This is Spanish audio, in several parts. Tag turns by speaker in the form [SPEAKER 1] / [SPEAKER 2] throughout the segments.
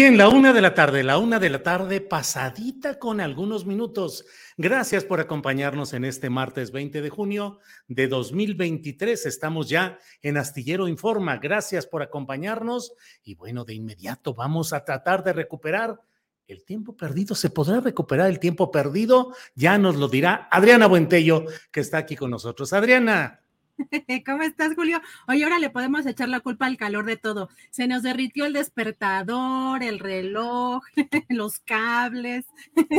[SPEAKER 1] Bien, la una de la tarde, la una de la tarde pasadita con algunos minutos. Gracias por acompañarnos en este martes 20 de junio de 2023. Estamos ya en Astillero Informa. Gracias por acompañarnos y bueno, de inmediato vamos a tratar de recuperar el tiempo perdido. ¿Se podrá recuperar el tiempo perdido? Ya nos lo dirá Adriana Buentello, que está aquí con nosotros. Adriana.
[SPEAKER 2] ¿Cómo estás, Julio? Hoy ahora le podemos echar la culpa al calor de todo. Se nos derritió el despertador, el reloj, los cables.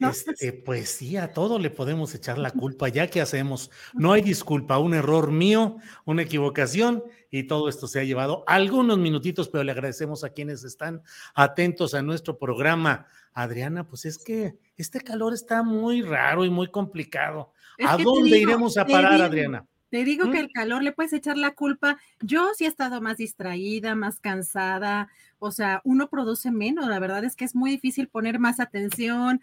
[SPEAKER 1] Este, pues sí, a todo le podemos echar la culpa. Ya que hacemos, no hay disculpa, un error mío, una equivocación y todo esto se ha llevado algunos minutitos, pero le agradecemos a quienes están atentos a nuestro programa. Adriana, pues es que este calor está muy raro y muy complicado. ¿A dónde iremos a parar, Adriana?
[SPEAKER 2] Te digo que el calor le puedes echar la culpa. Yo sí he estado más distraída, más cansada, o sea, uno produce menos. La verdad es que es muy difícil poner más atención.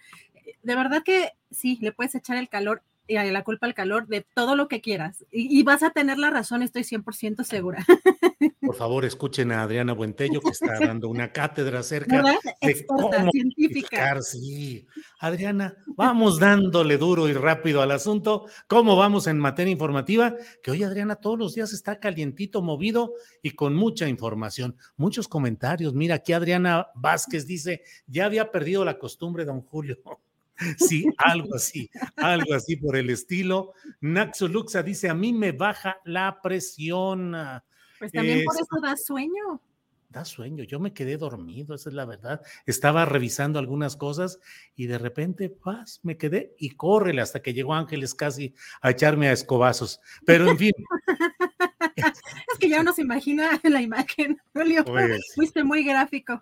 [SPEAKER 2] De verdad que sí, le puedes echar el calor y la culpa al calor de todo lo que quieras. Y, vas a tener la razón, estoy 100% segura.
[SPEAKER 1] Por favor, escuchen a Adriana Buentello, que está dando una cátedra acerca de cómo
[SPEAKER 2] científica.
[SPEAKER 1] Sí. Adriana, vamos dándole duro y rápido al asunto. ¿Cómo vamos en materia informativa? Que hoy Adriana todos los días está calientito, movido y con mucha información, muchos comentarios. Mira, aquí Adriana Vázquez dice, ya había perdido la costumbre, don Julio. Sí, algo así, algo así por el estilo. Naxoluxa dice, a mí me baja la presión.
[SPEAKER 2] Pues también por eso da sueño.
[SPEAKER 1] Da sueño, yo me quedé dormido, esa es la verdad. Estaba revisando algunas cosas y de repente, paz, me quedé y córrele hasta que llegó Ángeles casi a echarme a escobazos. Pero en fin.
[SPEAKER 2] es que ya uno se imagina la imagen, Julio. Pues Fuiste muy gráfico.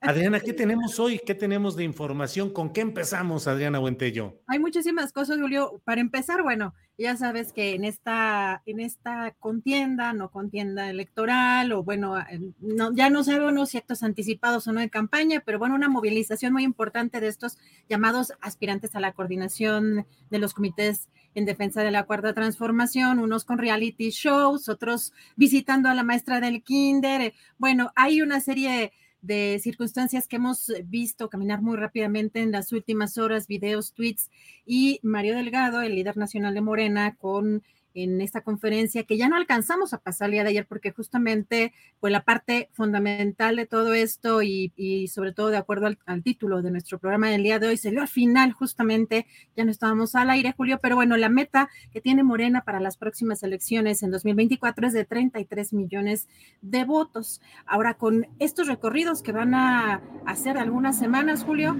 [SPEAKER 1] Adriana, ¿qué tenemos hoy? ¿Qué tenemos de información? ¿Con qué empezamos, Adriana Buentello?
[SPEAKER 2] Hay muchísimas cosas, Julio. Para empezar, bueno, ya sabes que en esta, en esta contienda, no contienda electoral, o bueno, no, ya no sabemos si actos anticipados o no de campaña, pero bueno, una movilización muy importante de estos llamados aspirantes a la coordinación de los comités en defensa de la cuarta transformación, unos con reality shows, otros visitando a la maestra del kinder. Bueno, hay una serie de circunstancias que hemos visto caminar muy rápidamente en las últimas horas, videos, tweets, y Mario Delgado, el líder nacional de Morena, con en esta conferencia que ya no alcanzamos a pasar el día de ayer porque justamente pues la parte fundamental de todo esto y, sobre todo de acuerdo al, título de nuestro programa del día de hoy se dio al final justamente, ya no estábamos al aire Julio, pero bueno, la meta que tiene Morena para las próximas elecciones en 2024 es de 33 millones de votos. Ahora con estos recorridos que van a hacer algunas semanas, Julio,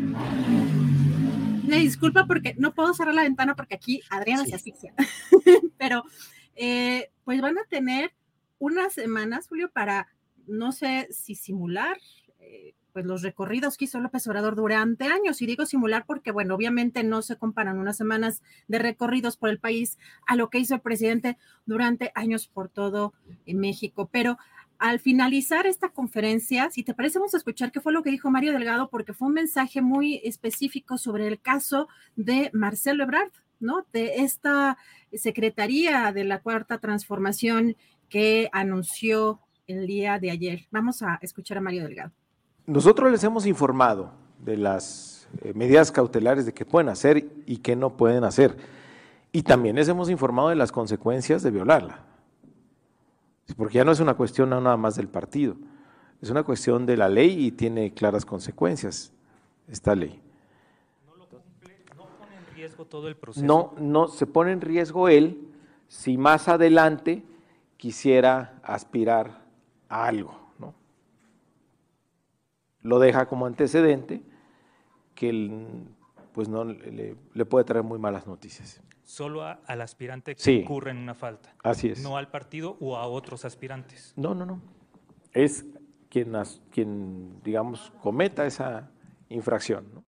[SPEAKER 2] me disculpa porque no puedo cerrar la ventana porque aquí Adriana se asfixia, pero eh, pues van a tener unas semanas, Julio, para, no sé si simular, eh, pues los recorridos que hizo López Obrador durante años. Y digo simular porque, bueno, obviamente no se comparan unas semanas de recorridos por el país a lo que hizo el presidente durante años por todo México. Pero al finalizar esta conferencia, si te parece, vamos a escuchar qué fue lo que dijo Mario Delgado, porque fue un mensaje muy específico sobre el caso de Marcelo Ebrard, ¿no? De esta Secretaría de la Cuarta Transformación que anunció el día de ayer. Vamos a escuchar a Mario Delgado.
[SPEAKER 3] Nosotros les hemos informado de las eh, medidas cautelares de qué pueden hacer y qué no pueden hacer. Y también les hemos informado de las consecuencias de violarla porque ya no es una cuestión nada más del partido, es una cuestión de la ley y tiene claras consecuencias esta ley.
[SPEAKER 4] ¿No, lo cumple, no pone en riesgo todo el proceso?
[SPEAKER 3] No, no, se pone en riesgo él si más adelante quisiera aspirar a algo, ¿no? Lo deja como antecedente que pues no le, le puede traer muy malas noticias
[SPEAKER 4] solo al aspirante que incurre en una falta.
[SPEAKER 3] Así es.
[SPEAKER 4] No al partido o a otros aspirantes.
[SPEAKER 3] No, no, no. Es quien, quien digamos, cometa esa infracción. ¿no?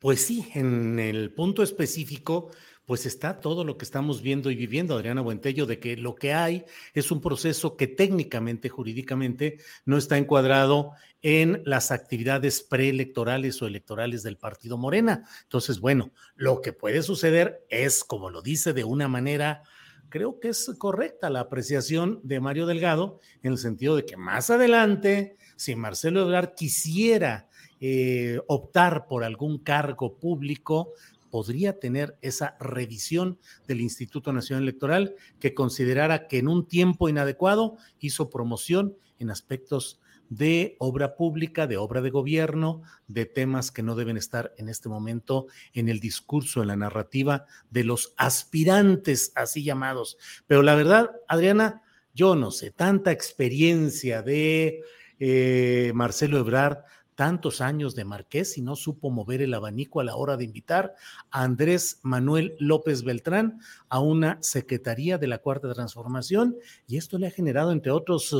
[SPEAKER 1] Pues sí, en el punto específico, pues está todo lo que estamos viendo y viviendo, Adriana Buentello, de que lo que hay es un proceso que técnicamente, jurídicamente, no está encuadrado en las actividades preelectorales o electorales del partido Morena. Entonces, bueno, lo que puede suceder es, como lo dice de una manera, creo que es correcta la apreciación de Mario Delgado, en el sentido de que más adelante, si Marcelo Ebrard quisiera eh, optar por algún cargo público, podría tener esa revisión del Instituto Nacional Electoral que considerara que en un tiempo inadecuado hizo promoción en aspectos de obra pública, de obra de gobierno, de temas que no deben estar en este momento en el discurso, en la narrativa de los aspirantes así llamados. Pero la verdad, Adriana, yo no sé, tanta experiencia de eh, Marcelo Ebrard tantos años de marqués y no supo mover el abanico a la hora de invitar a Andrés Manuel López Beltrán a una secretaría de la Cuarta Transformación y esto le ha generado, entre otros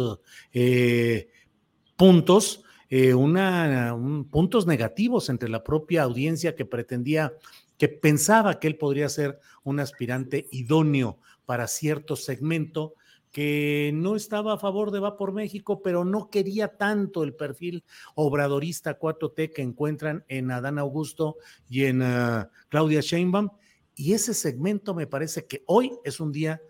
[SPEAKER 1] eh, puntos, eh, una, puntos negativos entre la propia audiencia que pretendía, que pensaba que él podría ser un aspirante idóneo para cierto segmento que no estaba a favor de Va por México, pero no quería tanto el perfil obradorista 4T que encuentran en Adán Augusto y en ah, Claudia Sheinbaum. Y ese segmento me parece que hoy es un día,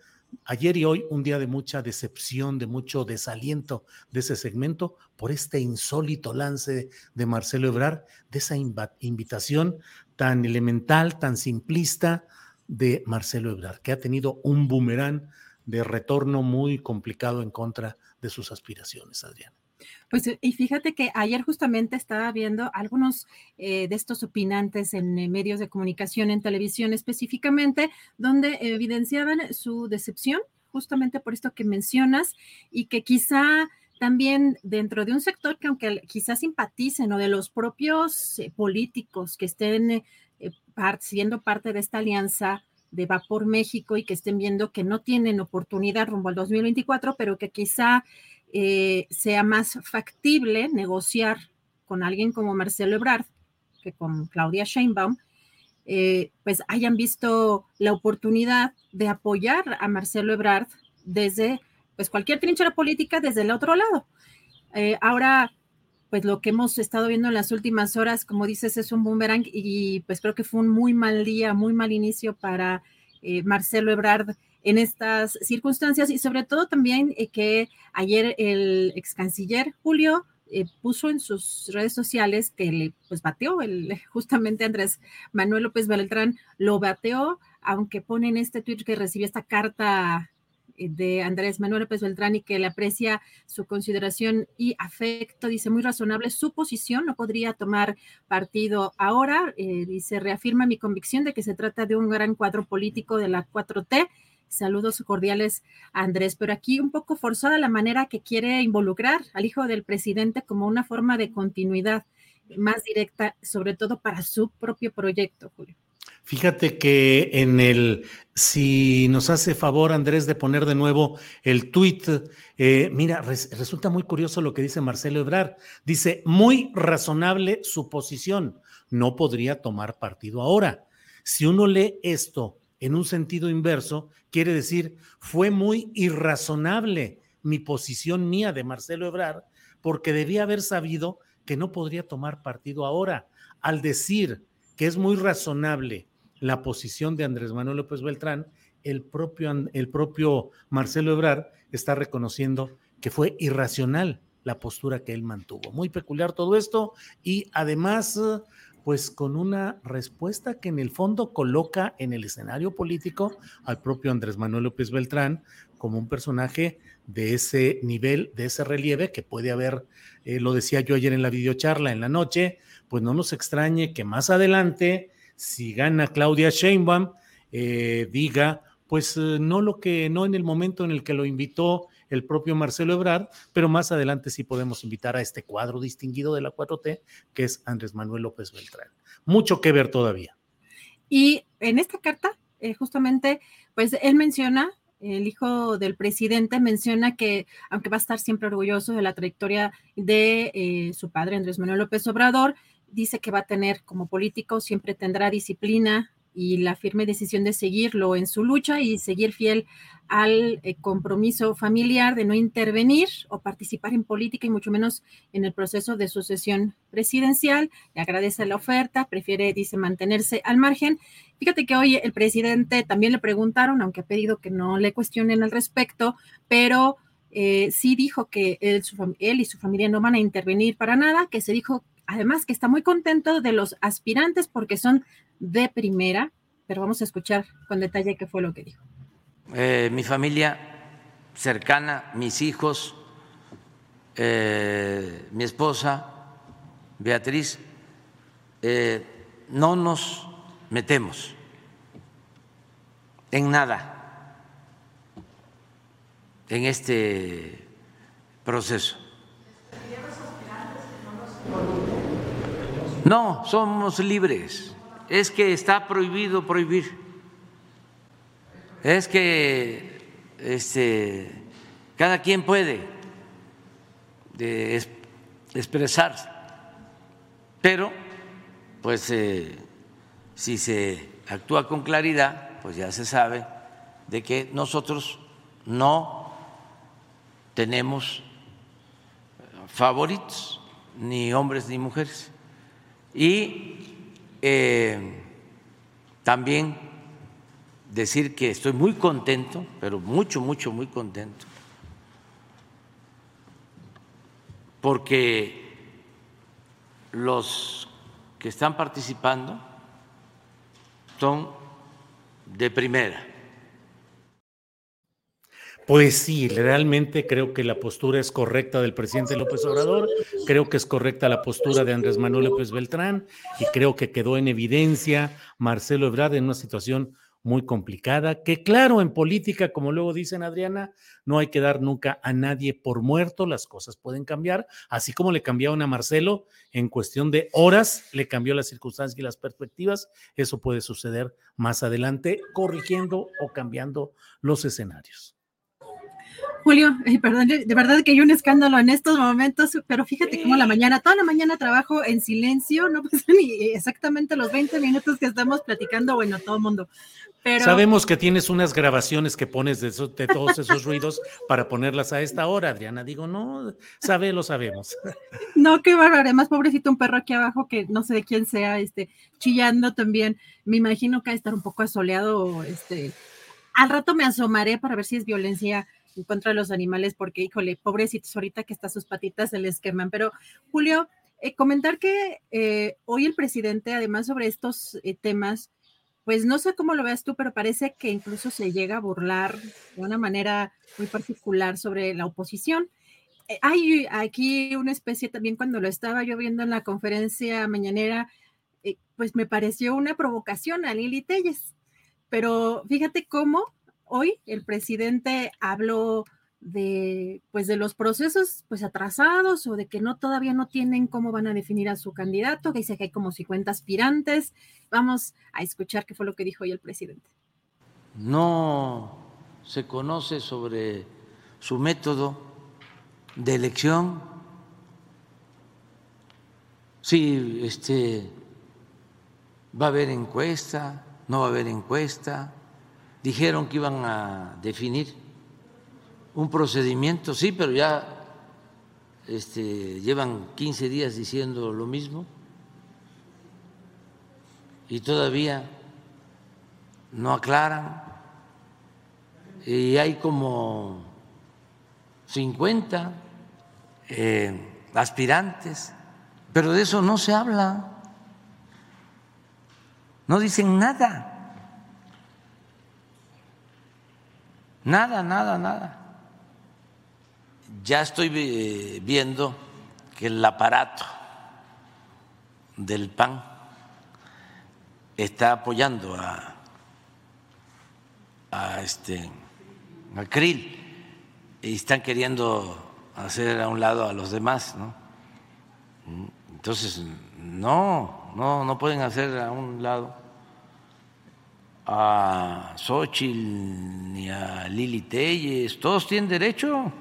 [SPEAKER 1] ayer y hoy, un día de mucha decepción, de mucho desaliento de ese segmento por este insólito lance de Marcelo Ebrard, de esa invitación tan elemental, tan simplista de Marcelo Ebrard, que ha tenido un boomerang de retorno muy complicado en contra de sus aspiraciones, Adriana.
[SPEAKER 2] Pues y fíjate que ayer justamente estaba viendo algunos eh, de estos opinantes en eh, medios de comunicación, en televisión específicamente, donde evidenciaban su decepción justamente por esto que mencionas y que quizá también dentro de un sector que aunque quizás simpaticen o de los propios eh, políticos que estén siendo parte de esta alianza, de Vapor México y que estén viendo que no tienen oportunidad rumbo al 2024, pero que quizá eh, sea más factible negociar con alguien como Marcelo Ebrard que con Claudia Sheinbaum, eh, pues hayan visto la oportunidad de apoyar a Marcelo Ebrard desde pues cualquier trinchera política desde el otro lado. Eh, ahora, pues lo que hemos estado viendo en las últimas horas, como dices, es un boomerang y pues creo que fue un muy mal día, muy mal inicio para eh, Marcelo Ebrard en estas circunstancias y sobre todo también eh, que ayer el ex canciller Julio eh, puso en sus redes sociales que le pues bateó el, justamente Andrés Manuel López Beltrán lo bateó aunque pone en este tweet que recibió esta carta de Andrés Manuel López Beltrán y que le aprecia su consideración y afecto, dice muy razonable su posición, no podría tomar partido ahora, eh, dice reafirma mi convicción de que se trata de un gran cuadro político de la 4T. Saludos cordiales Andrés, pero aquí un poco forzada la manera que quiere involucrar al hijo del presidente como una forma de continuidad más directa, sobre todo para su propio proyecto, Julio.
[SPEAKER 1] Fíjate que en el, si nos hace favor Andrés de poner de nuevo el tuit, eh, mira, resulta muy curioso lo que dice Marcelo Ebrard. Dice, muy razonable su posición, no podría tomar partido ahora. Si uno lee esto en un sentido inverso, quiere decir, fue muy irrazonable mi posición mía de Marcelo Ebrard, porque debía haber sabido que no podría tomar partido ahora. Al decir que es muy razonable la posición de Andrés Manuel López Beltrán, el propio, el propio Marcelo Ebrard está reconociendo que fue irracional la postura que él mantuvo. Muy peculiar todo esto y además, pues con una respuesta que en el fondo coloca en el escenario político al propio Andrés Manuel López Beltrán como un personaje de ese nivel, de ese relieve que puede haber, eh, lo decía yo ayer en la videocharla en la noche, pues no nos extrañe que más adelante si gana Claudia Sheinbaum, eh, diga, pues eh, no lo que, no en el momento en el que lo invitó el propio Marcelo Ebrard, pero más adelante sí podemos invitar a este cuadro distinguido de la 4T, que es Andrés Manuel López Beltrán. Mucho que ver todavía.
[SPEAKER 2] Y en esta carta, eh, justamente, pues él menciona, el hijo del presidente menciona que, aunque va a estar siempre orgulloso de la trayectoria de su padre, Andrés Manuel López Obrador, dice que va a tener como político, siempre tendrá disciplina y la firme decisión de seguirlo en su lucha y seguir fiel al eh, compromiso familiar de no intervenir o participar en política y mucho menos en el proceso de sucesión presidencial. Le agradece la oferta, prefiere, dice, mantenerse al margen. Fíjate que hoy el presidente también le preguntaron, aunque ha pedido que no le cuestionen al respecto, pero eh, sí dijo que él, él y su familia no van a intervenir para nada, que se dijo además que está muy contento de los aspirantes porque son de primera, pero vamos a escuchar con detalle qué fue lo que dijo.
[SPEAKER 5] Eh, mi familia cercana, mis hijos, eh, mi esposa, Beatriz, eh, no nos metemos en nada en este proceso. No, somos libres. Es que está prohibido prohibir. Es que este, cada quien puede expresarse, pero pues eh, si se actúa con claridad, pues ya se sabe de que nosotros no tenemos favoritos, ni hombres ni mujeres. Y eh, también decir que estoy muy contento, pero mucho, mucho, muy contento, porque los que están participando son de primera
[SPEAKER 1] pues sí, realmente creo que la postura es correcta del presidente López Obrador, creo que es correcta la postura de Andrés Manuel López Beltrán y creo que quedó en evidencia Marcelo Ebrard en una situación muy complicada, que claro, en política, como luego dicen Adriana, no hay que dar nunca a nadie por muerto, las cosas pueden cambiar, así como le cambiaron a Marcelo en cuestión de horas, le cambió las circunstancias y las perspectivas, eso puede suceder más adelante, corrigiendo o cambiando los escenarios.
[SPEAKER 2] Julio, perdón, de verdad que hay un escándalo en estos momentos, pero fíjate cómo la mañana, toda la mañana trabajo en silencio, no pasa ni exactamente los 20 minutos que estamos platicando, bueno, todo el mundo. Pero...
[SPEAKER 1] Sabemos que tienes unas grabaciones que pones de, de todos esos ruidos para ponerlas a esta hora, Adriana. Digo, no, sabe, lo sabemos.
[SPEAKER 2] No, qué bárbaro. Además, pobrecito, un perro aquí abajo que no sé de quién sea, este, chillando también. Me imagino que va a estar un poco asoleado, este. Al rato me asomaré para ver si es violencia en contra de los animales, porque, híjole, pobrecitos, ahorita que está sus patitas se les queman. Pero, Julio, eh, comentar que eh, hoy el presidente, además sobre estos eh, temas, pues no sé cómo lo veas tú, pero parece que incluso se llega a burlar de una manera muy particular sobre la oposición. Eh, hay aquí una especie también cuando lo estaba yo viendo en la conferencia mañanera, eh, pues me pareció una provocación a Lili Telles. Pero fíjate cómo hoy el presidente habló de pues de los procesos pues atrasados o de que no todavía no tienen cómo van a definir a su candidato, que dice que hay como 50 aspirantes. Vamos a escuchar qué fue lo que dijo hoy el presidente.
[SPEAKER 5] No se conoce sobre su método de elección. Si este va a haber encuesta, no va a haber encuesta. Dijeron que iban a definir un procedimiento, sí, pero ya este, llevan 15 días diciendo lo mismo y todavía no aclaran. Y hay como 50 eh, aspirantes, pero de eso no se habla. No dicen nada. Nada, nada, nada. Ya estoy eh, viendo que el aparato del PAN está apoyando a, a este a Krill y están queriendo hacer a un lado a los demás, ¿no? Entonces, no, no, no pueden hacer a un lado a Xochitl ni a Lili Telles, todos tienen derecho,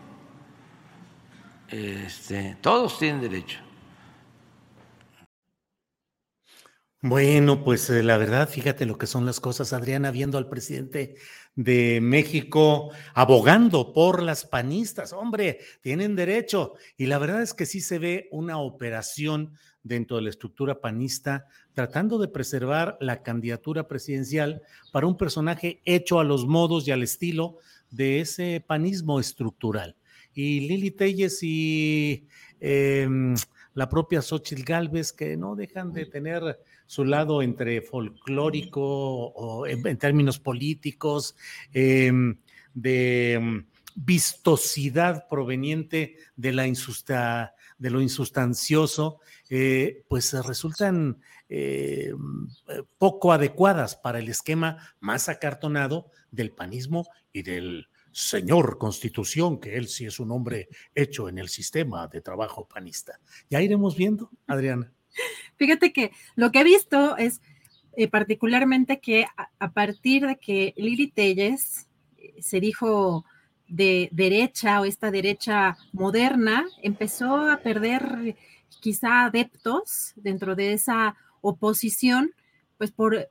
[SPEAKER 5] este, todos tienen derecho.
[SPEAKER 1] Bueno, pues eh, la verdad, fíjate lo que son las cosas, Adriana, viendo al presidente de México abogando por las panistas. Hombre, tienen derecho. Y la verdad es que sí se ve una operación dentro de la estructura panista tratando de preservar la candidatura presidencial para un personaje hecho a los modos y al estilo de ese panismo estructural. Y Lili Telles y em, la propia Xochitl Galvez, que no dejan de tener su lado entre folclórico o en, términos políticos, em, de vistosidad proveniente de lo insustancioso, eh, pues resultan eh, poco adecuadas para el esquema más acartonado del panismo y del señor Constitución, que él sí es un hombre hecho en el sistema de trabajo panista. Ya iremos viendo, Adriana.
[SPEAKER 2] Fíjate que lo que he visto es eh, particularmente que a, partir de que Lili Telles eh, se dijo de derecha o esta derecha moderna, empezó a perder quizá adeptos dentro de esa oposición, pues por,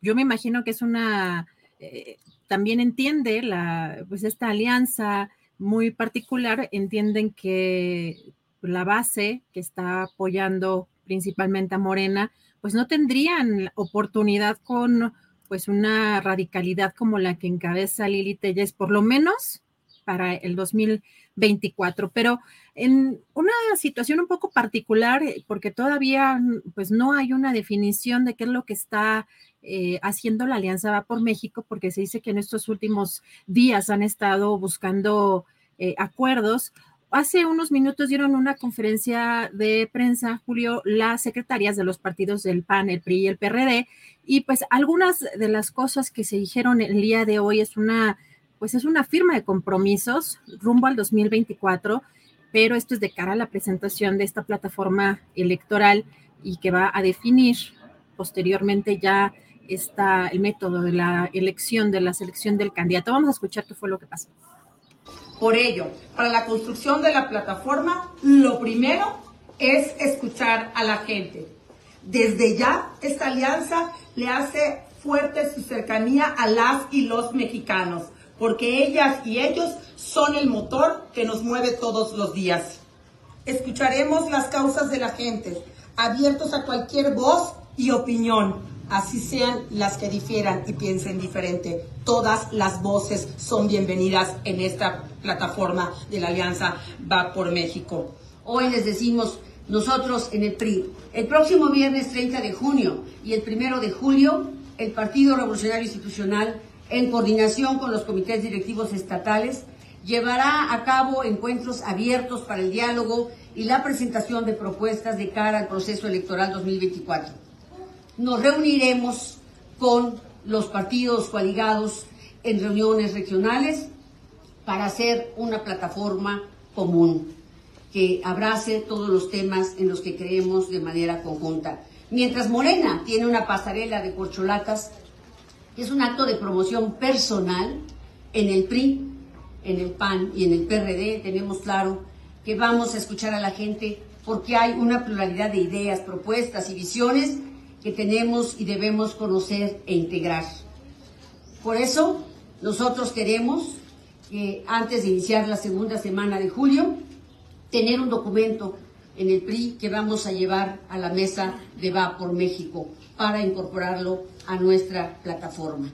[SPEAKER 2] yo me imagino que es una, eh, también entiende la, pues esta alianza muy particular, entienden que la base que está apoyando principalmente a Morena, pues no tendrían oportunidad con pues una radicalidad como la que encabeza Lili Telles, por lo menos para el 2024. Pero en una situación un poco particular, porque todavía pues no hay una definición de qué es lo que está eh, haciendo la Alianza Va por México, porque se dice que en estos últimos días han estado buscando eh, acuerdos. Hace unos minutos dieron una conferencia de prensa, Julio, las secretarias de los partidos del PAN, el PRI y el PRD, y pues algunas de las cosas que se dijeron el día de hoy es una, pues es una firma de compromisos rumbo al 2024, pero esto es de cara a la presentación de esta plataforma electoral y que va a definir posteriormente ya está el método de la elección, de la selección del candidato. Vamos a escuchar qué fue lo que pasó.
[SPEAKER 6] Por ello, para la construcción de la plataforma, lo primero es escuchar a la gente. Desde ya, esta alianza le hace fuerte su cercanía a las y los mexicanos, porque ellas y ellos son el motor que nos mueve todos los días. Escucharemos las causas de la gente, abiertos a cualquier voz y opinión, así sean las que difieran y piensen diferente. Todas las voces son bienvenidas en esta plataforma de la Alianza Va por México.
[SPEAKER 7] Hoy les decimos nosotros en el PRI, el próximo viernes 30 de junio y el primero de julio el Partido Revolucionario Institucional, en coordinación con los comités directivos estatales, llevará a cabo encuentros abiertos para el diálogo y la presentación de propuestas de cara al proceso electoral 2024. Nos reuniremos con los partidos coaligados en reuniones regionales para hacer una plataforma común que abrace todos los temas en los que creemos de manera conjunta. Mientras Morena tiene una pasarela de corcholatas, es un acto de promoción personal, en el PRI, en el PAN y en el PRD tenemos claro que vamos a escuchar a la gente porque hay una pluralidad de ideas, propuestas y visiones que tenemos y debemos conocer e integrar. Por eso, nosotros queremos que antes de iniciar la segunda semana de julio, tener un documento en el PRI que vamos a llevar a la mesa de Va por México para incorporarlo a nuestra plataforma.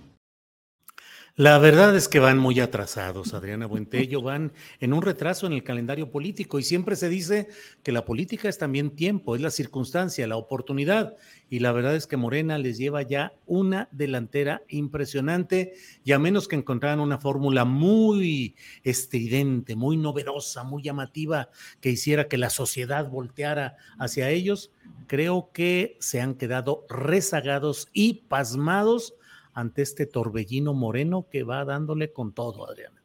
[SPEAKER 1] La verdad es que van muy atrasados, Adriana Buentello, van en un retraso en el calendario político y siempre se dice que la política es también tiempo, es la circunstancia, la oportunidad. Y la verdad es que Morena les lleva ya una delantera impresionante y a menos que encontraran una fórmula muy estridente, muy novedosa, muy llamativa que hiciera que la sociedad volteara hacia ellos, creo que se han quedado rezagados y pasmados ante este torbellino moreno que va dándole con todo, Adriana.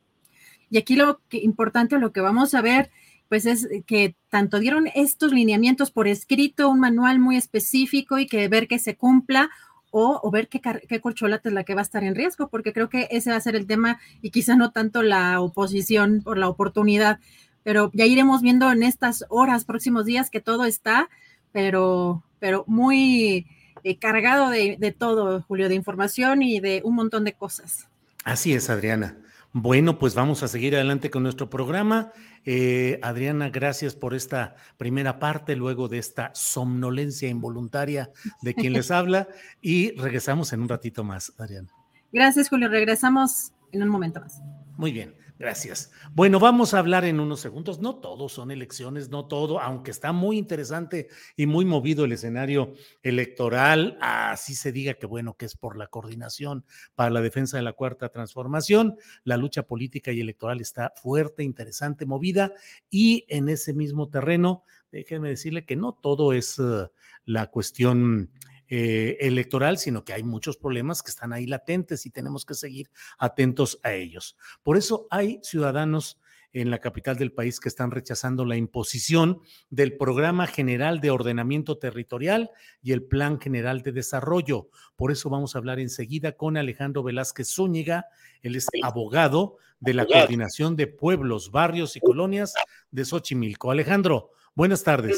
[SPEAKER 2] Y aquí lo que, importante, lo que vamos a ver, pues es que tanto dieron estos lineamientos por escrito, un manual muy específico y que ver que se cumpla o, ver qué, qué corcholata es la que va a estar en riesgo, porque creo que ese va a ser el tema y quizá no tanto la oposición por la oportunidad, pero ya iremos viendo en estas horas, próximos días que todo está, pero, pero muy eh, cargado de, todo, Julio, de información y de un montón de cosas.
[SPEAKER 1] Así es, Adriana. Bueno, pues vamos a seguir adelante con nuestro programa. Eh, Adriana, gracias por esta primera parte, luego de esta somnolencia involuntaria de quien les habla, y regresamos en un ratito más, Adriana.
[SPEAKER 2] Gracias, Julio. Regresamos en un momento más.
[SPEAKER 1] Muy bien. Gracias. Bueno, vamos a hablar en unos segundos. No todos son elecciones, no todo, aunque está muy interesante y muy movido el escenario electoral. Así se diga que bueno, que es por la coordinación para la defensa de la cuarta transformación. La lucha política y electoral está fuerte, interesante, movida y en ese mismo terreno, déjenme decirle que no todo es uh, la cuestión eh, electoral, sino que hay muchos problemas que están ahí latentes y tenemos que seguir atentos a ellos. Por eso hay ciudadanos en la capital del país que están rechazando la imposición del Programa General de Ordenamiento Territorial y el Plan General de Desarrollo. Por eso vamos a hablar enseguida con Alejandro Velázquez Zúñiga, él es abogado de la Coordinación de Pueblos, Barrios y Colonias de Xochimilco. Alejandro, buenas tardes.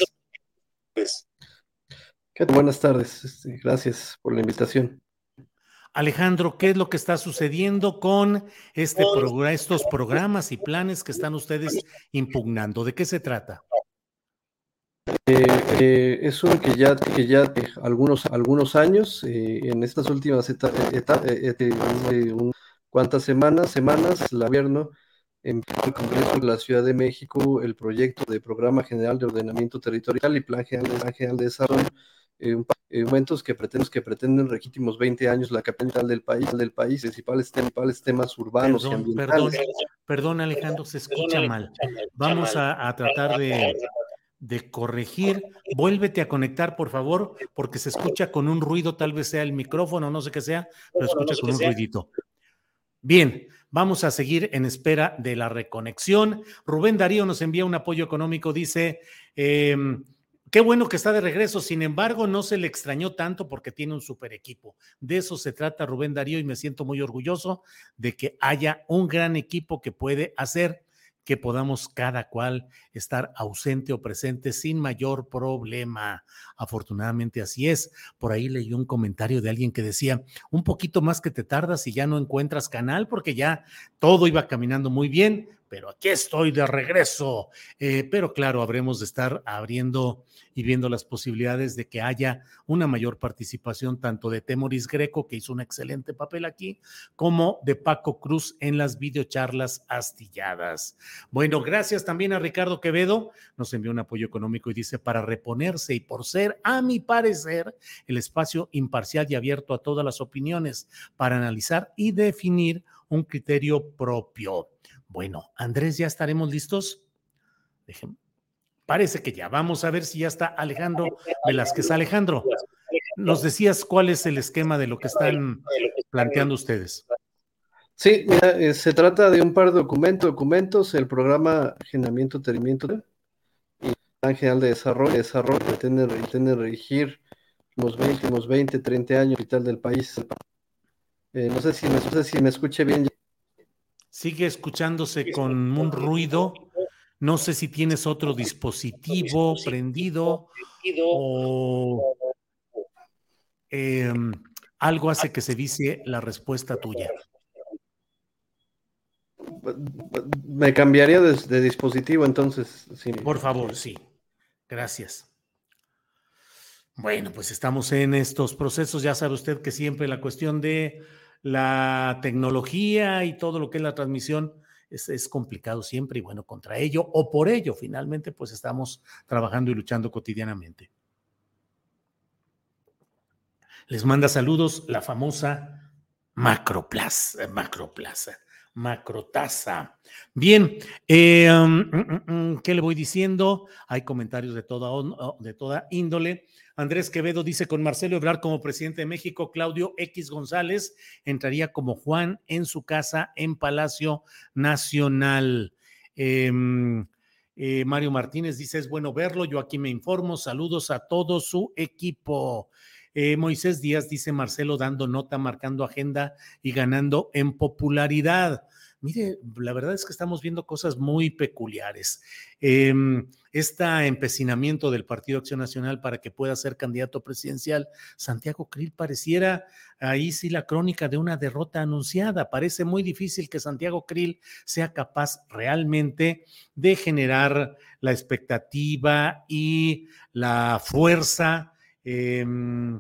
[SPEAKER 8] Buenas tardes, este, gracias por la invitación.
[SPEAKER 1] Alejandro, ¿qué es lo que está sucediendo con este estos programas y planes que están ustedes impugnando? ¿De qué se trata?
[SPEAKER 8] Eh, eh, es uno que ya, que ya algunos, algunos años, eh, en estas últimas etapas, cuantas semanas, semanas, el gobierno en el Congreso de la Ciudad de México el proyecto de Programa General de Ordenamiento Territorial y Plan General, Plan General de Desarrollo eh, momentos que pretenden, que pretenden legítimos 20 años la capital del país, del país, principales, principales temas urbanos
[SPEAKER 1] perdón,
[SPEAKER 8] y ambientales.
[SPEAKER 1] Perdón, perdón, Alejandro, se escucha mal. Vamos a, a tratar de, de, corregir. Vuélvete a conectar, por favor, porque se escucha con un ruido, tal vez sea el micrófono, no sé qué sea, pero escucha con un ruidito. Bien, vamos a seguir en espera de la reconexión. Rubén Darío nos envía un apoyo económico, dice... Eh, Qué bueno que está de regreso, sin embargo, no se le extrañó tanto porque tiene un super equipo. De eso se trata Rubén Darío y me siento muy orgulloso de que haya un gran equipo que puede hacer que podamos cada cual estar ausente o presente sin mayor problema. Afortunadamente así es. Por ahí leí un comentario de alguien que decía, un poquito más que te tardas y ya no encuentras canal porque ya todo iba caminando muy bien pero aquí estoy de regreso. Eh, pero claro, habremos de estar abriendo y viendo las posibilidades de que haya una mayor participación tanto de Temoris Greco, que hizo un excelente papel aquí, como de Paco Cruz en las videocharlas astilladas. Bueno, gracias también a Ricardo Quevedo, nos envió un apoyo económico y dice, para reponerse y por ser, a mi parecer, el espacio imparcial y abierto a todas las opiniones para analizar y definir un criterio propio. Bueno, Andrés, ¿ya estaremos listos? Parece que ya. Vamos a ver si ya está Alejandro Velázquez. Alejandro, nos decías cuál es el esquema de lo que están planteando ustedes.
[SPEAKER 8] Sí, eh, se trata de un par de documentos, documentos, el programa Generamiento, Tenimiento y el Plan General de Desarrollo, desarrollo pretende, regir los 20, los 20, 30 años vital del país. Eh, no, sé si me, no sé si me escuche bien.
[SPEAKER 1] Sigue escuchándose con un ruido. No sé si tienes otro dispositivo prendido o em, algo hace que se dice la respuesta tuya.
[SPEAKER 8] Me cambiaría de, dispositivo entonces.
[SPEAKER 1] Por favor, sí. Gracias. Bueno, pues estamos en estos procesos. Ya sabe usted que siempre la cuestión de la tecnología y todo lo que es la transmisión es, complicado siempre y bueno, contra ello o por ello finalmente pues estamos trabajando y luchando cotidianamente. Les manda saludos la famosa Macroplaza, Macroplaza, Macrotaza. Bien, eh, mm, mm, mm, ¿qué le voy diciendo? Hay comentarios de toda, de toda índole. Andrés Quevedo dice, con Marcelo Ebrard como presidente de México, Claudio X González entraría como Juan en su casa en Palacio Nacional. Em, eh, Mario Martínez dice, es bueno verlo, yo aquí me informo, saludos a todo su equipo. Eh, Moisés Díaz dice, Marcelo dando nota, marcando agenda y ganando en popularidad. Mire, la verdad es que estamos viendo cosas muy peculiares. este empecinamiento del Partido Acción Nacional para que pueda ser candidato presidencial, Santiago Krill pareciera ahí sí la crónica de una derrota anunciada. Parece muy difícil que Santiago Krill sea capaz realmente de generar la expectativa y la fuerza. Em,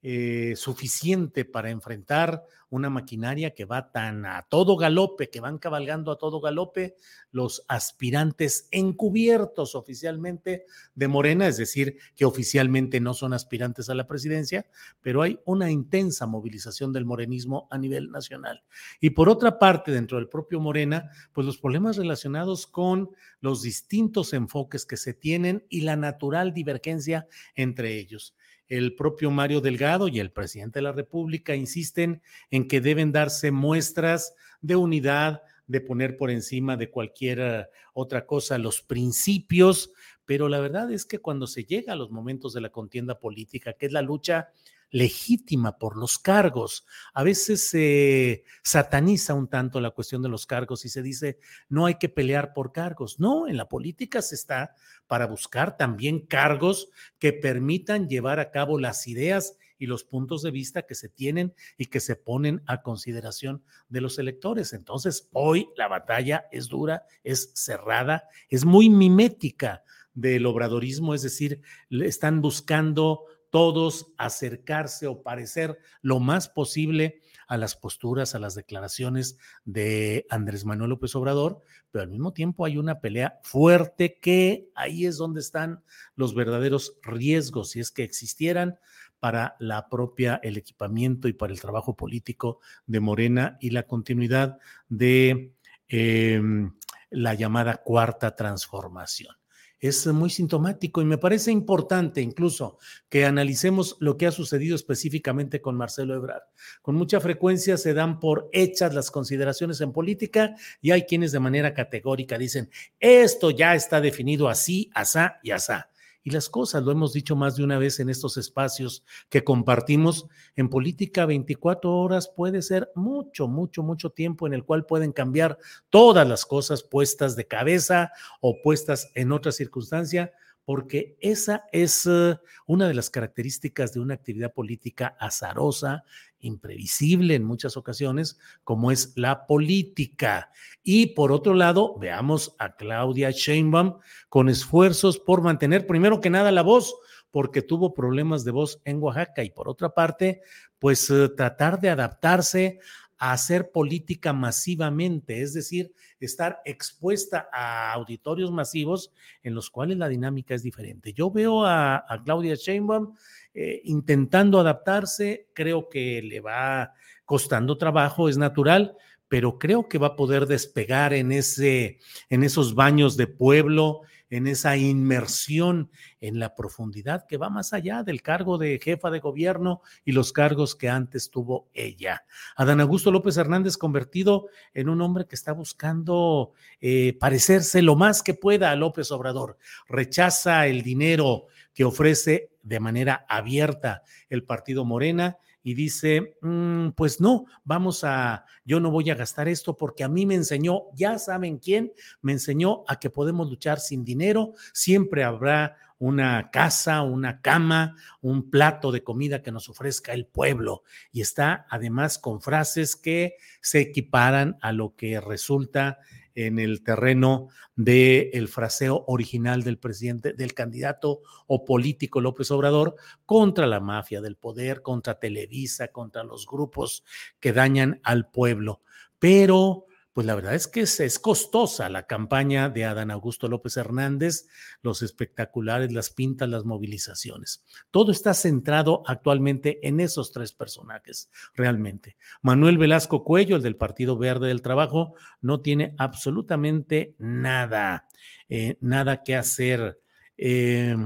[SPEAKER 1] eh, suficiente para enfrentar una maquinaria que va tan a todo galope, que van cabalgando a todo galope los aspirantes encubiertos oficialmente de Morena, es decir, que oficialmente no son aspirantes a la presidencia, pero hay una intensa movilización del morenismo a nivel nacional. Y por otra parte, dentro del propio Morena, pues los problemas relacionados con los distintos enfoques que se tienen y la natural divergencia entre ellos el propio Mario Delgado y el presidente de la República insisten en que deben darse muestras de unidad, de poner por encima de cualquier otra cosa los principios, pero la verdad es que cuando se llega a los momentos de la contienda política, que es la lucha legítima por los cargos. A veces se sataniza un tanto la cuestión de los cargos y se dice, no hay que pelear por cargos. No, en la política se está para buscar también cargos que permitan llevar a cabo las ideas y los puntos de vista que se tienen y que se ponen a consideración de los electores. Entonces, hoy la batalla es dura, es cerrada, es muy mimética del obradorismo, es decir, están buscando todos acercarse o parecer lo más posible a las posturas, a las declaraciones de Andrés Manuel López Obrador, pero al mismo tiempo hay una pelea fuerte que ahí es donde están los verdaderos riesgos, si es que existieran, para la propia, el equipamiento y para el trabajo político de Morena y la continuidad de em, la llamada cuarta transformación es muy sintomático y me parece importante incluso que analicemos lo que ha sucedido específicamente con Marcelo Ebrard. Con mucha frecuencia se dan por hechas las consideraciones en política y hay quienes de manera categórica dicen, esto ya está definido así, asá y asá y las cosas. Lo hemos dicho más de una vez en estos espacios que compartimos. En política, 24 horas puede ser mucho, mucho, mucho tiempo en el cual pueden cambiar todas las cosas puestas de cabeza o puestas en otra circunstancia porque esa es uh, una de las características de una actividad política azarosa, imprevisible en muchas ocasiones, como es la política. Y por otro lado, veamos a Claudia Sheinbaum con esfuerzos por mantener primero que nada la voz, porque tuvo problemas de voz en Oaxaca y por otra parte, pues uh, tratar de adaptarse a hacer política masivamente, es decir, estar expuesta a auditorios masivos en los cuales la dinámica es diferente. Yo veo a, a Claudia Sheinbaum eh, intentando adaptarse, creo que le va costando trabajo, es natural, pero creo que va a poder despegar en, ese, en esos baños de pueblo, en esa inmersión en la profundidad que va más allá del cargo de jefa de gobierno y los cargos que antes tuvo ella. Adán Augusto López Hernández convertido en un hombre que está buscando eh, parecerse lo más que pueda a López Obrador. Rechaza el dinero que ofrece de manera abierta el partido Morena y dice, mm, pues no, vamos a, yo no voy a gastar esto porque a mí me enseñó, ya saben quién, me enseñó a que podemos luchar sin dinero, siempre habrá una casa, una cama, un plato de comida que nos ofrezca el pueblo. Y está además con frases que se equiparan a lo que resulta en el terreno del el fraseo original del presidente, del candidato o político López Obrador contra la mafia del poder, contra Televisa, contra los grupos que dañan al pueblo. Pero pues la verdad es que es, costosa la campaña de Adán Augusto López Hernández, los espectaculares, las pintas, las movilizaciones. Todo está centrado actualmente en esos tres personajes, realmente. Manuel Velasco Cuello, el del Partido Verde del Trabajo, no tiene absolutamente nada, eh, nada que hacer. Eh,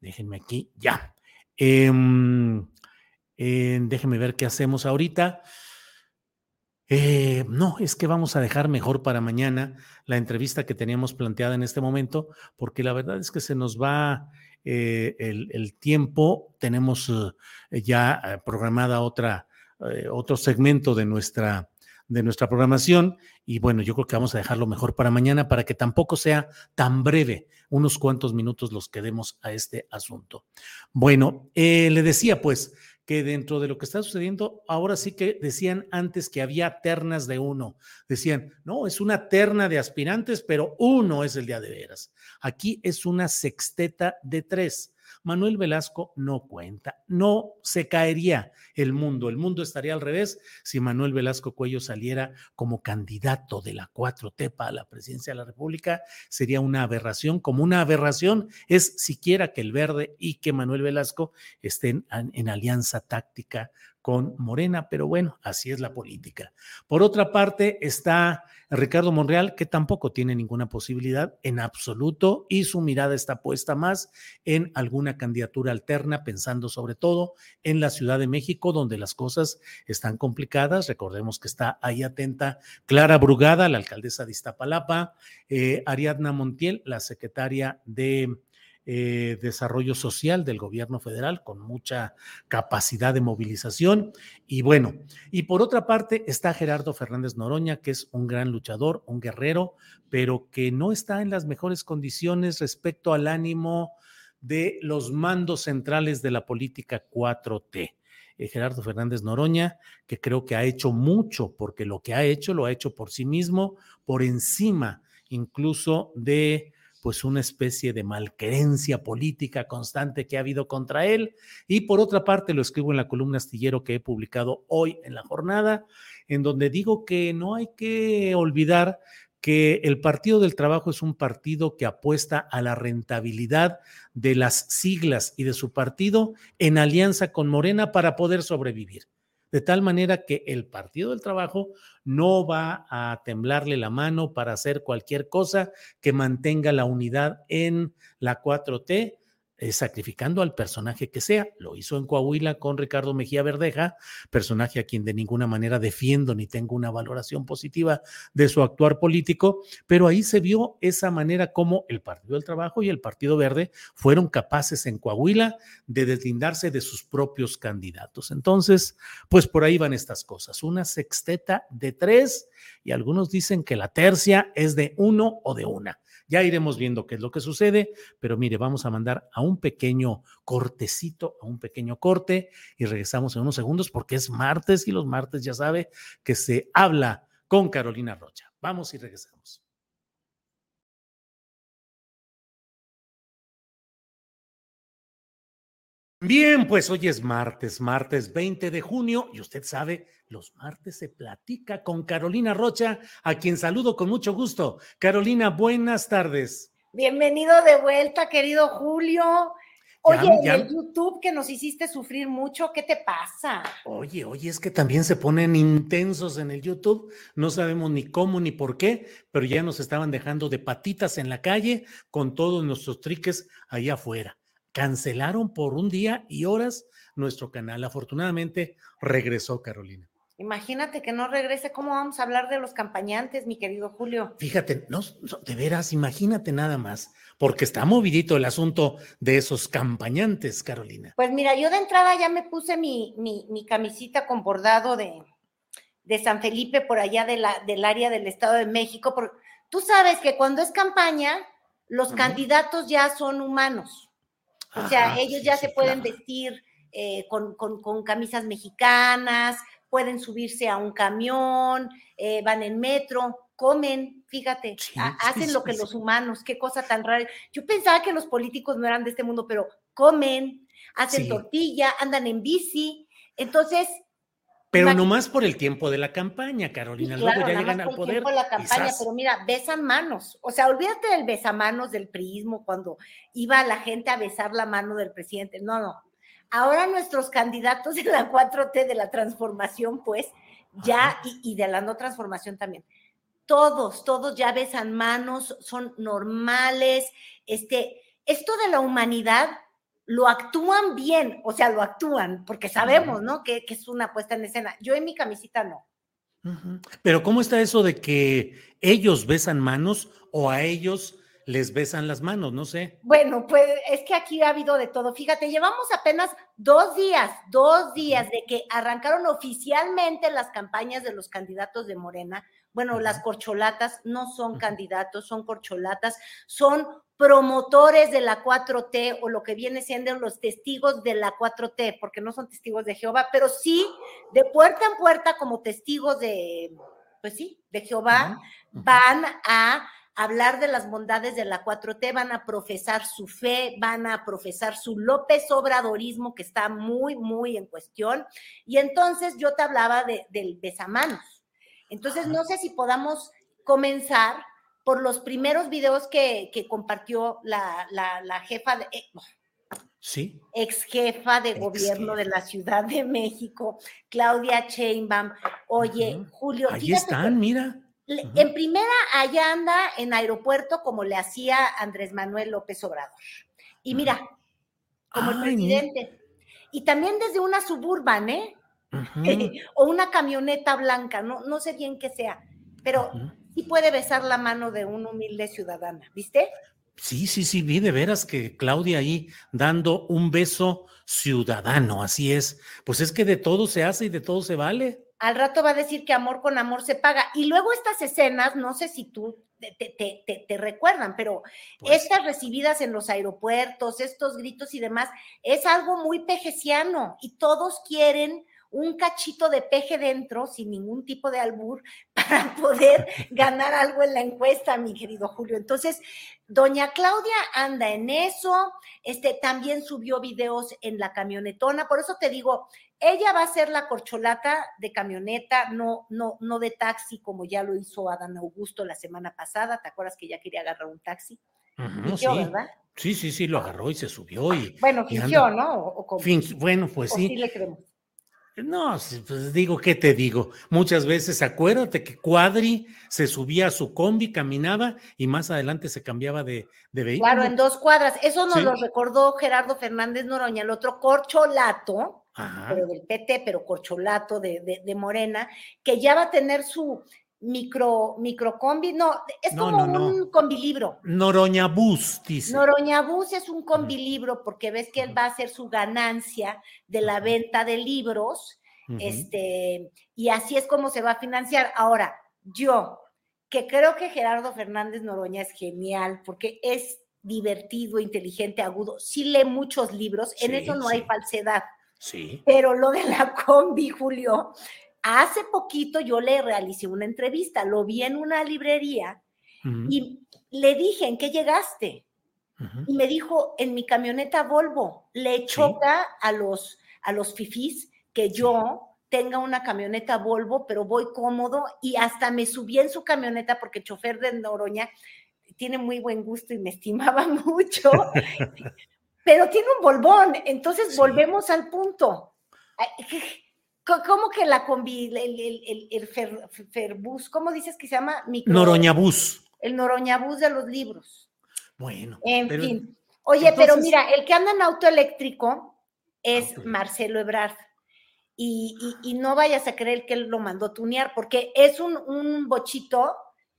[SPEAKER 1] déjenme aquí, ya. Em, déjenme ver qué hacemos ahorita. Eh, no, es que vamos a dejar mejor para mañana la entrevista que teníamos planteada en este momento, porque la verdad es que se nos va eh, el, tiempo. Tenemos eh, ya programada otra, otro segmento de nuestra, de nuestra programación y bueno, yo creo que vamos a dejarlo mejor para mañana para que tampoco sea tan breve, unos cuantos minutos los que demos a este asunto. Bueno, le decía pues que dentro de lo que está sucediendo, ahora sí que decían antes que había ternas de uno. Decían, no, es una terna de aspirantes, pero uno es el día de veras. Aquí es una sexteta de tres. Manuel Velasco no cuenta, no se caería el mundo, el mundo estaría al revés si Manuel Velasco Cuello saliera como candidato de la 4T a la presidencia de la República, sería una aberración, como una aberración es siquiera que el verde y que Manuel Velasco estén en alianza táctica con Morena, pero bueno, así es la política. Por otra parte, está Ricardo Monreal, que tampoco tiene ninguna posibilidad en absoluto y su mirada está puesta más en alguna candidatura alterna, pensando sobre todo en la Ciudad de México, donde las cosas están complicadas. Recordemos que está ahí atenta Clara Brugada, la alcaldesa de Iztapalapa, eh, Ariadna Montiel, la secretaria de eh, desarrollo social del gobierno federal con mucha capacidad de movilización. Y bueno, y por otra parte está Gerardo Fernández Noroña, que es un gran luchador, un guerrero, pero que no está en las mejores condiciones respecto al ánimo de los mandos centrales de la política 4T. Eh, Gerardo Fernández Noroña, que creo que ha hecho mucho, porque lo que ha hecho lo ha hecho por sí mismo, por encima incluso de pues una especie de malquerencia política constante que ha habido contra él. Y por otra parte, lo escribo en la columna astillero que he publicado hoy en la jornada, en donde digo que no hay que olvidar que el Partido del Trabajo es un partido que apuesta a la rentabilidad de las siglas y de su partido en alianza con Morena para poder sobrevivir de tal manera que el Partido del Trabajo no va a temblarle la mano para hacer cualquier cosa que mantenga la unidad en la 4T eh, sacrificando al personaje que sea. Lo hizo en Coahuila con Ricardo Mejía Verdeja, personaje a quien de ninguna manera defiendo ni tengo una valoración positiva de su actuar político, pero ahí se vio esa manera como el Partido del Trabajo y el Partido Verde fueron capaces en Coahuila de deslindarse de sus propios candidatos. Entonces, pues por ahí van estas cosas. Una sexteta de tres y algunos dicen que la tercia es de uno o de una Ya iremos viendo qué es lo que sucede, pero mire, vamos a mandar a un pequeño cortecito, a un pequeño corte y regresamos en unos segundos porque es martes y los martes ya sabe que se habla con Carolina Rocha. Vamos y regresamos. Bien, pues hoy es martes, martes 20 de junio, y usted sabe, los martes se platica con Carolina Rocha, a quien saludo con mucho gusto. Carolina, buenas tardes.
[SPEAKER 9] Bienvenido de vuelta, querido Julio. Oye, el YouTube que nos hiciste sufrir mucho, ¿qué te pasa?
[SPEAKER 1] Oye, oye, es que también se ponen intensos en el YouTube, no sabemos ni cómo ni por qué, pero ya nos estaban dejando de patitas en la calle con todos nuestros triques ahí afuera cancelaron por un día y horas nuestro canal. Afortunadamente regresó Carolina.
[SPEAKER 9] Imagínate que no regrese, ¿cómo vamos a hablar de los campañantes, mi querido Julio?
[SPEAKER 1] Fíjate, no, de veras, imagínate nada más, porque está movidito el asunto de esos campañantes, Carolina.
[SPEAKER 9] Pues mira, yo de entrada ya me puse mi, mi, camisita con bordado de, de San Felipe por allá de la, del área del Estado de México, porque tú sabes que cuando es campaña, los candidatos ya son humanos. O sea, ellos ya se pueden vestir eh, con, camisas mexicanas, pueden subirse a un camión, eh, van en metro, comen, fíjate, hacen lo que los humanos, qué cosa tan rara. Yo pensaba que los políticos no eran de este mundo, pero comen, hacen tortilla, andan en bici. Entonces,
[SPEAKER 1] pero nomás por el tiempo de la campaña, Carolina. Luego ya llegan al poder.
[SPEAKER 9] Por la campaña, pero mira, besan manos. O sea, olvídate del besamanos del priismo cuando iba la gente a besar la mano del presidente. No, no. Ahora nuestros candidatos de la 4T de la transformación, pues, ya, y, y de la no transformación también. Todos, todos ya besan manos, son normales. Este, esto de la humanidad lo actúan bien, o sea, lo actúan, porque sabemos, ¿no? Que, es una puesta en escena. Yo en mi camisita no.
[SPEAKER 1] Pero ¿cómo está eso de que ellos besan manos o a ellos les besan las manos? No sé.
[SPEAKER 9] Bueno, pues es que aquí ha habido de todo. Fíjate, llevamos apenas dos días, dos días de que arrancaron oficialmente las campañas de los candidatos de Morena. Bueno, las corcholatas no son candidatos, son corcholatas, son promotores de la 4T o lo que viene siendo los testigos de la 4T, porque no son testigos de Jehová, pero sí de puerta en puerta como testigos de, pues sí, de Jehová, van a hablar de las bondades de la 4T, van a profesar su fe, van a profesar su López Obradorismo, que está muy, muy en cuestión. Y entonces yo te hablaba de, del besamanos. Entonces, no sé si podamos comenzar por los primeros videos que, compartió la, jefa de... Eh,
[SPEAKER 1] sí.
[SPEAKER 9] Ex jefa de gobierno de la Ciudad de México, Claudia Sheinbaum. Oye, Julio.
[SPEAKER 1] Ahí están, mira.
[SPEAKER 9] En primera, allá anda en aeropuerto como le hacía Andrés Manuel López Obrador. Y mira, como el presidente. Y también desde una suburban, ¿eh? o una camioneta blanca, no, no sé bien qué sea, pero sí puede besar la mano de un humilde ciudadana, ¿viste?
[SPEAKER 1] Sí, sí, sí, vi de veras que Claudia ahí dando un beso ciudadano, así es. Pues es que de todo se hace y de todo se vale.
[SPEAKER 9] Al rato va a decir que amor con amor se paga. Y luego estas escenas, no sé si tú te, recuerdan, pero pues estas recibidas en los aeropuertos, estos gritos y demás, es algo muy pejeciano y todos quieren un cachito de peje dentro, sin ningún tipo de albur, para poder ganar algo en la encuesta, mi querido Julio. Entonces, doña Claudia anda en eso, este, también subió videos en la camionetona, por eso te digo, ella va a ser la corcholata de camioneta, no, no, no de taxi, como ya lo hizo Adán Augusto la semana pasada, ¿te acuerdas que ya quería agarrar un taxi?
[SPEAKER 1] sí. ¿verdad? Sí, sí, sí, lo agarró y se subió y.
[SPEAKER 9] Bueno, fingió, ¿no?
[SPEAKER 1] bueno, pues sí.
[SPEAKER 9] sí le creemos.
[SPEAKER 1] No, pues digo, ¿qué te digo? Muchas veces acuérdate que Cuadri se subía a su combi, caminaba y más adelante se cambiaba de, vehículo.
[SPEAKER 9] Claro, en dos cuadras. Eso nos lo recordó Gerardo Fernández Noroña, el otro corcholato, pero del PT, pero corcholato de, de, Morena, que ya va a tener su, micro, microcombi, no, es como un combilibro.
[SPEAKER 1] Noroña Bus, dice.
[SPEAKER 9] Noroña Bus es un combilibro porque ves que él va a hacer su ganancia de la venta de libros, este, y así es como se va a financiar. Ahora, yo, que creo que Gerardo Fernández Noroña es genial porque es divertido, inteligente, agudo. Sí lee muchos libros, en eso no hay falsedad.
[SPEAKER 1] Sí.
[SPEAKER 9] Pero lo de la combi, Julio, hace poquito yo le realicé una entrevista, lo vi en una librería y le dije, ¿en qué llegaste? Y me dijo, en mi camioneta Volvo, le choca a los, a los fifís que yo tenga una camioneta Volvo, pero voy cómodo y hasta me subí en su camioneta porque el chofer de Noroña tiene muy buen gusto y me estimaba mucho, pero tiene un Volvón, entonces volvemos al punto. ¿Cómo que la combi, el, el, el, el fer- Ferbus, ¿cómo dices que se llama? Micro-
[SPEAKER 1] Noroñabús.
[SPEAKER 9] El Noroñabús de los libros.
[SPEAKER 1] Bueno.
[SPEAKER 9] En
[SPEAKER 1] pero-
[SPEAKER 9] fin. Oye, pero mira, el que anda en auto eléctrico es Marcelo Ebrard. Y, y- y no vayas a creer que él lo mandó tunear, porque es un, un bochito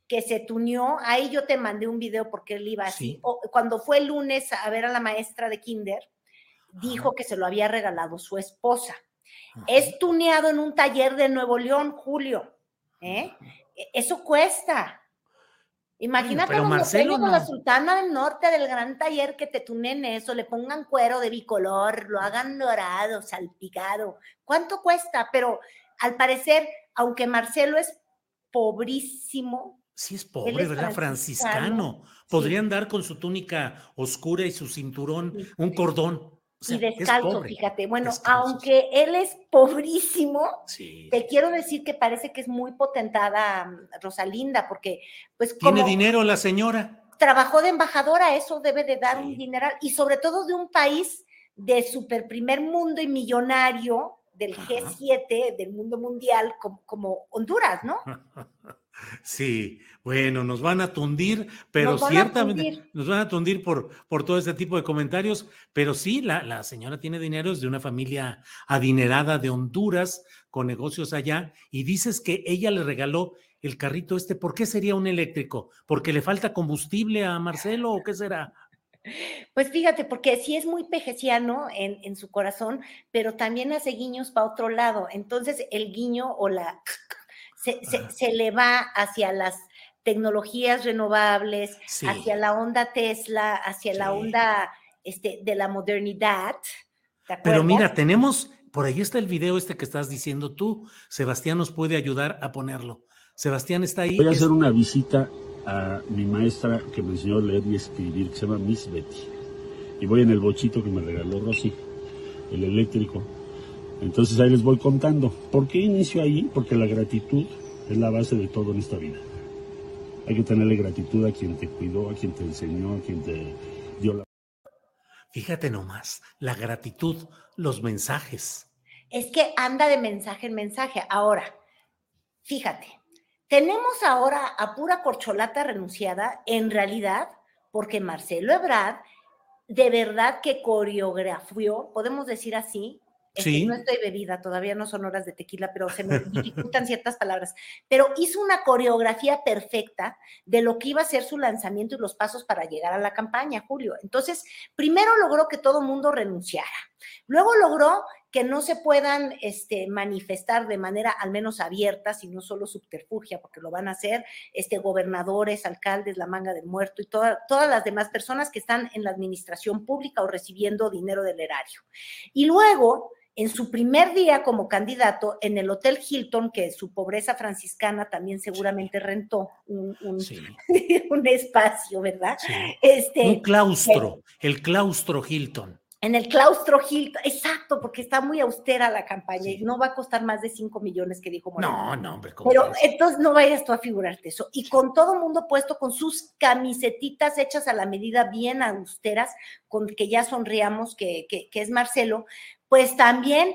[SPEAKER 9] que se tuneó. Ahí yo te mandé un video porque él iba así.
[SPEAKER 1] Sí.
[SPEAKER 9] O- cuando fue el lunes a ver a la maestra de Kinder, dijo que se lo había regalado su esposa. Es tuneado en un taller de Nuevo León, Julio. ¿eh? E- Eso cuesta. Imagínate
[SPEAKER 1] pero Marcelo
[SPEAKER 9] la. Sultana del Norte del gran taller que te tunen eso, le pongan cuero de bicolor, lo hagan dorado, salpicado. ¿Cuánto cuesta? Pero al parecer, aunque Marcelo es pobrísimo,
[SPEAKER 1] Sí, es pobre,
[SPEAKER 9] es
[SPEAKER 1] ¿verdad?
[SPEAKER 9] franciscano.
[SPEAKER 1] Franciscano. Podría andar con su túnica oscura y su cinturón, un cordón. O sea,
[SPEAKER 9] y
[SPEAKER 1] es
[SPEAKER 9] descalzo, fíjate. Bueno,
[SPEAKER 1] Descalzo,
[SPEAKER 9] aunque él es pobrísimo,
[SPEAKER 1] Sí.
[SPEAKER 9] te quiero decir que parece que es muy potentada mm, Rosalinda, porque pues
[SPEAKER 1] Tiene
[SPEAKER 9] como
[SPEAKER 1] dinero la señora.
[SPEAKER 9] trabajó de embajadora, eso debe de dar un dineral, y sobre todo de un país de super primer mundo y millonario del G7, del mundo mundial, como, como Honduras, ¿no?
[SPEAKER 1] Sí, bueno, nos van a tundir, pero
[SPEAKER 9] Nos
[SPEAKER 1] ciertamente
[SPEAKER 9] tundir.
[SPEAKER 1] nos van a tundir por, por todo este tipo de comentarios, pero sí, la, la señora tiene dinero, es de una familia adinerada de Honduras, con negocios allá, y dices que ella le regaló el carrito este, ¿por qué sería un eléctrico? ¿Porque le falta combustible a Marcelo o qué será?
[SPEAKER 9] Pues fíjate, porque sí es muy pejeciano en, en su corazón, pero también hace guiños para otro lado. Entonces el guiño o la se, se- se le va hacia las tecnologías renovables,
[SPEAKER 1] Sí.
[SPEAKER 9] hacia la onda Tesla, hacia la onda este, de la modernidad. ¿te
[SPEAKER 1] Pero mira, tenemos, por ahí está el video este que estás diciendo tú, Sebastián nos puede ayudar a ponerlo. Sebastián está ahí.
[SPEAKER 10] Voy a
[SPEAKER 1] es-
[SPEAKER 10] hacer una visita a mi maestra que me enseñó a leer y escribir, que se llama Miss Betty. Y voy en el bochito que me regaló Rosy, el eléctrico. Entonces ahí les voy contando. ¿Por qué inicio ahí? Porque la gratitud es la base de todo en esta vida. Hay que tenerle gratitud a quien te cuidó, a quien te enseñó, a quien te dio la...
[SPEAKER 1] Fíjate nomás, la gratitud, los mensajes.
[SPEAKER 9] Es que anda de mensaje en mensaje. Ahora, fíjate, tenemos ahora a pura corcholata renunciada, en realidad, porque Marcelo Ebrard de verdad que coreografió, podemos decir así. Este. No estoy bebida, todavía no son horas de tequila, pero se me dificultan ciertas palabras. Pero hizo una coreografía perfecta de lo que iba a ser su lanzamiento y los pasos para llegar a la campaña, Julio. Entonces, primero logró que todo mundo renunciara. Luego logró que no se puedan este, manifestar de manera al menos abierta, sino solo subterfugia, porque lo van a hacer este, gobernadores, alcaldes, la manga del muerto y toda- todas las demás personas que están en la administración pública o recibiendo dinero del erario. Y luego, en su primer día como candidato, en el Hotel Hilton, que su pobreza franciscana también seguramente rentó un, un- un espacio, ¿verdad? Este,
[SPEAKER 1] Un claustro, el claustro Hilton.
[SPEAKER 9] en el claustro Hilton, exacto, porque está muy austera la campaña y no va a costar más de 5 millones que dijo Moreno.
[SPEAKER 1] No, no, hombre, ¿cómo
[SPEAKER 9] Pero entonces no vayas tú a figurarte eso. Y con todo mundo puesto con sus camisetitas hechas a la medida bien austeras, con que ya sonriamos que, que, que es Marcelo, pues también,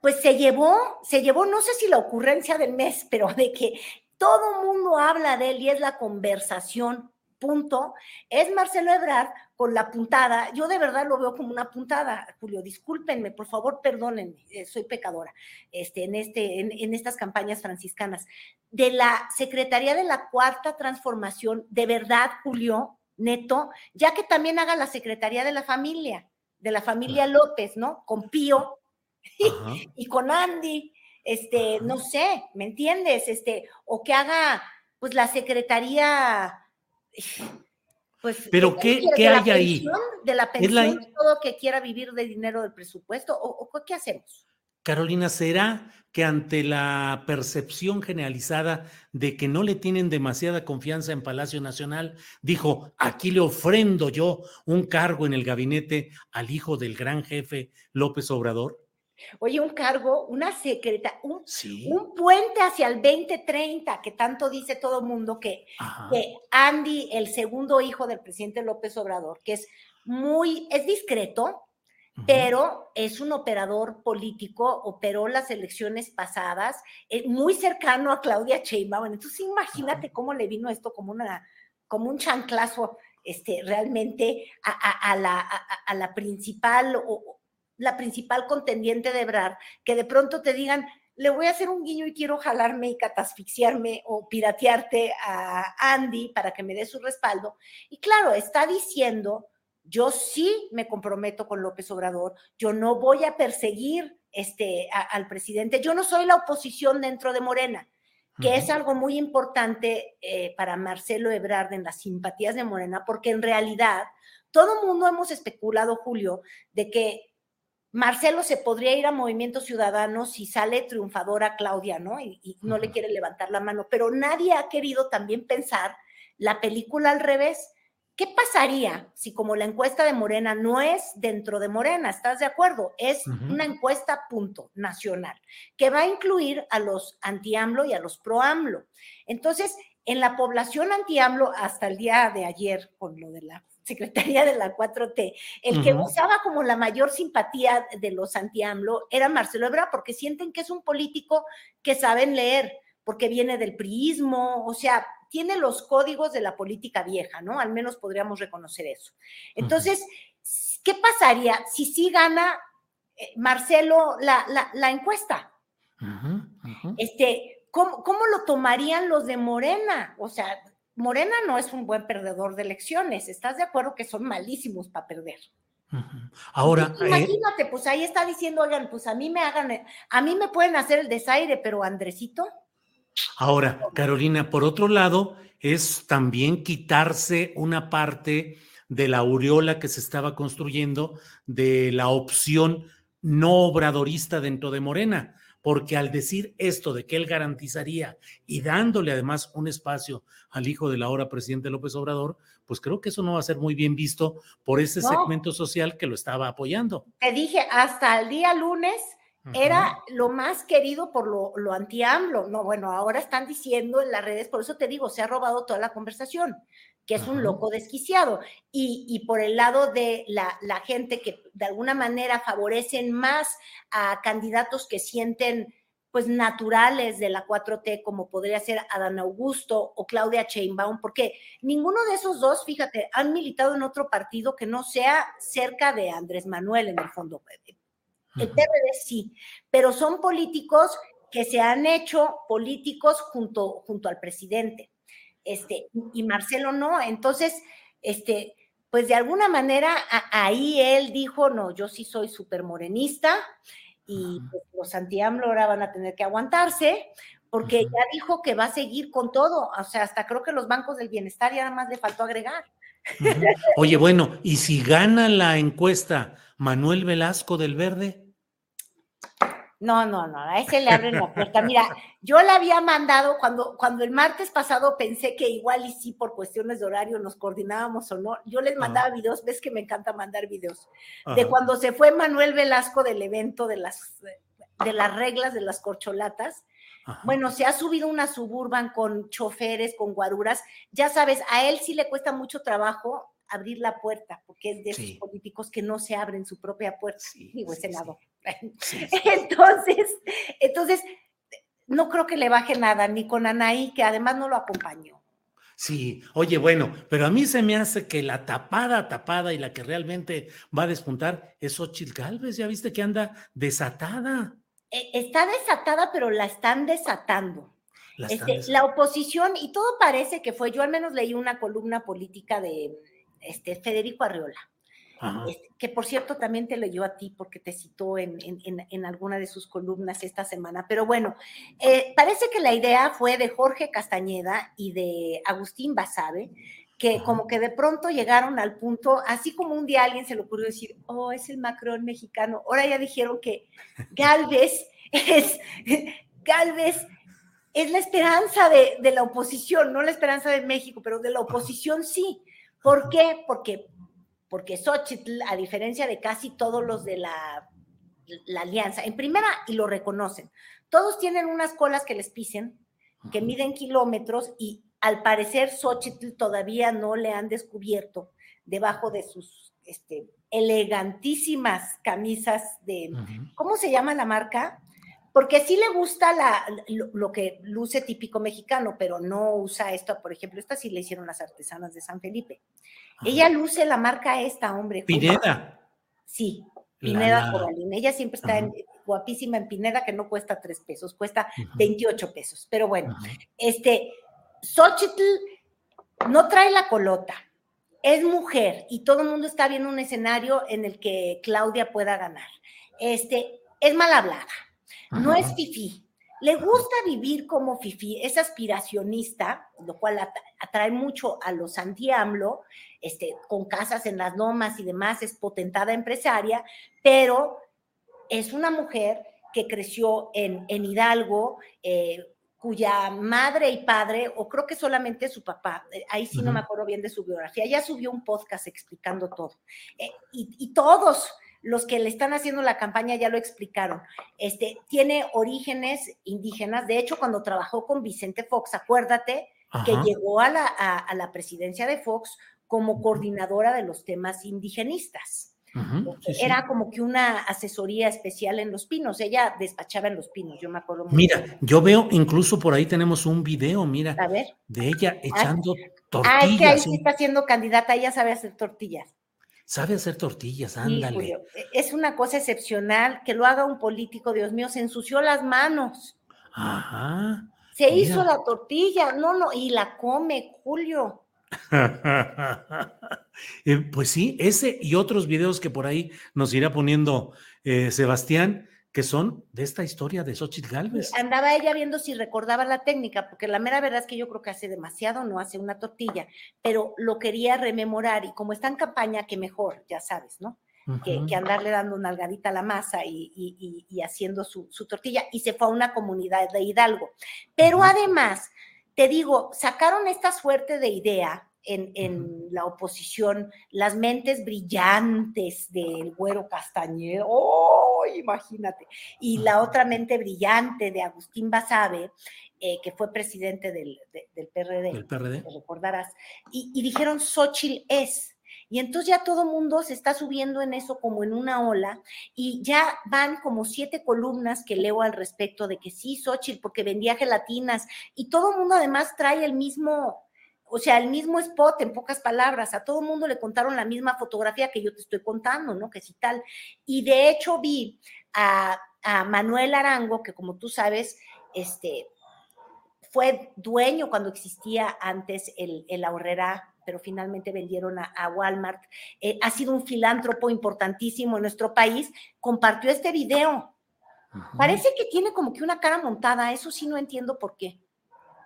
[SPEAKER 9] pues se llevó, se llevó, no sé si la ocurrencia del mes, pero de que todo mundo habla de él y es la conversación, punto, es Marcelo Ebrard con la puntada. Yo de verdad lo veo como una puntada, Julio. Discúlpenme, por favor, perdónenme, eh, soy pecadora este, en, este, en, en estas campañas franciscanas. De la Secretaría de la Cuarta Transformación, de verdad, Julio, neto, ya que también haga la Secretaría de la Familia, de la familia López, ¿no? Con Pío y con Andy, este, no sé, ¿me entiendes? Este, o que haga pues la secretaría, pues...
[SPEAKER 1] Pero ¿qué, ¿qué hay ahí?
[SPEAKER 9] De la pensión, todo que quiera vivir de dinero del presupuesto, o, o qué hacemos?
[SPEAKER 1] Carolina, ¿será que ante la percepción generalizada de que no le tienen demasiada confianza en Palacio Nacional, dijo, aquí le ofrendo yo un cargo en el gabinete al hijo del gran jefe López Obrador?
[SPEAKER 9] Oye, un cargo, una secreta, un, un puente hacia el 2030, que tanto dice todo el mundo que, que Andy, el segundo hijo del presidente López Obrador, que es muy, es discreto, pero es un operador político, operó las elecciones pasadas, es muy cercano a Claudia Sheinbaum. Entonces, imagínate cómo le vino esto como, una, como un chanclazo este, realmente a, la, a, la, principal o la principal contendiente de Ebrard, que de pronto te digan, le voy a hacer un guiño y quiero jalarme y catasfixiarme o piratearte a Andy para que me dé su respaldo. Y claro, está diciendo yo sí me comprometo con López Obrador, yo no voy a perseguir este, al presidente, yo no soy la oposición dentro de Morena, que es algo muy importante eh, para Marcelo Ebrard en las simpatías de Morena, porque en realidad todo el mundo hemos especulado, Julio, de que Marcelo se podría ir a Movimiento Ciudadano si sale triunfadora Claudia, ¿no? Y, y no le quiere levantar la mano, pero nadie ha querido también pensar la película al revés ¿Qué pasaría si como la encuesta de Morena no es dentro de Morena, estás de acuerdo? Es una encuesta punto nacional que va a incluir a los anti-AMLO y a los pro-AMLO. Entonces, en la población anti-AMLO hasta el día de ayer con lo de la Secretaría de la 4T, el que usaba como la mayor simpatía de los anti-AMLO era Marcelo Ebrard porque sienten que es un político que saben leer, porque viene del priismo, o sea, tiene los códigos de la política vieja, ¿no? Al menos podríamos reconocer eso. Entonces, ¿qué pasaría si sí gana eh, Marcelo la, encuesta? Este, ¿cómo, ¿Cómo lo tomarían los de Morena? O sea, Morena no es un buen perdedor de elecciones, ¿estás de acuerdo que son malísimos para perder?
[SPEAKER 1] Ahora,
[SPEAKER 9] eh, imagínate, pues ahí está diciendo, oigan, pues a mí me hagan, a mí me pueden hacer el desaire, pero Andresito.
[SPEAKER 1] Ahora, Carolina, por otro lado, es también quitarse una parte de la aureola que se estaba construyendo de la opción no obradorista dentro de Morena, porque al decir esto de que él garantizaría y dándole además un espacio al hijo de la ahora presidente López Obrador, pues creo que eso no va a ser muy bien visto por ese segmento social que lo estaba apoyando.
[SPEAKER 9] Te dije, hasta el día lunes era lo más querido por lo, lo anti-AMLO. No, bueno, ahora están diciendo en las redes, por eso te digo, se ha robado toda la conversación, que es un loco desquiciado. Y, y, por el lado de la, la, gente que de alguna manera favorecen más a candidatos que sienten pues naturales de la 4T, como podría ser Adán Augusto o Claudia Sheinbaum, porque ninguno de esos dos, fíjate, han militado en otro partido que no sea cerca de Andrés Manuel en el fondo el PRD sí, pero son políticos que se han hecho políticos junto, junto al presidente. Este, y Marcelo no. Entonces, este, pues de alguna manera ahí él dijo, no, yo sí soy súper morenista y pues, los anti-AMLO ahora van a tener que aguantarse porque ya dijo que va a seguir con todo. O sea, hasta creo que los bancos del bienestar ya nada más le faltó agregar.
[SPEAKER 1] Oye, bueno, ¿y si gana la encuesta Manuel Velasco del Verde?
[SPEAKER 9] No, no, no, a ese le abren la puerta. Mira, yo le había mandado, cuando, cuando el martes pasado pensé que igual y sí por cuestiones de horario nos coordinábamos o no, yo les mandaba videos, ves que me encanta mandar videos, de cuando se fue Manuel Velasco del evento de las, de las reglas de las corcholatas. Bueno, se ha subido una suburban con choferes, con guaruras. Ya sabes, a él sí le cuesta mucho trabajo abrir la puerta, porque es de esos políticos que no se abren su propia puerta, digo, ese lado. entonces, entonces, no creo que le baje nada, ni con Anaí, que además no lo acompañó.
[SPEAKER 1] Sí, oye, bueno, pero a mí se me hace que la tapada, tapada y la que realmente va a despuntar es Ochil Galvez, ya viste que anda desatada.
[SPEAKER 9] E, está desatada, pero la están desatando. La, este, la oposición, y todo parece que fue, yo al menos leí una columna política de este, Federico Arriola. Este, que por cierto también te leyó a ti porque te citó en, en- en- alguna de sus columnas esta semana. Pero bueno, eh, parece que la idea fue de Jorge Castañeda y de Agustín Basabe, que como que de pronto llegaron al punto, así como un día a alguien se le ocurrió decir, oh, es el Macron mexicano, ahora ya dijeron que Galvez es, Galvez es la esperanza de, de la oposición, no la esperanza de México, pero de la oposición sí. ¿Por qué? Porque, porque Xochitl, a diferencia de casi todos los de la, la alianza, en primera, y lo reconocen, todos tienen unas colas que les pisen, que miden kilómetros, y al parecer Xochitl todavía no le han descubierto debajo de sus este, elegantísimas camisas de, ¿cómo se llama la marca? Porque sí le gusta la, lo, lo que luce típico mexicano, pero no usa esto, por ejemplo, esta sí le hicieron las artesanas de San Felipe. Ella luce la marca esta, hombre.
[SPEAKER 1] Pineda.
[SPEAKER 9] Sí, Pineda
[SPEAKER 1] la-
[SPEAKER 9] Coralina. Ella siempre está en- guapísima en Pineda, que no cuesta tres pesos, cuesta 28 pesos. Pero bueno, este, Xochitl no trae la colota, es mujer y todo el mundo está viendo un escenario en el que Claudia pueda ganar. Este, es mal hablada, no es fifí. Le gusta vivir como fifí, es aspiracionista, lo cual at- atrae mucho a los anti-AMLO, este, con casas en las lomas y demás, es potentada empresaria, pero es una mujer que creció en, en Hidalgo, eh, cuya madre y padre, o creo que solamente su papá, eh, ahí sí no me acuerdo bien de su biografía, ya subió un podcast explicando todo. Eh, y, y todos los que le están haciendo la campaña ya lo explicaron. Este, tiene orígenes indígenas, de hecho cuando trabajó con Vicente Fox, acuérdate que llegó a la, a- a la presidencia de Fox como coordinadora de los temas indigenistas.
[SPEAKER 1] Ujú, sí, sí.
[SPEAKER 9] Era como que una asesoría especial en Los Pinos. Ella despachaba en Los Pinos, yo me acuerdo
[SPEAKER 1] Mira, yo veo, incluso por ahí tenemos un video, mira,
[SPEAKER 9] A ver.
[SPEAKER 1] de ella echando
[SPEAKER 9] Ah, es que ahí
[SPEAKER 1] tortillas.
[SPEAKER 9] sí está siendo candidata, ella sabe hacer tortillas.
[SPEAKER 1] Sabe hacer tortillas, ándale.
[SPEAKER 9] E- Es una cosa excepcional que lo haga un político, Dios mío, se ensució las manos.
[SPEAKER 1] Ajá.
[SPEAKER 9] Se
[SPEAKER 1] Mira.
[SPEAKER 9] hizo la tortilla, no, no, y la come, Julio.
[SPEAKER 1] Eh, pues sí, ese y otros videos que por ahí nos irá poniendo eh, Sebastián, que son de esta historia de Xochitl Galvez.
[SPEAKER 9] Andaba ella viendo si recordaba la técnica, porque la mera verdad es que yo creo que hace demasiado, no hace una tortilla, pero lo quería rememorar y como está en campaña, que mejor, ya sabes, ¿no? que, andarle dando una algadita a la masa y, y- y- y haciendo su, su tortilla, y se fue a una comunidad de Hidalgo. Pero además, te digo, sacaron esta suerte de idea en, en la oposición, las mentes brillantes del güero Castañeda, ¡oh, imagínate! Y la otra mente brillante de Agustín Basabe, eh, que fue presidente del, de- del PRD,
[SPEAKER 1] Del PRD.
[SPEAKER 9] te recordarás, y, y dijeron Xochitl es. Y entonces ya todo mundo se está subiendo en eso como en una ola y ya van como siete columnas que leo al respecto de que sí, Xochitl, porque vendía gelatinas y todo el mundo además trae el mismo, o sea, el mismo spot en pocas palabras. A todo el mundo le contaron la misma fotografía que yo te estoy contando, ¿no? Que sí tal. Y de hecho vi a, a Manuel Arango, que como tú sabes, este, fue dueño cuando existía antes el, el ahorrera, pero finalmente vendieron a, a Walmart. Eh, ha sido un filántropo importantísimo en nuestro país. Compartió este video. Parece que tiene como que una cara montada. Eso sí no entiendo por qué.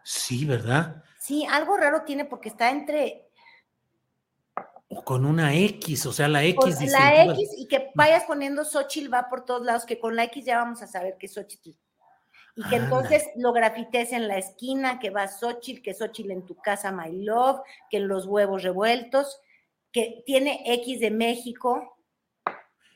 [SPEAKER 1] Sí, ¿verdad?
[SPEAKER 9] Sí, algo raro tiene porque está entre
[SPEAKER 1] con una X, o sea, la X
[SPEAKER 9] con la. X y que vayas poniendo Xochitl va por todos lados, que con la X ya vamos a saber que es Xochitl. Y que entonces lo grafites en la esquina, que va Xochitl, que Xochitl en tu casa, my love, que los huevos revueltos, que tiene X de México.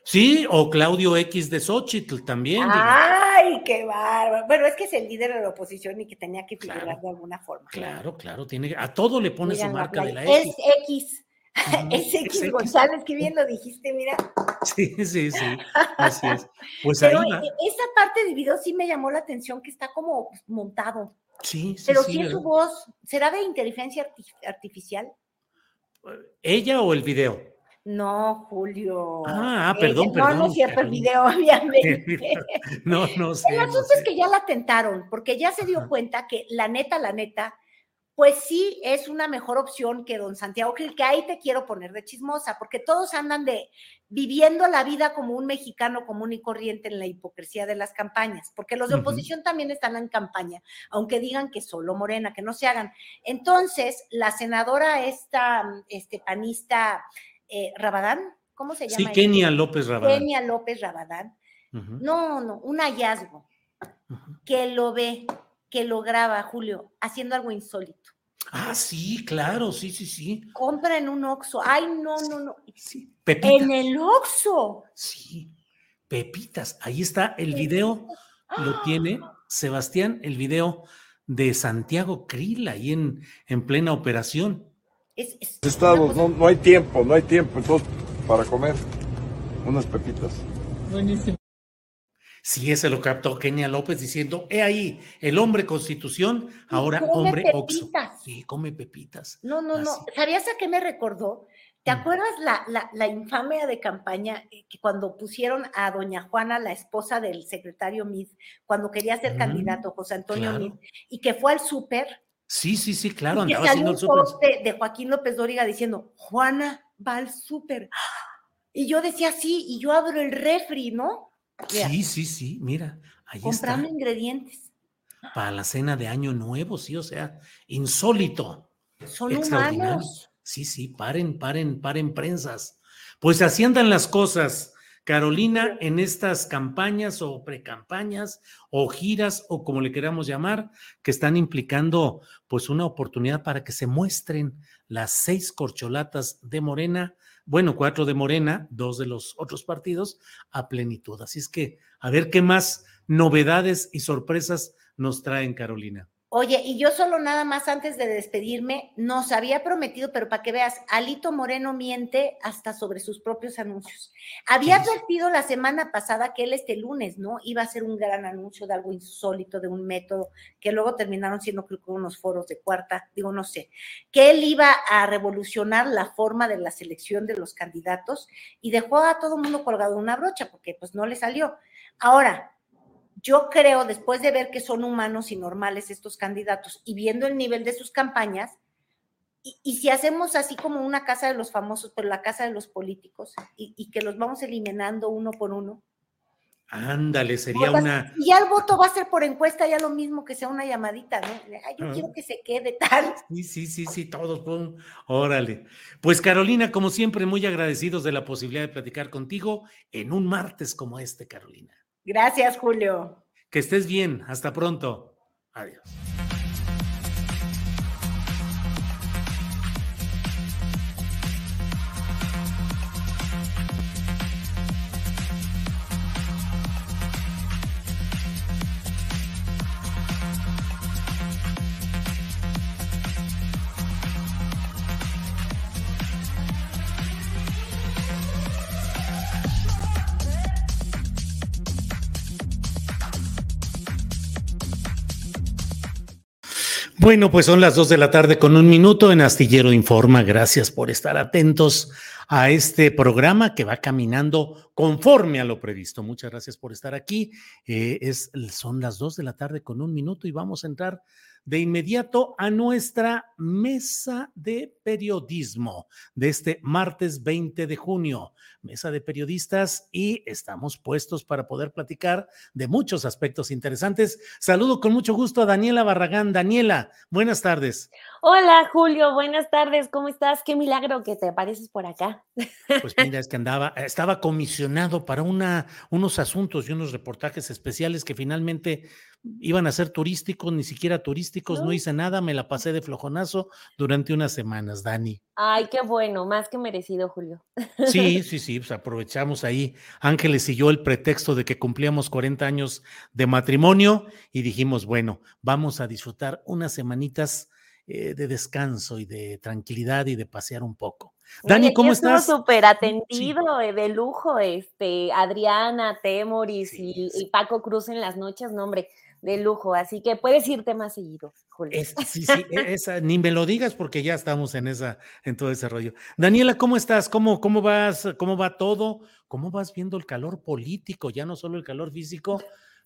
[SPEAKER 1] Sí, o Claudio X de Xochitl también.
[SPEAKER 9] ¡Ay, qué bárbaro! Bueno, es que es el líder de la oposición y que tenía que figurar
[SPEAKER 1] Claro.
[SPEAKER 9] de alguna forma.
[SPEAKER 1] Claro, claro, tiene, a todo le pone
[SPEAKER 9] Mira
[SPEAKER 1] su
[SPEAKER 9] la
[SPEAKER 1] marca de la X.
[SPEAKER 9] Es X. Es X
[SPEAKER 1] es X.
[SPEAKER 9] González, que bien lo dijiste, mira.
[SPEAKER 1] Sí, sí, sí, así es. Pues ahí
[SPEAKER 9] Pero
[SPEAKER 1] va.
[SPEAKER 9] e- esa parte del video sí me llamó la atención, que está como montado.
[SPEAKER 1] Sí, sí,
[SPEAKER 9] Pero
[SPEAKER 1] sí,
[SPEAKER 9] sí es su voz. ¿Será de inteligencia arti- artificial?
[SPEAKER 1] ¿Ella o el video?
[SPEAKER 9] No, Julio.
[SPEAKER 1] Ah, ah, perdón,
[SPEAKER 9] Ella- No, no
[SPEAKER 1] perdón,
[SPEAKER 9] es cierto el
[SPEAKER 1] perdón.
[SPEAKER 9] video, obviamente.
[SPEAKER 1] No, no sé.
[SPEAKER 9] El
[SPEAKER 1] no
[SPEAKER 9] asunto
[SPEAKER 1] sé.
[SPEAKER 9] es que ya la tentaron, porque ya se dio cuenta que la neta, la neta, pues sí es una mejor opción que don Santiago Krill, que ahí te quiero poner de chismosa, porque todos andan de viviendo la vida como un mexicano común y corriente en la hipocresía de las campañas, porque los de oposición también están en campaña, aunque digan que solo Morena, que no se hagan. Entonces, la senadora esta, este panista eh, Rabadán, ¿cómo se llama?
[SPEAKER 1] Sí? Kenia López Rabadán.
[SPEAKER 9] Kenia López Rabadán. No, no, un hallazgo que lo ve, que lo graba, Julio, haciendo algo insólito.
[SPEAKER 1] Ah, sí, claro, sí, sí, sí.
[SPEAKER 9] Compra en un Oxxo. Ay, no, no, no.
[SPEAKER 1] Pepitas.
[SPEAKER 9] En el Oxxo.
[SPEAKER 1] Sí, Pepitas. Ahí está el video, lo tiene Sebastián, el video de Santiago Krill ahí en, en plena operación.
[SPEAKER 9] Es, es-
[SPEAKER 11] Estados, no, no hay tiempo, no hay tiempo entonces para comer unas pepitas.
[SPEAKER 1] Buenísimo. Sí, ese lo captó Kenia López diciendo, he ahí, el hombre constitución, ahora
[SPEAKER 9] come
[SPEAKER 1] hombre Oxo.
[SPEAKER 9] pepitas.
[SPEAKER 1] Sí, come pepitas.
[SPEAKER 9] No, no, no. ¿Sabías a qué me recordó? ¿Te acuerdas la, la, la infamia de campaña eh, que cuando pusieron a doña Juana, la esposa del secretario Mid, cuando quería ser
[SPEAKER 1] Mm,
[SPEAKER 9] candidato José Antonio
[SPEAKER 1] claro.
[SPEAKER 9] Mid, y que fue al súper
[SPEAKER 1] Sí, sí, sí, claro, andaba haciendo el súper.
[SPEAKER 9] post de, de Joaquín López Dóriga diciendo, Juana va al súper. Y yo decía, sí, y yo abro el refri, ¿no? Mira,
[SPEAKER 1] Sí, sí, sí, mira, ahí
[SPEAKER 9] comprando
[SPEAKER 1] está.
[SPEAKER 9] ingredientes.
[SPEAKER 1] Para la cena de Año Nuevo, sí, o sea, insólito.
[SPEAKER 9] Son
[SPEAKER 1] Extraordinario.
[SPEAKER 9] humanos.
[SPEAKER 1] Sí, sí, paren, paren, paren prensas. Pues así andan las cosas, Carolina, en estas campañas o precampañas o giras o como le queramos llamar, que están implicando pues una oportunidad para que se muestren las seis corcholatas de Morena, bueno, cuatro de Morena, dos de los otros partidos, a plenitud. Así es que a ver qué más novedades y sorpresas nos traen, Carolina.
[SPEAKER 9] Oye, y yo solo nada más antes de despedirme, nos había prometido, pero para que veas, Alito Moreno miente hasta sobre sus propios anuncios. Había advertido la semana pasada que él este lunes, ¿no? Iba a hacer un gran anuncio de algo insólito, de un método, que luego terminaron siendo, creo que unos foros de cuarta, digo, no sé, que él iba a revolucionar la forma de la selección de los candidatos y dejó a todo el mundo colgado de una brocha, porque pues no le salió. Ahora, yo creo, después de ver que son humanos y normales estos candidatos y viendo el nivel de sus campañas, y, y si hacemos así como una casa de los famosos, pero la casa de los políticos, y, y que los vamos eliminando uno por uno,
[SPEAKER 1] Ándale, sería
[SPEAKER 9] votas,
[SPEAKER 1] una,
[SPEAKER 9] y ya el voto va a ser por encuesta, ya lo mismo que sea una llamadita, ¿no? Ay, yo
[SPEAKER 1] Ah.
[SPEAKER 9] quiero que se quede tal.
[SPEAKER 1] Sí, sí, sí, sí, todos, pum, órale. Pues Carolina, como siempre, muy agradecidos de la posibilidad de platicar contigo en un martes como este, Carolina.
[SPEAKER 9] Gracias, Julio.
[SPEAKER 1] Que estés bien, hasta pronto. Adiós. Bueno, pues son las dos de la tarde con un minuto en Astillero Informa. Gracias por estar atentos a este programa que va caminando conforme a lo previsto. Muchas gracias por estar aquí. Eh, es, son las dos de la tarde con un minuto y vamos a entrar de inmediato a nuestra mesa de periodismo de este martes 20 de junio. Mesa de periodistas y estamos puestos para poder platicar de muchos aspectos interesantes. Saludo con mucho gusto a Daniela Barragán. Daniela, buenas tardes.
[SPEAKER 12] Hola Julio, buenas tardes, ¿cómo estás? Qué milagro que te apareces por acá.
[SPEAKER 1] Pues mira, es que andaba, estaba comisionado para una, unos asuntos y unos reportajes especiales que finalmente iban a ser turísticos, ni siquiera turísticos, no,
[SPEAKER 12] No.
[SPEAKER 1] hice nada, me la pasé de flojonazo durante unas semanas, Dani.
[SPEAKER 12] Ay, qué bueno, más que merecido, Julio.
[SPEAKER 1] Sí, sí, sí, pues aprovechamos ahí. Ángeles y yo el pretexto de que cumplíamos 40 años de matrimonio y dijimos, bueno, vamos a disfrutar unas semanitas eh, de descanso y de tranquilidad y de pasear un poco. Dani, ¿cómo estás?
[SPEAKER 12] súper atendido, eh, de lujo, este, Adriana, Temoris y, y Paco Cruz en las noches, no, hombre, de lujo, así que puedes irte más seguido, Julio.
[SPEAKER 1] Es- sí, sí, e- esa, ni me lo digas porque ya estamos en esa, en todo ese rollo. Daniela, ¿cómo estás? ¿Cómo, cómo vas? ¿Cómo va todo? ¿Cómo vas viendo el calor político? Ya no solo el calor físico,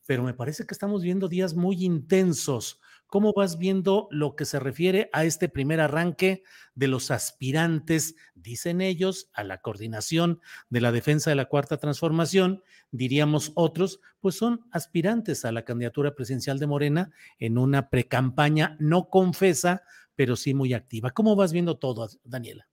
[SPEAKER 1] pero me parece que estamos viendo días muy intensos. ¿Cómo vas viendo lo que se refiere a este primer arranque de los aspirantes, dicen ellos, a la coordinación de la defensa de la cuarta transformación? Diríamos otros, pues son aspirantes a la candidatura presidencial de Morena en una precampaña no confesa, pero sí muy activa. ¿Cómo vas viendo todo, Daniela?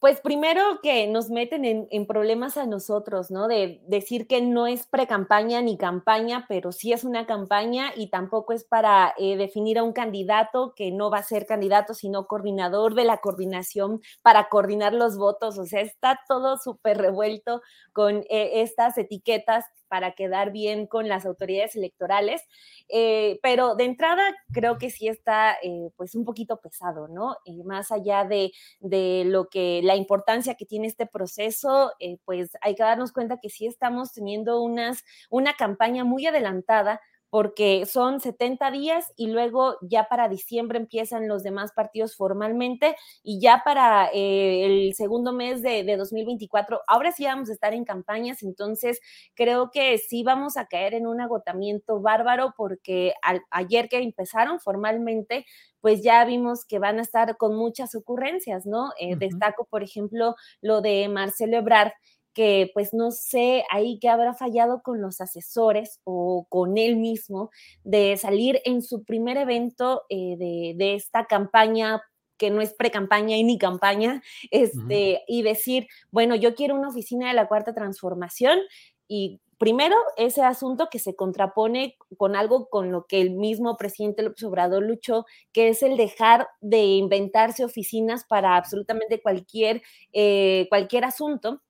[SPEAKER 12] Pues primero que nos meten en, problemas a nosotros, ¿no? De decir que no es pre-campaña ni campaña, pero sí es una campaña y tampoco es para eh, definir a un candidato que no va a ser candidato, sino coordinador de la coordinación para coordinar los votos. O sea, está todo súper revuelto con eh, estas etiquetas para quedar bien con las autoridades electorales, eh, pero de entrada creo que sí está eh, pues un poquito pesado, ¿no? Y más allá de, de, lo que, la importancia que tiene este proceso, eh, pues hay que darnos cuenta que sí estamos teniendo unas, una campaña muy adelantada porque son 70 días y luego ya para diciembre empiezan los demás partidos formalmente y ya para eh, el segundo mes de, 2024, ahora sí vamos a estar en campañas, entonces creo que sí vamos a caer en un agotamiento bárbaro porque ayer que empezaron formalmente, pues ya vimos que van a estar con muchas ocurrencias, ¿no? Eh, destaco, por ejemplo, lo de Marcelo Ebrard, que pues no sé ahí qué habrá fallado con los asesores o con él mismo de salir en su primer evento eh, de, esta campaña que no es pre-campaña y ni campaña, este, y decir, bueno, yo quiero una oficina de la cuarta transformación y primero ese asunto que se contrapone con algo con lo que el mismo presidente López Obrador luchó, que es el dejar de inventarse oficinas para absolutamente cualquier, eh, cualquier asunto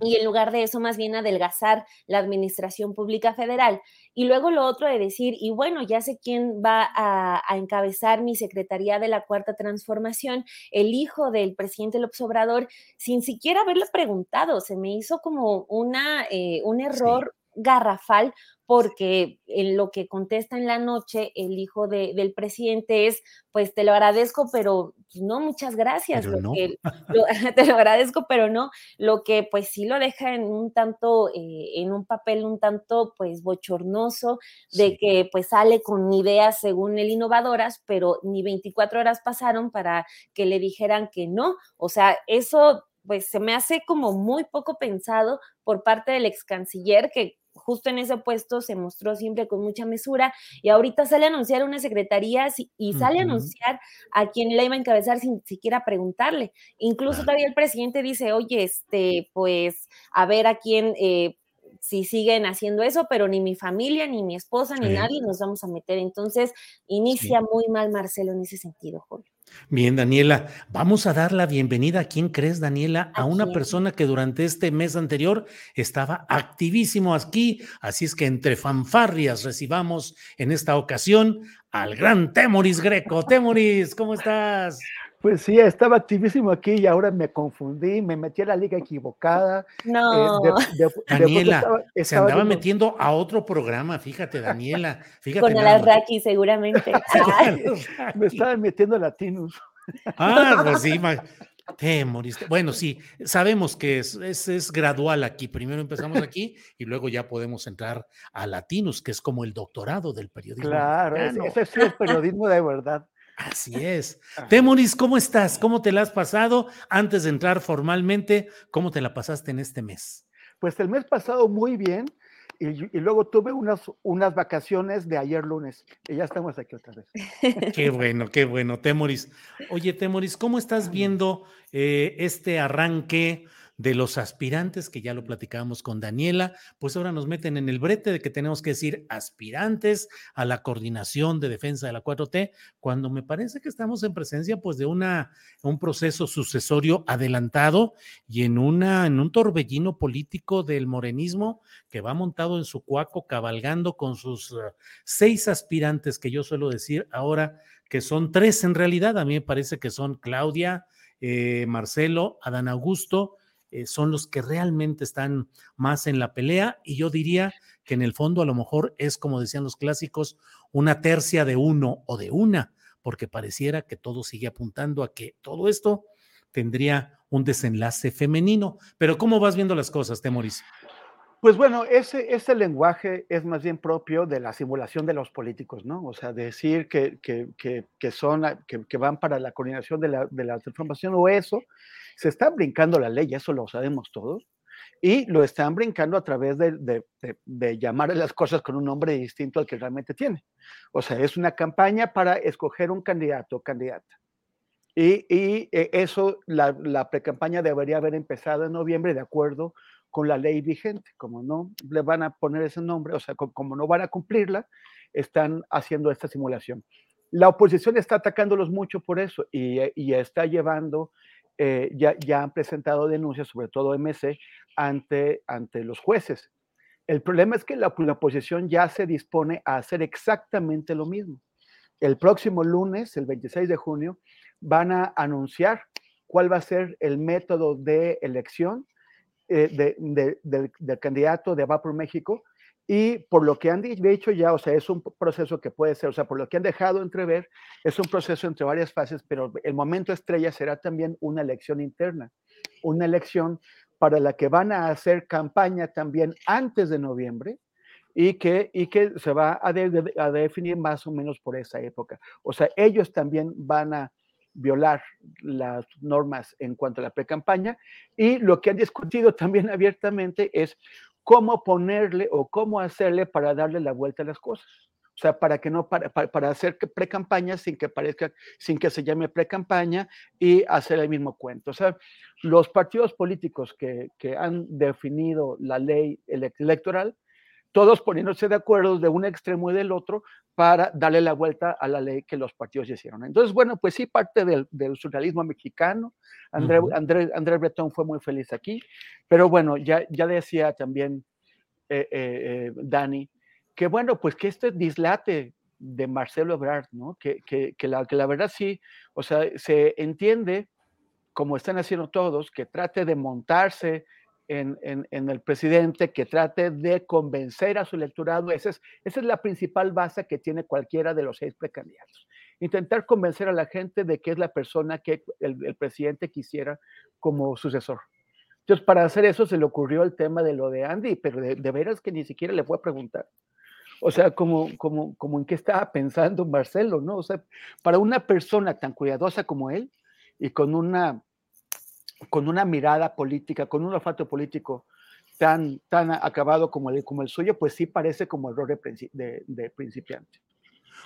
[SPEAKER 12] y en lugar de eso más bien adelgazar la administración pública federal. Y luego lo otro de decir, y bueno, ya sé quién va a, encabezar mi Secretaría de la Cuarta Transformación, el hijo del presidente López Obrador, sin siquiera haberle preguntado, se me hizo como una, eh, un error garrafal porque en lo que contesta en la noche el hijo del presidente es, pues te lo agradezco, pero pues, no, muchas gracias. te lo agradezco, pero no. Lo que pues sí lo deja en un tanto, eh, en un papel un tanto pues bochornoso, de que pues sale con ideas según él innovadoras, pero ni 24 horas pasaron para que le dijeran que no. O sea, eso pues se me hace como muy poco pensado por parte del ex canciller que justo en ese puesto se mostró siempre con mucha mesura y ahorita sale a anunciar una secretaría y sale a anunciar a quien la iba a encabezar sin siquiera preguntarle. Incluso todavía el presidente dice, oye, este, pues a ver a quién, eh, si siguen haciendo eso, pero ni mi familia, ni mi esposa, ni nadie nos vamos a meter. Entonces, inicia muy mal Marcelo en ese sentido, Julio.
[SPEAKER 1] Bien, Daniela, vamos a dar la bienvenida a quién crees, Daniela, a, una persona que durante este mes anterior estaba activísimo aquí, así es que entre fanfarrias recibamos en esta ocasión al gran Temoris Greco. Temoris, ¿cómo estás?
[SPEAKER 13] Pues sí, estaba activísimo aquí y ahora me confundí, me metí a la liga equivocada.
[SPEAKER 12] Eh, no.
[SPEAKER 1] Daniela, se andaba metiendo a otro programa, fíjate, Daniela. Fíjate
[SPEAKER 12] Con el Arraki, seguramente.
[SPEAKER 13] me estaban metiendo latinos.
[SPEAKER 1] Ah, pues sí, te moriste. Bueno, sí, sabemos que es, es, gradual aquí. Primero empezamos aquí y luego ya podemos entrar a latinos, que es como el doctorado del periodismo.
[SPEAKER 13] Claro, ese es el periodismo de verdad.
[SPEAKER 1] Así es. Temoris, ¿cómo estás? ¿Cómo te la has pasado? Antes de entrar formalmente, ¿cómo te la pasaste en este mes?
[SPEAKER 13] Pues el mes pasado muy bien y, luego tuve unas, unas vacaciones de ayer lunes y ya estamos aquí otra vez.
[SPEAKER 1] Qué bueno, qué bueno, Temoris. Oye, Temoris, ¿cómo estás viendo eh, este arranque? De los aspirantes, que ya lo platicábamos con Daniela, pues ahora nos meten en el brete de que tenemos que decir aspirantes a la coordinación de defensa de la 4T, cuando me parece que estamos en presencia pues de una, un proceso sucesorio adelantado y en, una, en un torbellino político del morenismo que va montado en su cuaco cabalgando con sus uh, seis aspirantes que yo suelo decir ahora que son tres en realidad, a mí me parece que son Claudia, eh, Marcelo, Adán Augusto, eh, son los que realmente están más en la pelea y yo diría que en el fondo a lo mejor es, como decían los clásicos, una tercia de uno o de una, porque pareciera que todo sigue apuntando a que todo esto tendría un desenlace femenino. Pero ¿cómo vas viendo las cosas, Temoris?
[SPEAKER 13] Pues bueno, ese, lenguaje es más bien propio de la simulación de los políticos, ¿no? O sea, decir que, son, que, van para la coordinación de la, transformación o eso, se está brincando la ley, eso lo sabemos todos, y lo están brincando a través de, llamar a las cosas con un nombre distinto al que realmente tiene. O sea, es una campaña para escoger un candidato o candidata. Y, y eh, eso, la, la pre-campaña debería haber empezado en noviembre de acuerdo con la ley vigente. Como no le van a poner ese nombre, o sea, como no van a cumplirla, están haciendo esta simulación. La oposición está atacándolos mucho por eso y, y está llevando, eh, ya, ya, han presentado denuncias, sobre todo MC, ante, ante los jueces. El problema es que la, la oposición ya se dispone a hacer exactamente lo mismo. El próximo lunes, el 26 de junio, van a anunciar cuál va a ser el método de elección eh, de, de, del, del, candidato de Va por México y por lo que han dicho ya, o sea, es un proceso que puede ser, o sea, por lo que han dejado entrever, es un proceso entre varias fases, pero el momento estrella será también una elección interna, una elección para la que van a hacer campaña también antes de noviembre, y que, y que se va a, de, a, definir más o menos por esa época. O sea, ellos también van a violar las normas en cuanto a la pre-campaña y lo que han discutido también abiertamente es cómo ponerle o cómo hacerle para darle la vuelta a las cosas. O sea, para que no, para, para, hacer pre-campaña sin que parezca, sin que se llame pre-campaña y hacer el mismo cuento. O sea, los partidos políticos que, que han definido la ley electoral, todos poniéndose de acuerdo de un extremo y del otro para darle la vuelta a la ley que los partidos hicieron. Entonces, bueno, pues sí, parte del, del surrealismo mexicano. André, uh -huh. André, André, Breton fue muy feliz aquí, pero bueno, ya, ya decía también eh, eh, eh, Dani, que bueno, pues que este dislate de Marcelo Ebrard, ¿no? Que, que, que, la, que la verdad sí, o sea, se entiende, como están haciendo todos, que trate de montarse en, en, en, el presidente, que trate de convencer a su electorado. Esa es, esa es la principal base que tiene cualquiera de los seis precandidatos. Intentar convencer a la gente de que es la persona que el, el presidente quisiera como sucesor. Entonces, para hacer eso se le ocurrió el tema de lo de Andy, pero de, de veras que ni siquiera le fue a preguntar. O sea, como, como, como en qué estaba pensando Marcelo, ¿no? O sea, para una persona tan cuidadosa como él y con una con una mirada política, con un olfato político tan, tan acabado como el, como el suyo, pues sí parece como error de, de, de principiante.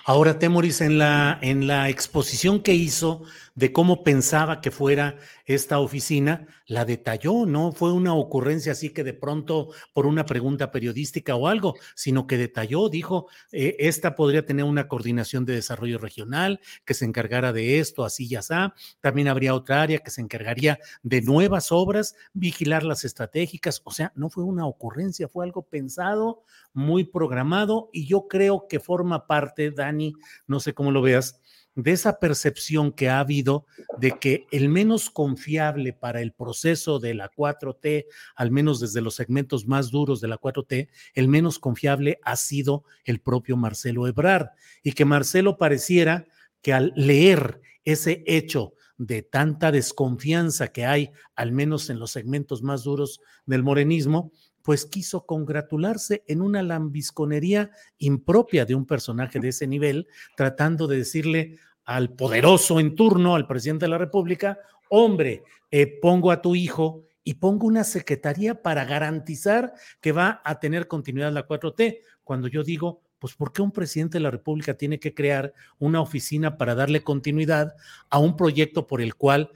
[SPEAKER 1] Ahora, Temoris, en la, en la exposición que hizo de cómo pensaba que fuera esta oficina, la detalló, no fue una ocurrencia así que de pronto por una pregunta periodística o algo, sino que detalló, dijo, eh, esta podría tener una coordinación de desarrollo regional que se encargara de esto, así ya está. También habría otra área que se encargaría de nuevas obras, vigilar las estratégicas, o sea, no fue una ocurrencia, fue algo pensado, muy programado y yo creo que forma parte, Dani, no sé cómo lo veas, de esa percepción que ha habido de que el menos confiable para el proceso de la 4T, al menos desde los segmentos más duros de la 4T, el menos confiable ha sido el propio Marcelo Ebrard. Y que Marcelo pareciera que al leer ese hecho de tanta desconfianza que hay, al menos en los segmentos más duros del morenismo, pues quiso congratularse en una lambisconería impropia de un personaje de ese nivel, tratando de decirle al poderoso en turno, al presidente de la República, hombre, eh, pongo a tu hijo y pongo una secretaría para garantizar que va a tener continuidad la 4T. Cuando yo digo, pues ¿por qué un presidente de la República tiene que crear una oficina para darle continuidad a un proyecto por el cual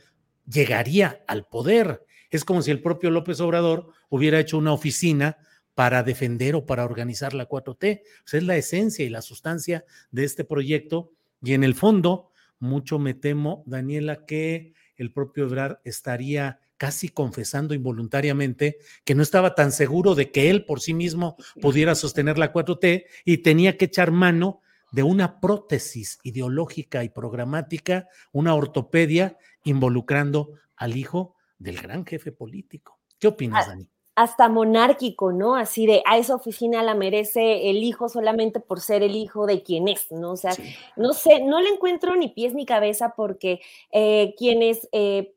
[SPEAKER 1] llegaría al poder? Es como si el propio López Obrador hubiera hecho una oficina para defender o para organizar la 4T. O sea, es la esencia y la sustancia de este proyecto. Y en el fondo, mucho me temo, Daniela, que el propio Ebrard estaría casi confesando involuntariamente que no estaba tan seguro de que él por sí mismo pudiera sostener la 4T y tenía que echar mano de una prótesis ideológica y programática, una ortopedia involucrando al hijo del gran jefe político. ¿Qué opinas, Dani?
[SPEAKER 12] Hasta monárquico, ¿no? Así de a esa oficina la merece el hijo solamente por ser el hijo de quien es, ¿no? O sea, sí. no sé, no le encuentro ni pies ni cabeza porque eh, quienes eh,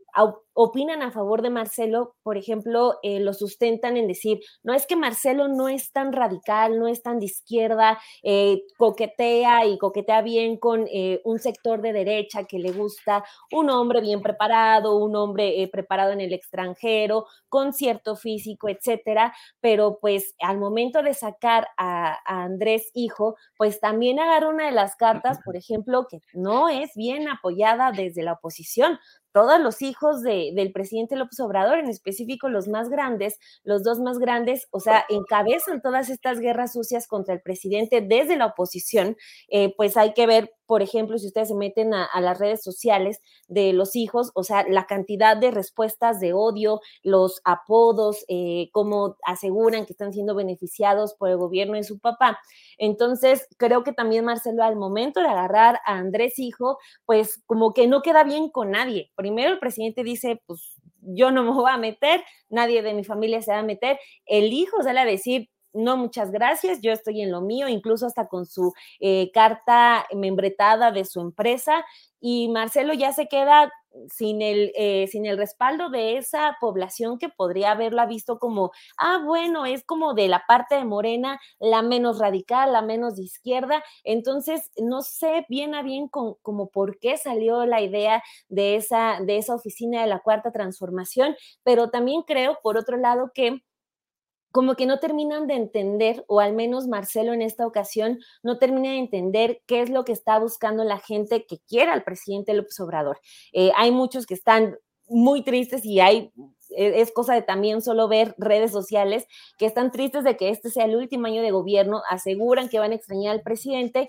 [SPEAKER 12] opinan a favor de Marcelo, por ejemplo, eh, lo sustentan en decir, no es que Marcelo no es tan radical, no es tan de izquierda, eh, coquetea y coquetea bien con eh, un sector de derecha que le gusta, un hombre bien preparado, un hombre preparado en el extranjero, con cierto físico, etcétera, pero pues al momento de sacar a, a Andrés Hijo, pues también agarra una de las cartas, por ejemplo, que no es bien apoyada desde la oposición. Todos los hijos de, del presidente López Obrador, en específico los más grandes, los dos más grandes, o sea, encabezan todas estas guerras sucias contra el presidente desde la oposición, eh, pues hay que ver por ejemplo, si ustedes se meten a, las redes sociales de los hijos, o sea, la cantidad de respuestas de odio, los apodos, eh, cómo aseguran que están siendo beneficiados por el gobierno de su papá. Entonces, creo que también Marcelo, al momento de agarrar a Andrés Hijo, pues como que no queda bien con nadie. Primero el presidente dice, pues yo no me voy a meter, nadie de mi familia se va a meter. El hijo sale a decir, no, muchas gracias, yo estoy en lo mío, incluso hasta con su eh, carta membretada de su empresa. Y Marcelo ya se queda sin el, eh, sin el respaldo de esa población que podría haberla visto como, ah, bueno, es como de la parte de Morena, la menos radical, la menos de izquierda. Entonces, no sé bien a bien como por qué salió la idea de esa, de esa oficina de la cuarta transformación, pero también creo, por otro lado, que como que no terminan de entender, o al menos Marcelo en esta ocasión no termina de entender qué es lo que está buscando la gente que quiera al presidente López Obrador. Eh, hay muchos que están muy tristes y hay e, es cosa de también solo ver redes sociales que están tristes de que este sea el último año de gobierno, aseguran que van a extrañar al presidente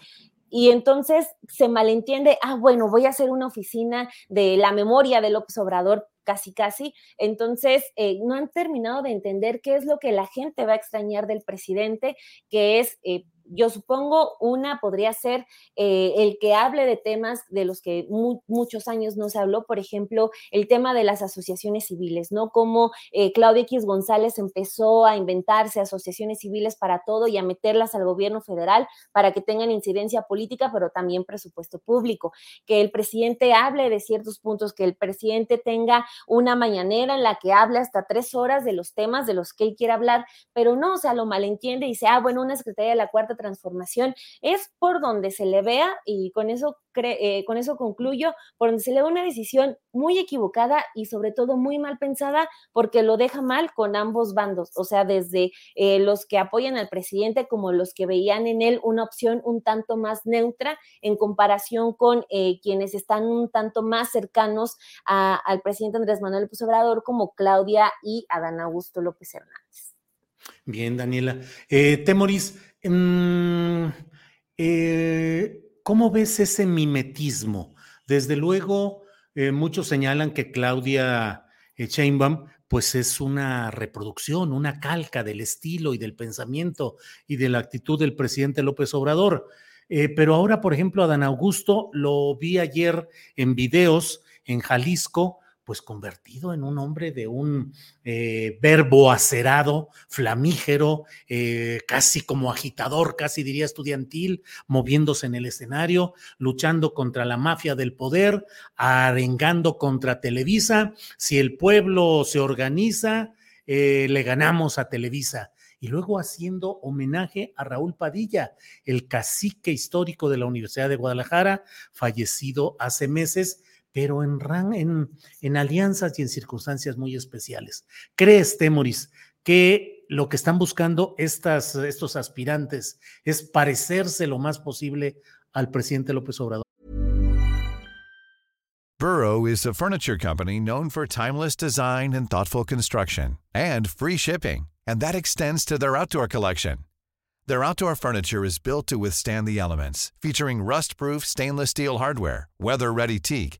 [SPEAKER 12] y entonces se malentiende, ah, bueno, voy a hacer una oficina de la memoria de López Obrador, casi, casi. Entonces, eh, no han terminado de entender qué es lo que la gente va a extrañar del presidente, que es eh, yo supongo una podría ser eh, el que hable de temas de los que muchos años no se habló, por ejemplo, el tema de las asociaciones civiles, ¿no? Como eh, Claudia X González empezó a inventarse asociaciones civiles para todo y a meterlas al gobierno federal para que tengan incidencia política, pero también presupuesto público. Que el presidente hable de ciertos puntos, que el presidente tenga una mañanera en la que hable hasta tres horas de los temas de los que él quiere hablar, pero no, o sea, lo malentiende y dice, ah, bueno, una secretaria de la cuarta transformación es por donde se le vea, y con eso, eh, con eso concluyo, por donde se le ve una decisión muy equivocada y sobre todo muy mal pensada porque lo deja mal con ambos bandos, o sea, desde eh, los que apoyan al presidente como los que veían en él una opción un tanto más neutra en comparación con eh, quienes están un tanto más cercanos al presidente Andrés Manuel López Obrador como Claudia y Adán Augusto López Hernández.
[SPEAKER 1] Bien, Daniela. Temoris, eh, ¿Cómo ves ese mimetismo? Desde luego, eh, muchos señalan que Claudia eh, Sheinbaum pues es una reproducción, una calca del estilo y del pensamiento y de la actitud del presidente López Obrador. pero ahora, por ejemplo, Adán Augusto lo vi ayer en videos en Jalisco pues convertido en un hombre de un eh, verbo acerado, flamígero, eh, casi como agitador, casi diría estudiantil, moviéndose en el escenario, luchando contra la mafia del poder, arengando contra Televisa. Si el pueblo se organiza, eh, le ganamos a Televisa y luego haciendo homenaje a Raúl Padilla, el cacique histórico de la Universidad de Guadalajara, fallecido hace meses pero en, en, en alianzas y en circunstancias muy especiales. ¿Crees, Temoris, que lo que están buscando estas, estos aspirantes es parecerse lo más posible al presidente López Obrador?
[SPEAKER 14] Burrow is a furniture company known for timeless design and thoughtful construction and free shipping, and that extends to their outdoor collection. Their outdoor furniture is built to withstand the elements, featuring rust-proof stainless steel hardware, weather-ready teak,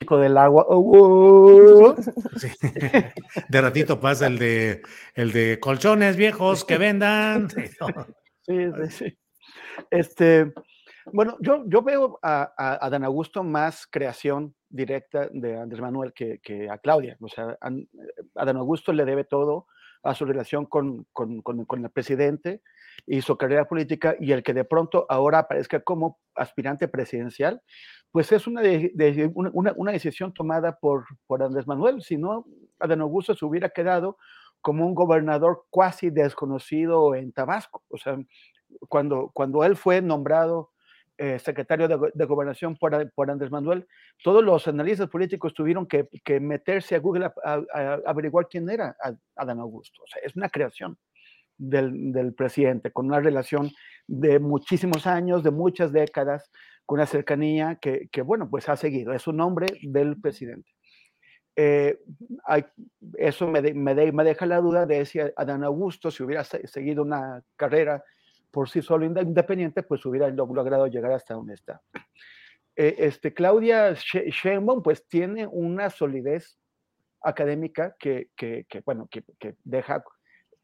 [SPEAKER 13] del agua. Oh, oh.
[SPEAKER 1] Sí. De ratito pasa el de el de colchones viejos que vendan. Sí.
[SPEAKER 13] Sí, sí. Este, bueno, yo, yo veo a, a, a Dan Augusto más creación directa de Andrés Manuel que, que a Claudia. O sea, an- a Dan Augusto le debe todo a su relación con, con, con- con el presidente y su carrera política y el que de pronto ahora aparezca como aspirante presidencial, pues es una, una, decisión tomada por, por Andrés Manuel. Si no, Adán Augusto se hubiera quedado como un gobernador cuasi desconocido en Tabasco. O sea, cuando, cuando él fue nombrado eh, secretario de, de gobernación por, por Andrés Manuel, todos los analistas políticos tuvieron que, que meterse a Google a, averiguar quién era Adán Augusto. O sea, es una creación del, del presidente, con una relación de muchísimos años, de muchas décadas, con una cercanía que, que, bueno, pues ha seguido. Es un nombre del presidente. Eh, hay- eso me, de- me, de- me deja la duda de si Adán Augusto, si hubiera se- seguido una carrera por sí solo inde- independiente, pues hubiera lo- logrado llegar hasta donde está. Eh, este, Claudia She- Sheinbaum, pues tiene una solidez académica que, que, que, bueno, que, que deja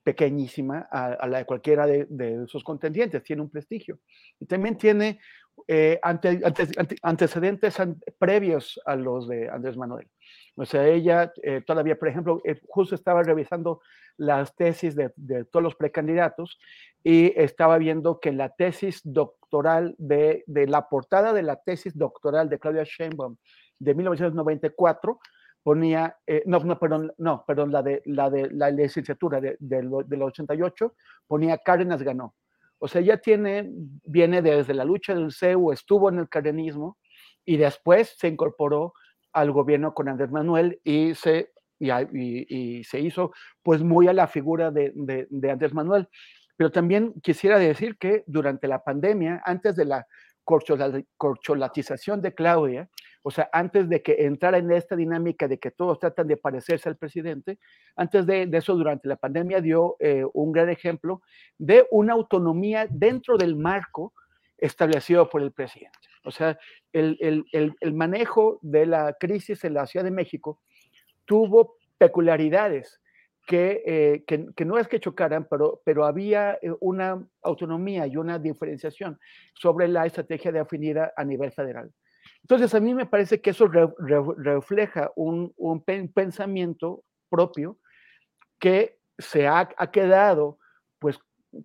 [SPEAKER 13] pequeñísima a, a la de cualquiera de, de sus contendientes, tiene un prestigio. Y también tiene eh, ante- ante- ante- antecedentes an- previos a los de Andrés Manuel. O sea, ella eh, todavía, por ejemplo, eh, justo estaba revisando las tesis de, todos los precandidatos y estaba viendo que la tesis doctoral de, la portada de la tesis doctoral de Claudia Sheinbaum de 1994 ponía, eh, no, no, perdón, no, perdón, la de la, de, la licenciatura de, de del 88 ponía Cárdenas ganó. O sea, ella tiene, viene desde la lucha del CEU, estuvo en el cardenismo y después se incorporó al gobierno con Andrés Manuel y se, y, se hizo pues muy a la figura de, Andrés Manuel. Pero también quisiera decir que durante la pandemia, antes de la corchola- corcholatización de Claudia, o sea, antes de que entrara en esta dinámica de que todos tratan de parecerse al presidente, antes de, eso, durante la pandemia, dio eh, un gran ejemplo de una autonomía dentro del marco establecido por el presidente. O sea, el, el- el- manejo de la crisis en la Ciudad de México tuvo peculiaridades que, eh, que, que no es que chocaran, pero, pero había eh, una autonomía y una diferenciación sobre la estrategia de afinidad a nivel federal. Entonces, a mí me parece que eso re- re- refleja un, un pen- pensamiento propio que se ha, quedado, pues,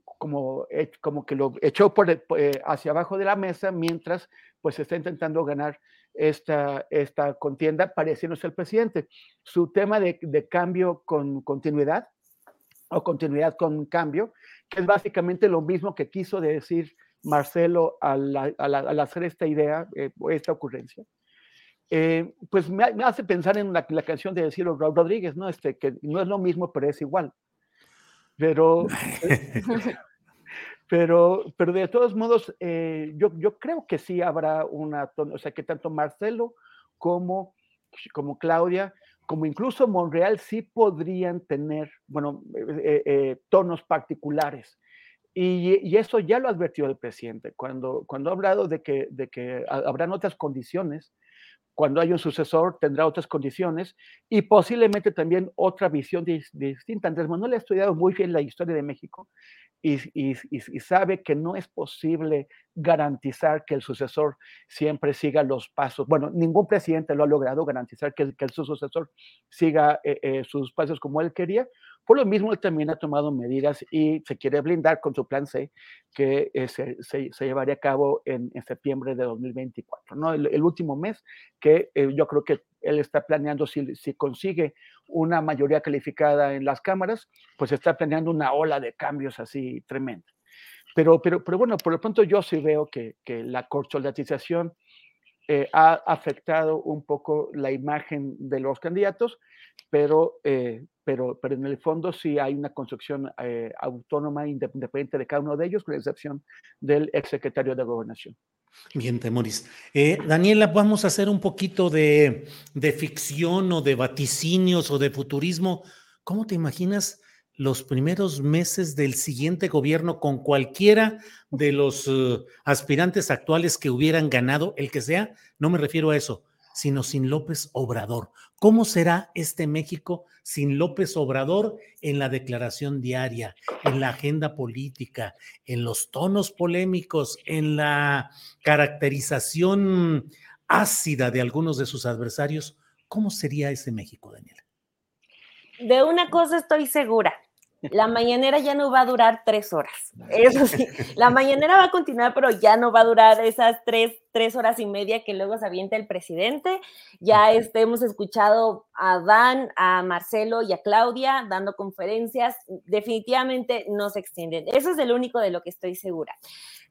[SPEAKER 13] como, como que lo echó por, eh, hacia abajo de la mesa mientras, pues, está intentando ganar esta, esta contienda pareciéndose al presidente. Su tema de, de cambio con continuidad o continuidad con cambio, que es básicamente lo mismo que quiso decir Marcelo al, al- al- al hacer esta idea, eh, o esta ocurrencia. Eh, pues me, ha- me hace pensar en la, la canción de Ciro Ro- Rodríguez, ¿no? Este, que no es lo mismo, pero es igual. Pero, pero, pero de todos modos, eh, yo, yo creo que sí habrá una, o sea, que tanto Marcelo como, como Claudia, como incluso Monreal, sí podrían tener, bueno, eh, tonos particulares. Y, eso ya lo advirtió el presidente cuando, cuando ha hablado de que, de que ha- habrán otras condiciones, cuando hay un sucesor tendrá otras condiciones y posiblemente también otra visión dis- distinta. Andrés Manuel ha estudiado muy bien la historia de México y, sabe que no es posible garantizar que el sucesor siempre siga los pasos. Bueno, ningún presidente lo ha logrado garantizar que, que su sucesor siga eh, eh, sus pasos como él quería. Por lo mismo, él también ha tomado medidas y se quiere blindar con su plan C, que eh, se, se- se llevaría a cabo en, en septiembre de 2024, ¿no? El, el último mes que eh, yo creo que él está planeando, si, si consigue una mayoría calificada en las cámaras, pues está planeando una ola de cambios así tremenda. Pero, pero, pero bueno, por lo pronto yo sí veo que, que la corcholatización eh, ha afectado un poco la imagen de los candidatos, pero, eh, pero, pero en el fondo sí hay una construcción eh, autónoma, independiente de cada uno de ellos, con excepción del exsecretario de Gobernación.
[SPEAKER 1] Bien, Temoris. Eh, Daniela, vamos a hacer un poquito de, de ficción o de vaticinios o de futurismo. ¿Cómo te imaginas los primeros meses del siguiente gobierno con cualquiera de los uh, aspirantes actuales que hubieran ganado, el que sea? No me refiero a eso, sino sin López Obrador. ¿Cómo será este México sin López Obrador en la declaración diaria, en la agenda política, en los tonos polémicos, en la caracterización ácida de algunos de sus adversarios? ¿Cómo sería ese México, Daniela?
[SPEAKER 12] De una cosa estoy segura, la mañanera ya no va a durar tres horas. Eso sí, la mañanera va a continuar, pero ya no va a durar esas tres, tres horas y media que luego se avienta el presidente. Ya este, hemos escuchado a Dan, a Marcelo y a Claudia dando conferencias. Definitivamente no se extienden. Eso es el único de lo que estoy segura.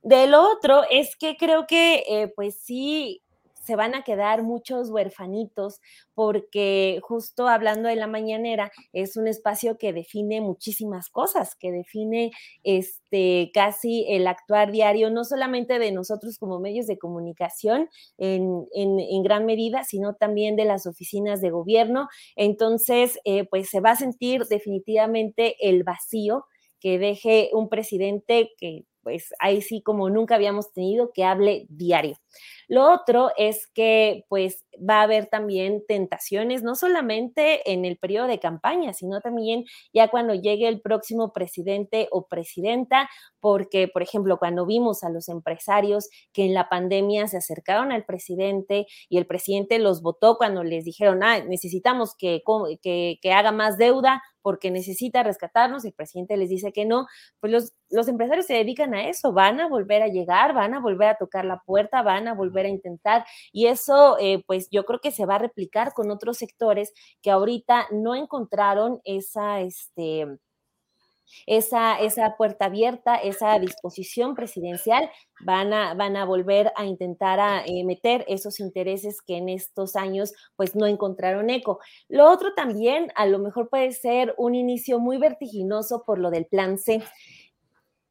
[SPEAKER 12] De lo otro es que creo que, eh, pues sí, se van a quedar muchos huerfanitos porque justo hablando de la mañanera es un espacio que define muchísimas cosas, que define este casi el actuar diario, no solamente de nosotros como medios de comunicación en, en, gran medida, sino también de las oficinas de gobierno. Entonces, eh, pues se va a sentir definitivamente el vacío que deje un presidente que pues ahí sí como nunca habíamos tenido que hable diario. Lo otro es que pues va a haber también tentaciones, no solamente en el periodo de campaña, sino también ya cuando llegue el próximo presidente o presidenta, porque, por ejemplo, cuando vimos a los empresarios que en la pandemia se acercaron al presidente y el presidente los votó cuando les dijeron, ah, necesitamos que, que, que haga más deuda porque necesita rescatarnos, el presidente les dice que no, pues los, los empresarios se dedican a eso, van a volver a llegar, van a volver a tocar la puerta, van a volver a intentar, y eso, eh, pues yo creo que se va a replicar con otros sectores que ahorita no encontraron esa, este, esa, esa puerta abierta, esa disposición presidencial, van a, van a volver a intentar a, eh, meter esos intereses que en estos años pues no encontraron eco. Lo otro también a lo mejor puede ser un inicio muy vertiginoso por lo del plan C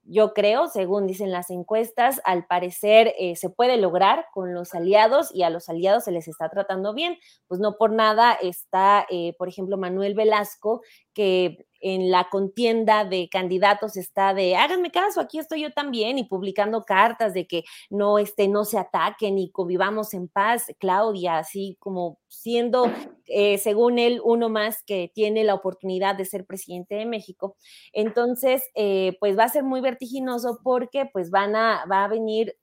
[SPEAKER 12] yo creo, según dicen las encuestas, al parecer eh, se puede lograr con los aliados y a los aliados se les está tratando bien. Pues no por nada está, eh, por ejemplo, Manuel Velasco, que en la contienda de candidatos está de háganme caso, aquí estoy yo también, y publicando cartas de que no, este, no se ataquen y convivamos en paz, Claudia, así como siendo, eh, según él, uno más que tiene la oportunidad de ser presidente de México. Entonces, eh, pues va a ser muy vertiginoso porque pues van a, va a venir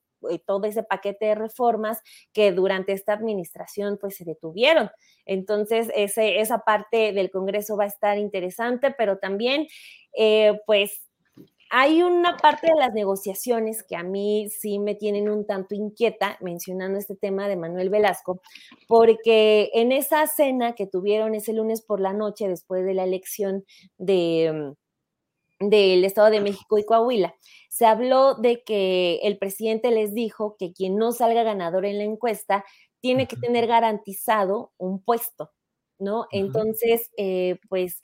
[SPEAKER 12] todo ese paquete de reformas que durante esta administración pues se detuvieron. Entonces, ese, esa parte del Congreso va a estar interesante, pero también eh, pues hay una parte de las negociaciones que a mí sí me tienen un tanto inquieta, mencionando este tema de Manuel Velasco, porque en esa cena que tuvieron ese lunes por la noche después de la elección de del Estado de México y Coahuila, se habló de que el presidente les dijo que quien no salga ganador en la encuesta tiene que tener garantizado un puesto, ¿no? Entonces, eh, pues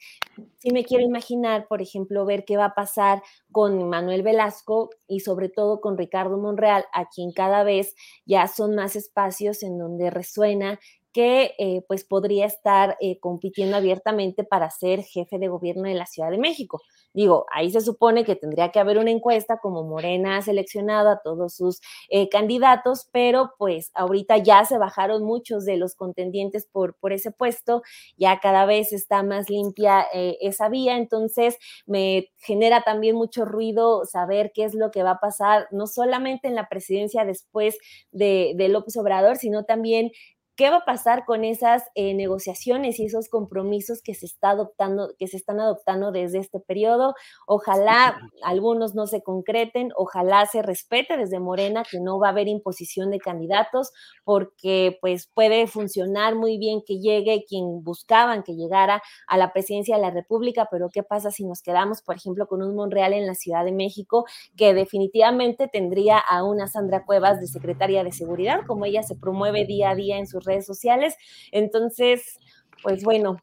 [SPEAKER 12] sí me quiero imaginar, por ejemplo, ver qué va a pasar con Manuel Velasco y sobre todo con Ricardo Monreal, a quien cada vez ya son más espacios en donde resuena que eh, pues podría estar eh, compitiendo abiertamente para ser jefe de gobierno de la Ciudad de México. Digo, ahí se supone que tendría que haber una encuesta como Morena ha seleccionado a todos sus eh, candidatos, pero pues ahorita ya se bajaron muchos de los contendientes por, por ese puesto, ya cada vez está más limpia esa vía, entonces me genera también mucho ruido saber qué es lo que va a pasar, no solamente en la presidencia después de, de López Obrador, sino también ¿Qué va a pasar con esas eh, negociaciones y esos compromisos que se, está adoptando, que se están adoptando desde este periodo? Ojalá algunos no se concreten, ojalá se respete desde Morena que no va a haber imposición de candidatos, porque pues puede funcionar muy bien que llegue quien buscaban que llegara a la presidencia de la República, pero ¿qué pasa si nos quedamos, por ejemplo, con un Monreal en la Ciudad de México que definitivamente tendría a una Sandra Cuevas de secretaria de Seguridad, como ella se promueve día a día en sus redes sociales. Entonces, pues bueno,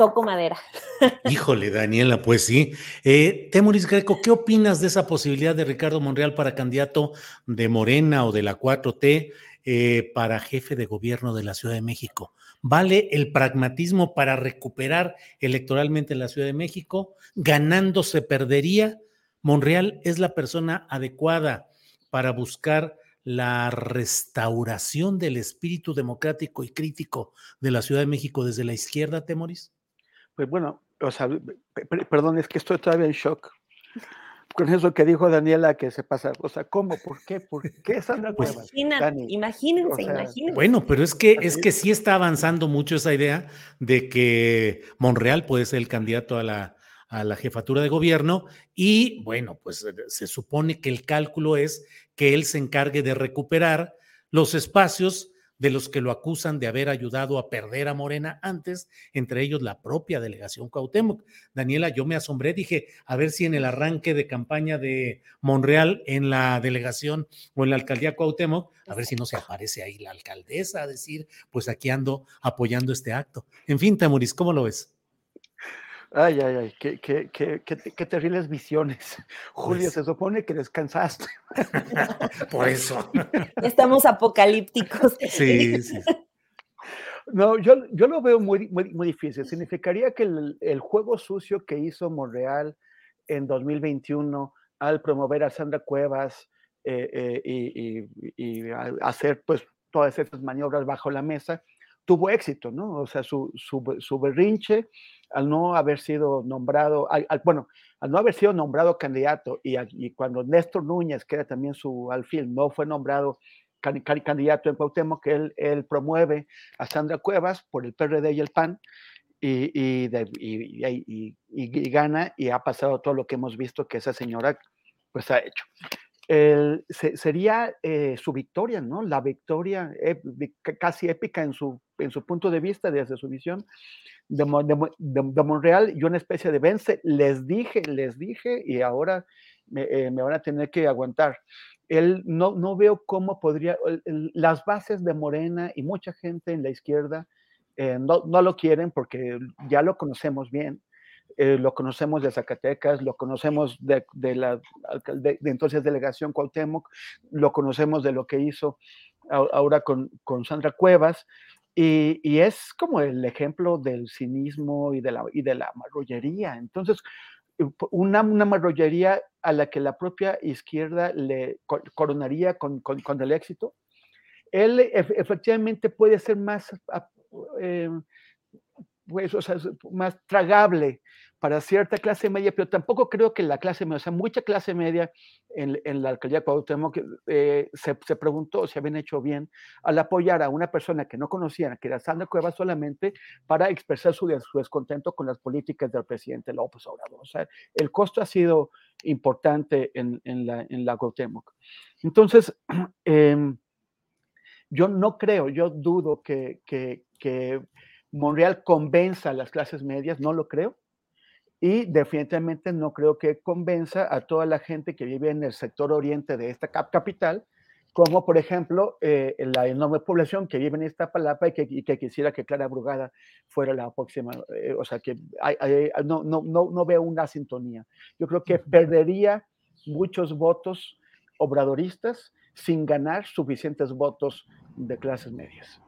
[SPEAKER 12] toco madera.
[SPEAKER 1] Híjole, Daniela, pues sí. Eh, Temoris Greco, ¿qué opinas de esa posibilidad de Ricardo Monreal para candidato de Morena o de la 4T eh, para jefe de gobierno de la Ciudad de México? ¿Vale el pragmatismo para recuperar electoralmente la Ciudad de México? ¿Ganando se perdería? ¿Monreal es la persona adecuada para buscar la restauración del espíritu democrático y crítico de la Ciudad de México desde la izquierda, Temoris?
[SPEAKER 13] Pues bueno, o sea, perdón, es que estoy todavía en shock con eso que dijo Daniela que se pasa. O sea, ¿cómo? ¿Por qué? ¿Por qué Sandra pues,
[SPEAKER 12] imagínense, imagínense.
[SPEAKER 1] Bueno, pero es que, es que sí está avanzando mucho esa idea de que Monreal puede ser el candidato a la, a la jefatura de gobierno y bueno, pues se supone que el cálculo es que él se encargue de recuperar los espacios de los que lo acusan de haber ayudado a perder a Morena antes, entre ellos la propia delegación Cuauhtémoc. Daniela, yo me asombré, dije, a ver si en el arranque de campaña de Monreal en la delegación o en la alcaldía Cuauhtémoc, a ver si no se aparece ahí la alcaldesa a decir, pues aquí ando apoyando este acto. En fin, Tamuris, ¿cómo lo ves?
[SPEAKER 13] Ay, ay, ay, qué, qué, qué, qué terribles visiones. Julio, pues se supone que descansaste.
[SPEAKER 1] Por eso.
[SPEAKER 12] Estamos apocalípticos.
[SPEAKER 1] Sí, sí.
[SPEAKER 13] No, yo, yo lo veo muy, muy, muy difícil. Significaría que el, el, juego sucio que hizo Monreal en 2021 al promover a Sandra Cuevas eh, eh, y, y, y, hacer pues todas esas maniobras bajo la mesa, tuvo éxito, ¿no? O sea, su, su, su berrinche al no haber sido nombrado, al, bueno, al no haber sido nombrado candidato y, y, cuando Néstor Núñez, que era también su alfil, no fue nombrado candidato en Cuauhtémoc, que él, promueve a Sandra Cuevas por el PRD y el PAN y, y, y, gana y ha pasado todo lo que hemos visto que esa señora pues ha hecho. Sería eh, su victoria, ¿no? La victoria casi épica en su, en su punto de vista, desde su visión, de, de, y una especie de vence. Les dije, les dije y ahora me, eh, me van a tener que aguantar. Él no, no veo cómo podría, las bases de Morena y mucha gente en la izquierda eh, no, no, lo quieren porque ya lo conocemos bien. Eh, lo conocemos de Zacatecas, lo conocemos de, de la de, de, entonces delegación Cuauhtémoc, lo conocemos de lo que hizo ahora con, con Sandra Cuevas, y, y, es como el ejemplo del cinismo y de la, y de la marrullería. Entonces, eh, una, una marrullería a la que la propia izquierda le coronaría con, con, con el éxito. Él efectivamente puede ser más, eh, pues, o sea, más tragable para cierta clase media, pero tampoco creo que la clase media, o sea, mucha clase media en, en la alcaldía de Cuauhtémoc eh, se, se, preguntó si habían hecho bien al apoyar a una persona que no conocían, que era Sandra Cuevas, solamente para expresar su, su descontento con las políticas del presidente López Obrador. O sea, el costo ha sido importante en, en la, en la Cuauhtémoc. Entonces, eh, yo no creo, yo dudo que, que, que Monreal convenza a las clases medias, no lo creo y definitivamente no creo que convenza a toda la gente que vive en el sector oriente de esta capital, como por ejemplo eh, la enorme población que vive en esta palapa y que, y que quisiera que Clara Brugada fuera la próxima. Eh, o sea, que hay, hay, no, no, no, no veo una sintonía. Yo creo que perdería muchos votos obradoristas sin ganar suficientes votos de clases medias.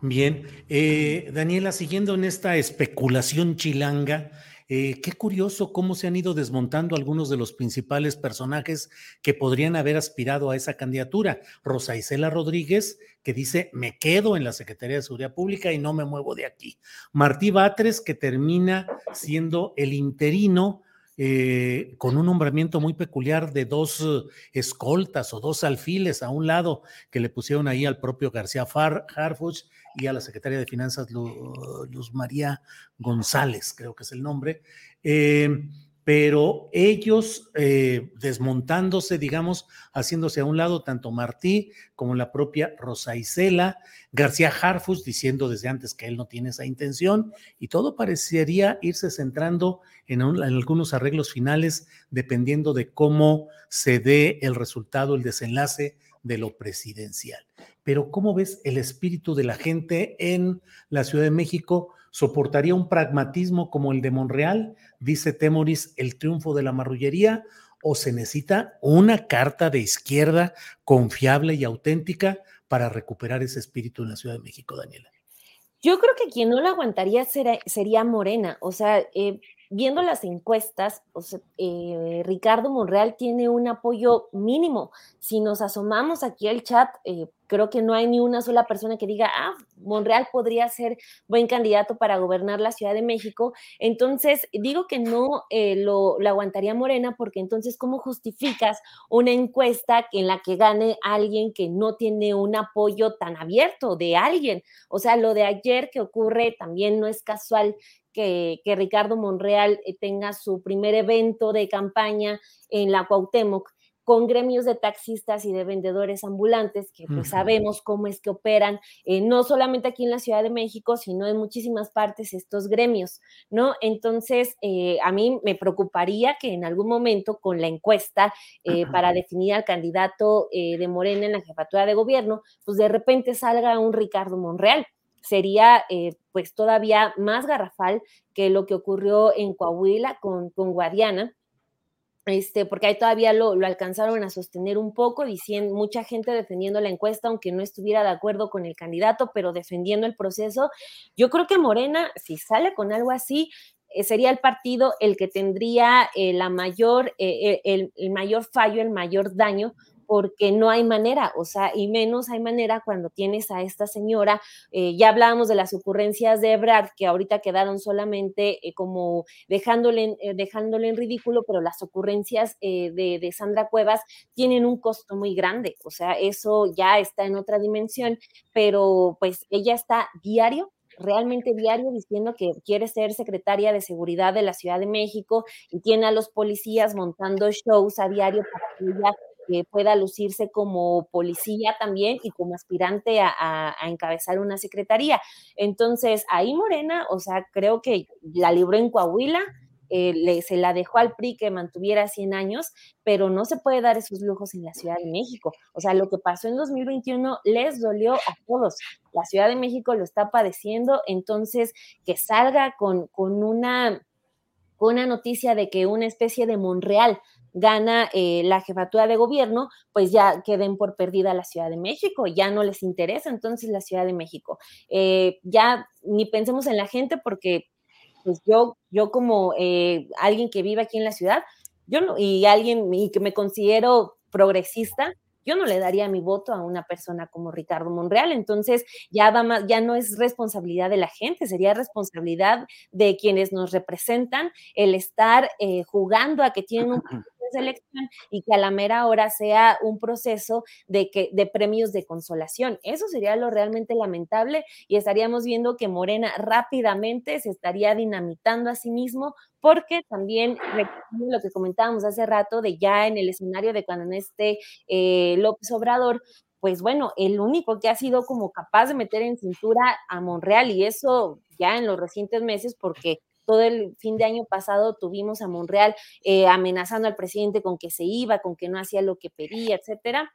[SPEAKER 1] Bien, eh, Daniela, siguiendo en esta especulación chilanga, eh, qué curioso cómo se han ido desmontando algunos de los principales personajes que podrían haber aspirado a esa candidatura. Rosa Isela Rodríguez, que dice, me quedo en la Secretaría de Seguridad Pública y no me muevo de aquí. Martí Batres, que termina siendo el interino eh, con un nombramiento muy peculiar de dos uh, escoltas o dos alfiles a un lado que le pusieron ahí al propio García Far, Harfuch y a la secretaria de Finanzas Luz María González, creo que es el nombre. Eh, pero ellos eh, desmontándose, digamos, haciéndose a un lado, tanto Martí como la propia Rosa Isela, García Harfus diciendo desde antes que él no tiene esa intención, y todo parecería irse centrando en, un, en algunos arreglos finales, dependiendo de cómo se dé el resultado, el desenlace de lo presidencial. Pero ¿cómo ves el espíritu de la gente en la Ciudad de México? ¿Soportaría un pragmatismo como el de Monreal? Dice Temoris, el triunfo de la marrullería. ¿O se necesita una carta de izquierda confiable y auténtica para recuperar ese espíritu en la Ciudad de México, Daniela?
[SPEAKER 12] Yo creo que quien no lo aguantaría sería Morena. O sea, eh, viendo las encuestas, eh, Ricardo Monreal tiene un apoyo mínimo. Si nos asomamos aquí al chat, eh, creo que no hay ni una sola persona que diga, ah, Monreal podría ser buen candidato para gobernar la Ciudad de México. Entonces, digo que no eh, lo, aguantaría Morena, porque entonces, ¿cómo justificas una encuesta en la que gane alguien que no tiene un apoyo tan abierto de alguien? O sea, lo de ayer que ocurre también no es casual que, Ricardo Monreal eh, tenga su primer evento de campaña en la Cuauhtémoc con gremios de taxistas y de vendedores ambulantes, que pues sabemos cómo es que operan, eh, no solamente aquí en la Ciudad de México, sino en muchísimas partes estos gremios, ¿no? Entonces, eh, a mí me preocuparía que en algún momento con la encuesta para definir al candidato de Morena en la jefatura de gobierno, pues de repente salga un Ricardo Monreal, sería eh, pues todavía más garrafal que lo que ocurrió en Coahuila con, con Guadiana, este, porque ahí todavía lo, alcanzaron a sostener un poco, diciendo mucha gente defendiendo la encuesta, aunque no estuviera de acuerdo con el candidato, pero defendiendo el proceso. Yo creo que Morena, si sale con algo así, eh, sería el partido el que tendría eh, la mayor, el, el, mayor fallo, el mayor daño, porque no hay manera, o sea, y menos hay manera cuando tienes a esta señora, eh, ya hablábamos de las ocurrencias de Ebrard, que ahorita quedaron solamente eh, como dejándole, eh, dejándole en ridículo, pero las ocurrencias de, de Sandra Cuevas tienen un costo muy grande, o sea, eso ya está en otra dimensión, pero pues ella está diario realmente diario diciendo que quiere ser secretaria de seguridad de la Ciudad de México y tiene a los policías montando shows a diario para que ella que pueda lucirse como policía también y como aspirante a, encabezar una secretaría. Entonces, ahí Morena, o sea, creo que la libró en Coahuila, eh, le, se la dejó al PRI que mantuviera 100 años, pero no se puede dar esos lujos en la Ciudad de México. O sea, lo que pasó en 2021 les dolió a todos. La Ciudad de México lo está padeciendo, entonces que salga con, con una, con una noticia de que una especie de Monreal gana eh, la jefatura de gobierno, pues ya queden por perdida la Ciudad de México, ya no les interesa entonces la Ciudad de México. Eh, ya ni pensemos en la gente porque pues yo, yo como eh, alguien que vive aquí en la ciudad, yo no, y alguien y que me considero progresista, yo no le daría mi voto a una persona como Ricardo Monreal. Entonces, ya, va ya no es responsabilidad de la gente, sería responsabilidad de quienes nos representan el estar jugando a que tienen un selección y que a la mera hora sea un proceso de, que, de premios de consolación. Eso sería lo realmente lamentable y estaríamos viendo que Morena rápidamente se estaría dinamitando a sí mismo porque también lo que comentábamos hace rato de ya en el escenario de cuando esté eh, López Obrador, pues bueno, el único que ha sido como capaz de meter en cintura a Monreal y eso ya en los recientes meses porque todo el fin de año pasado tuvimos a Monreal eh, amenazando al presidente con que se iba, con que no hacía lo que pedía, etcétera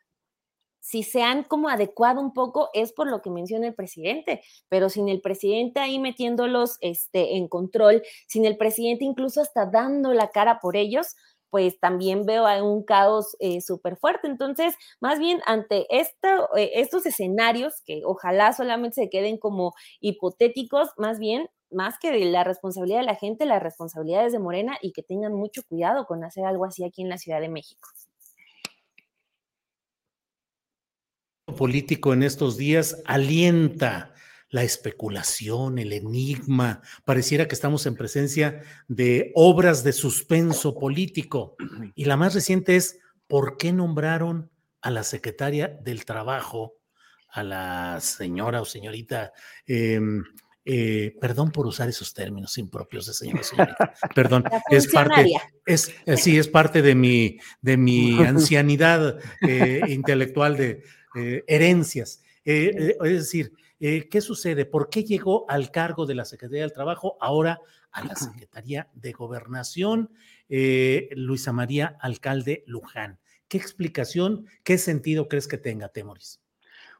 [SPEAKER 12] si se han como adecuado un poco es por lo que menciona el presidente, pero sin el presidente ahí metiéndolos este, en control, sin el presidente incluso hasta dando la cara por ellos, pues también veo un caos eh, súper fuerte. Entonces, más bien ante eh, estos escenarios, que ojalá solamente se queden como hipotéticos, más bien más que de la responsabilidad de la gente, las responsabilidades de Morena y que tengan mucho cuidado con hacer algo así aquí en la Ciudad de México.
[SPEAKER 1] político en estos días alienta la especulación, el enigma. Pareciera que estamos en presencia de obras de suspenso político. Y la más reciente es, ¿por qué nombraron a la secretaria del Trabajo, a la señora o señorita em, eh, perdón por usar esos términos impropios de señora, señorita. Perdón, es parte, es, eh, sí, es parte de mi, de mi ancianidad eh, intelectual de herencias. es decir, ¿qué sucede? ¿Por qué llegó al cargo de la Secretaría del Trabajo ahora a la Secretaría de Gobernación? Luisa María Alcalde Luján. ¿Qué explicación, qué sentido crees que tenga, Temoris?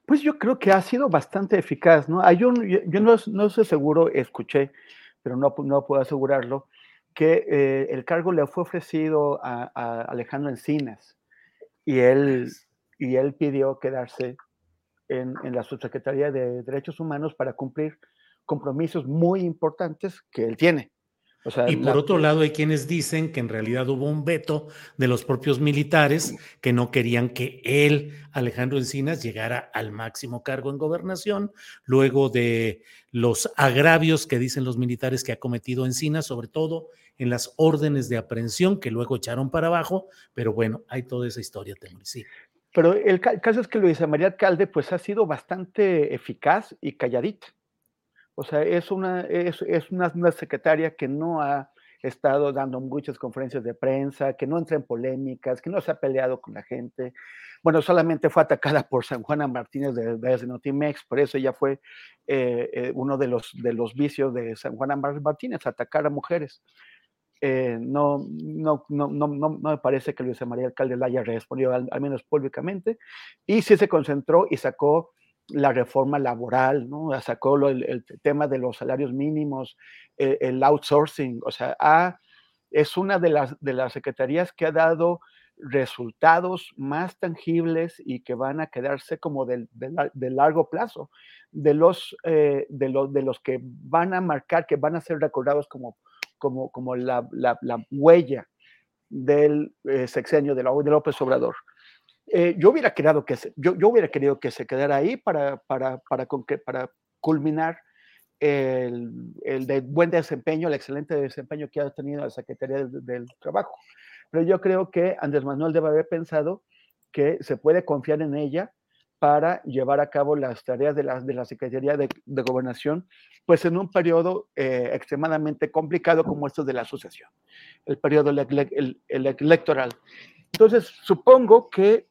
[SPEAKER 13] Pues yo creo que ha sido bastante eficaz, ¿no? Hay un, yo, yo no, no estoy seguro, escuché, pero no, no puedo asegurarlo, que eh, el cargo le fue ofrecido a, a, Alejandro Encinas y él, y él pidió quedarse en, en, la subsecretaría de Derechos Humanos para cumplir compromisos muy importantes que él tiene.
[SPEAKER 1] O sea, y por la... otro lado, hay quienes dicen que en realidad hubo un veto de los propios militares que no querían que él, Alejandro Encinas, llegara al máximo cargo en gobernación, luego de los agravios que dicen los militares que ha cometido Encinas, sobre todo en las órdenes de aprehensión que luego echaron para abajo, pero bueno, hay toda esa historia, Temuris, sí.
[SPEAKER 13] Pero el caso es que Luisa María Alcalde pues ha sido bastante eficaz y calladita. O sea, es una, es, es una, una, secretaria que no ha estado dando muchas conferencias de prensa, que no entra en polémicas, que no se ha peleado con la gente. Bueno, solamente fue atacada por San Juana Martínez de, de Notimex, por eso ella fue eh, eh, uno de los, de los vicios de San Juana Martínez, atacar a mujeres. Eh, no, no, no, no, no, me parece que Luisa María Alcalde la haya respondido, al, al menos públicamente, y sí se concentró y sacó la reforma laboral, ¿no? Sacó el, el, tema de los salarios mínimos, el, el outsourcing, o sea, es una de las, de las secretarías que ha dado resultados más tangibles y que van a quedarse como de, de, largo plazo, de los, eh, de, los, de los que van a marcar, que van a ser recordados como, como, como la, la, la huella del eh, sexenio de López Obrador. Eh, yo, hubiera querido que se, yo, yo, hubiera querido que se quedara ahí para, para, para, para culminar el, el, de buen desempeño, el excelente desempeño que ha tenido la Secretaría del, del Trabajo. Pero yo creo que Andrés Manuel debe haber pensado que se puede confiar en ella para llevar a cabo las tareas de la, de la Secretaría de, de Gobernación, pues en un periodo eh, extremadamente complicado como esto de la asociación, el periodo ele el, el electoral. Entonces, supongo que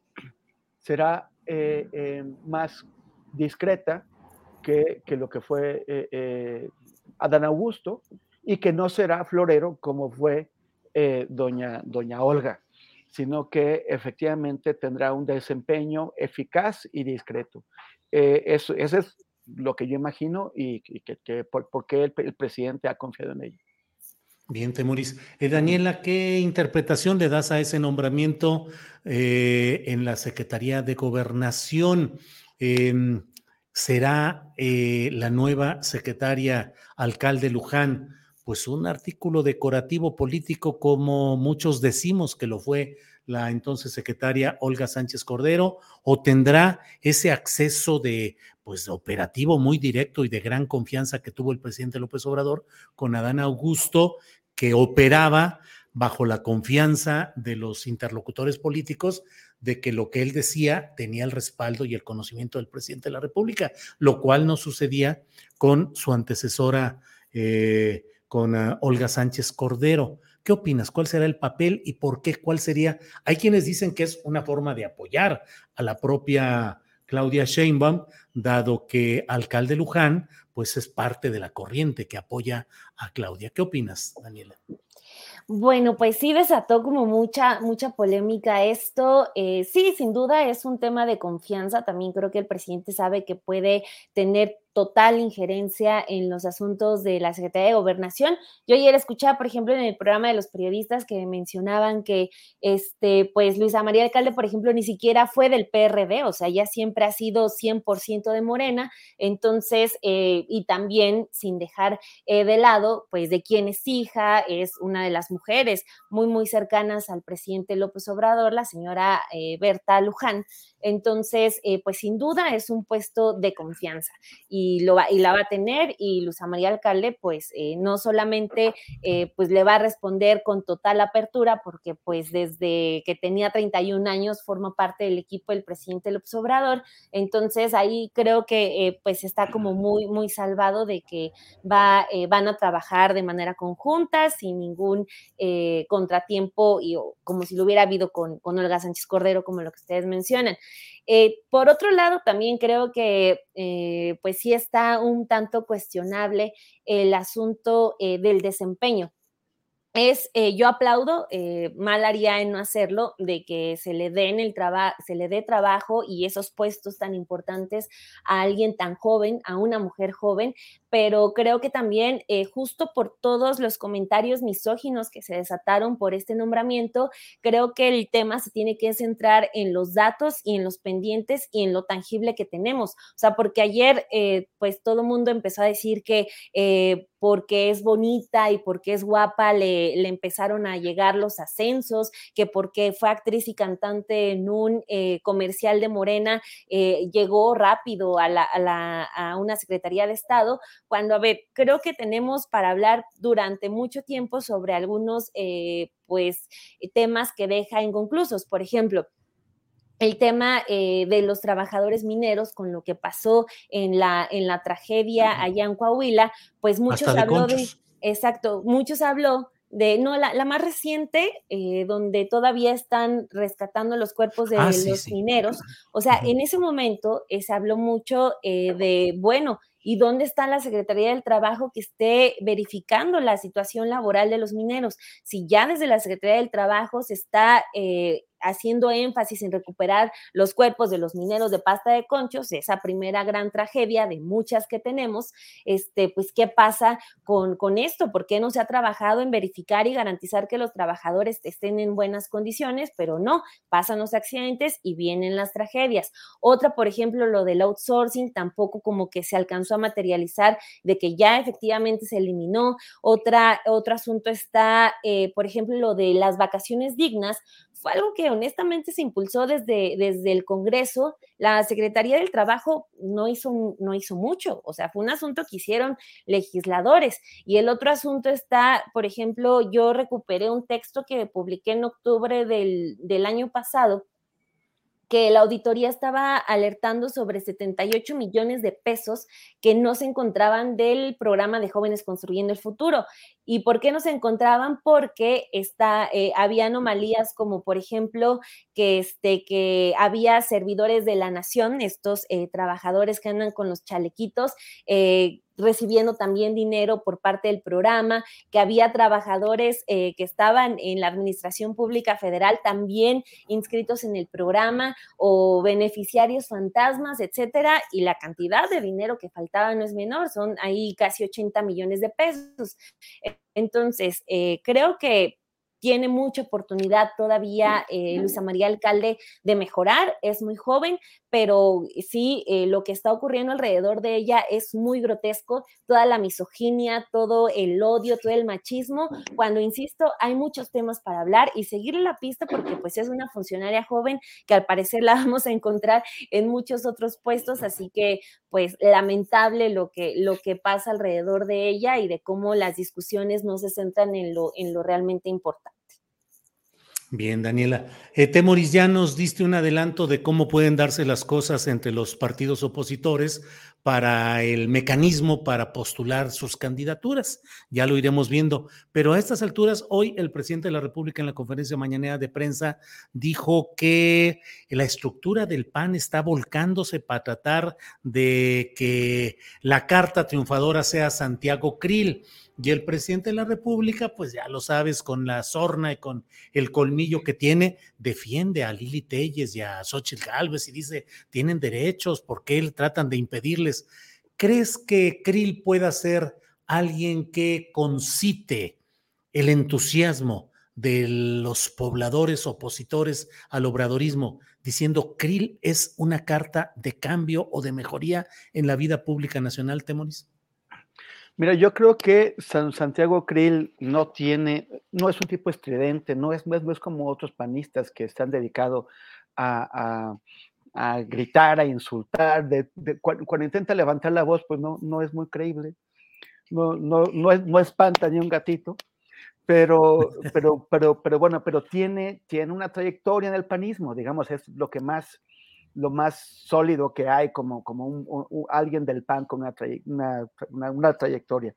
[SPEAKER 13] será eh, eh, más discreta que, que, lo que fue eh, Adán Augusto y que no será florero como fue doña, doña Olga, sino que efectivamente tendrá un desempeño eficaz y discreto. eso, ese es lo que yo imagino y, que, que por, por, qué el presidente ha confiado en ella.
[SPEAKER 1] Bien, Temuris. Eh, Daniela, ¿qué interpretación le das a ese nombramiento eh, en la Secretaría de Gobernación? Eh, ¿Será la nueva secretaria alcalde Luján, pues un artículo decorativo político como muchos decimos que lo fue la entonces secretaria Olga Sánchez Cordero, o tendrá ese acceso de pues operativo muy directo y de gran confianza que tuvo el presidente López Obrador con Adán Augusto, que operaba bajo la confianza de los interlocutores políticos de que lo que él decía tenía el respaldo y el conocimiento del presidente de la República, lo cual no sucedía con su antecesora, eh, con uh, Olga Sánchez Cordero. ¿Qué opinas? ¿Cuál será el papel y por qué? ¿Cuál sería? Hay quienes dicen que es una forma de apoyar a la propia Claudia Sheinbaum, dado que alcalde Luján, pues es parte de la corriente que apoya a Claudia. ¿Qué opinas, Daniela?
[SPEAKER 12] Bueno, pues sí desató como mucha, mucha polémica esto. Eh, sí, sin duda es un tema de confianza. También creo que el presidente sabe que puede tener total injerencia en los asuntos de la Secretaría de Gobernación. Yo ayer escuchaba, por ejemplo, en el programa de los periodistas que mencionaban que, este, pues, Luisa María Alcalde, por ejemplo, ni siquiera fue del PRD, o sea, ya siempre ha sido 100% de Morena, entonces, eh, y también sin dejar eh, de lado, pues, de quién es hija, es una de las mujeres muy, muy cercanas al presidente López Obrador, la señora eh, Berta Luján. Entonces, pues sin duda es un puesto de confianza y, lo va, y la va a tener y Luisa María Alcalde, pues eh, no solamente eh, pues le va a responder con total apertura, porque pues desde que tenía 31 años forma parte del equipo del presidente López Obrador, entonces ahí creo que eh, pues está como muy, muy salvado de que va, van a trabajar de manera conjunta, sin ningún contratiempo y como si lo hubiera habido con, con Olga Sánchez Cordero, como lo que ustedes mencionan. Eh, por otro lado, también creo que eh, pues sí está un tanto cuestionable el asunto eh, del desempeño es, eh, yo aplaudo, eh, mal haría en no hacerlo, de que se le den el trabajo, se le dé trabajo y esos puestos tan importantes a alguien tan joven, a una mujer joven, pero creo que también eh, justo por todos los comentarios misóginos que se desataron por este nombramiento, creo que el tema se tiene que centrar en los datos y en los pendientes y en lo tangible que tenemos. O sea, porque ayer, pues todo el mundo empezó a decir que porque es bonita y porque es guapa le, empezaron a llegar los ascensos, que porque fue actriz y cantante en un eh, comercial de Morena, eh, llegó rápido a, una Secretaría de Estado, cuando, a ver, creo que tenemos para hablar durante mucho tiempo sobre algunos, eh, pues, temas que deja inconclusos. Por ejemplo, el tema eh, de los trabajadores mineros con lo que pasó en la, en la tragedia allá en Coahuila, pues muchos habló de, exacto, muchos habló de, no, la, la más reciente, eh, donde todavía están rescatando los cuerpos de
[SPEAKER 1] Ah,
[SPEAKER 12] los
[SPEAKER 1] sí, sí.
[SPEAKER 12] mineros. O sea, en ese momento eh, se habló mucho eh, de, bueno, ¿y dónde está la Secretaría del Trabajo que esté verificando la situación laboral de los mineros? Si ya desde la Secretaría del Trabajo se está eh, haciendo énfasis en recuperar los cuerpos de los mineros de pasta de conchos, esa primera gran tragedia de muchas que tenemos, este, pues, ¿qué pasa con, con esto? ¿Por qué no se ha trabajado en verificar y garantizar que los trabajadores estén en buenas condiciones? Pero no, pasan los accidentes y vienen las tragedias. Otra, por ejemplo, lo del outsourcing, tampoco como que se alcanzó a materializar de que ya efectivamente se eliminó. Otra, otro asunto está, eh, por ejemplo, lo de las vacaciones dignas, fue algo que honestamente se impulsó desde, desde el Congreso. La Secretaría del Trabajo no hizo, no hizo mucho, o sea, fue un asunto que hicieron legisladores. Y el otro asunto está, por ejemplo, yo recuperé un texto que publiqué en octubre del, del año pasado que la auditoría estaba alertando sobre 78 millones de pesos que no se encontraban del programa de jóvenes construyendo el futuro. ¿Y por qué no se encontraban? Porque está, eh, había anomalías como, por ejemplo, que, este, que había servidores de la nación, estos eh, trabajadores que andan con los chalequitos, eh, recibiendo también dinero por parte del programa, que había trabajadores eh, que estaban en la Administración Pública Federal también inscritos en el programa o beneficiarios fantasmas, etcétera, y la cantidad de dinero que faltaba no es menor, son ahí casi 80 millones de pesos. Entonces, eh, creo que tiene mucha oportunidad todavía eh, Luisa María Alcalde de mejorar, es muy joven, pero sí, eh, lo que está ocurriendo alrededor de ella es muy grotesco, toda la misoginia, todo el odio, todo el machismo, cuando, insisto, hay muchos temas para hablar y seguirle la pista porque pues es una funcionaria joven que al parecer la vamos a encontrar en muchos otros puestos, así que pues lamentable lo que, lo que pasa alrededor de ella y de cómo las discusiones no se centran en lo, en lo realmente importante.
[SPEAKER 1] Bien, Daniela. Eh, Temoris, ya nos diste un adelanto de cómo pueden darse las cosas entre los partidos opositores para el mecanismo para postular sus candidaturas. Ya lo iremos viendo. Pero a estas alturas, hoy el presidente de la República en la conferencia mañanera de prensa dijo que la estructura del PAN está volcándose para tratar de que la carta triunfadora sea Santiago Krill. Y el presidente de la República, pues ya lo sabes, con la sorna y con el colmillo que tiene, defiende a Lili Telles y a Xochitl Gálvez y dice, tienen derechos, ¿por qué tratan de impedirles? ¿Crees que Krill pueda ser alguien que concite el entusiasmo de los pobladores opositores al obradorismo, diciendo Krill es una carta de cambio o de mejoría en la vida pública nacional, Temoris?
[SPEAKER 13] Mira, yo creo que San Santiago Krill no tiene, no es un tipo estridente, no es, no es, no es como otros panistas que están dedicados a, a, a, gritar, a insultar. De, de, cuando, cuando, intenta levantar la voz, pues no, no es muy creíble, no, no, no, es, no espanta ni un gatito, pero, pero, pero, pero bueno, pero tiene, tiene una trayectoria en el panismo, digamos, es lo que más lo más sólido que hay como, como un, un, alguien del PAN con una, una, una, una, trayectoria.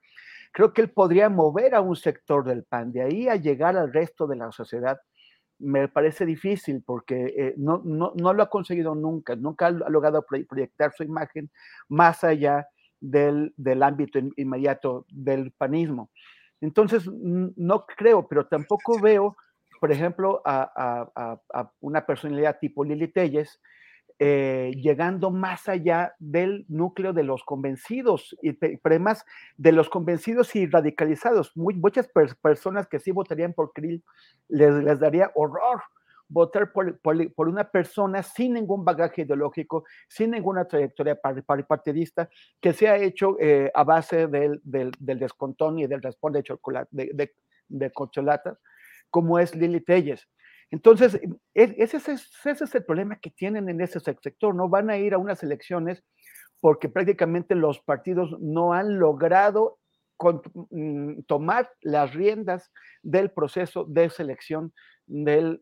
[SPEAKER 13] Creo que él podría mover a un sector del PAN, de ahí a llegar al resto de la sociedad, me parece difícil porque eh, no, no, no, lo ha conseguido nunca, nunca ha logrado proyectar su imagen más allá del, del ámbito inmediato del panismo. Entonces, no creo, pero tampoco veo, por ejemplo, a, una personalidad tipo Lili Telles eh, llegando más allá del núcleo de los convencidos, y, además de los convencidos y radicalizados. muchas personas que sí votarían por Krill les, daría horror votar por, una persona sin ningún bagaje ideológico, sin ninguna trayectoria partidista, que se ha hecho eh, a base del, del, descontón y del responde de, chocolate, de, de, como es Lili Telles. Entonces, ese es, ese es el problema que tienen en ese sector, ¿no? Van a ir a unas elecciones porque prácticamente los partidos no han logrado mm, tomar las riendas del proceso de selección del,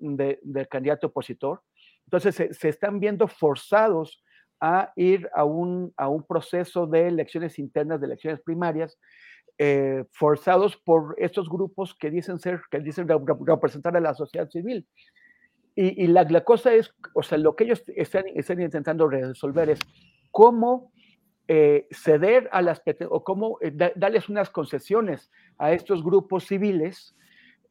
[SPEAKER 13] candidato opositor. Entonces se, están viendo forzados a ir a un, a un proceso de elecciones internas, de elecciones primarias, eh, forzados por estos grupos que dicen ser, que dicen representar a la sociedad civil. Y, la, la, cosa es, o sea, lo que ellos están, están intentando resolver es cómo eh, ceder a las, o cómo eh, darles unas concesiones a estos grupos civiles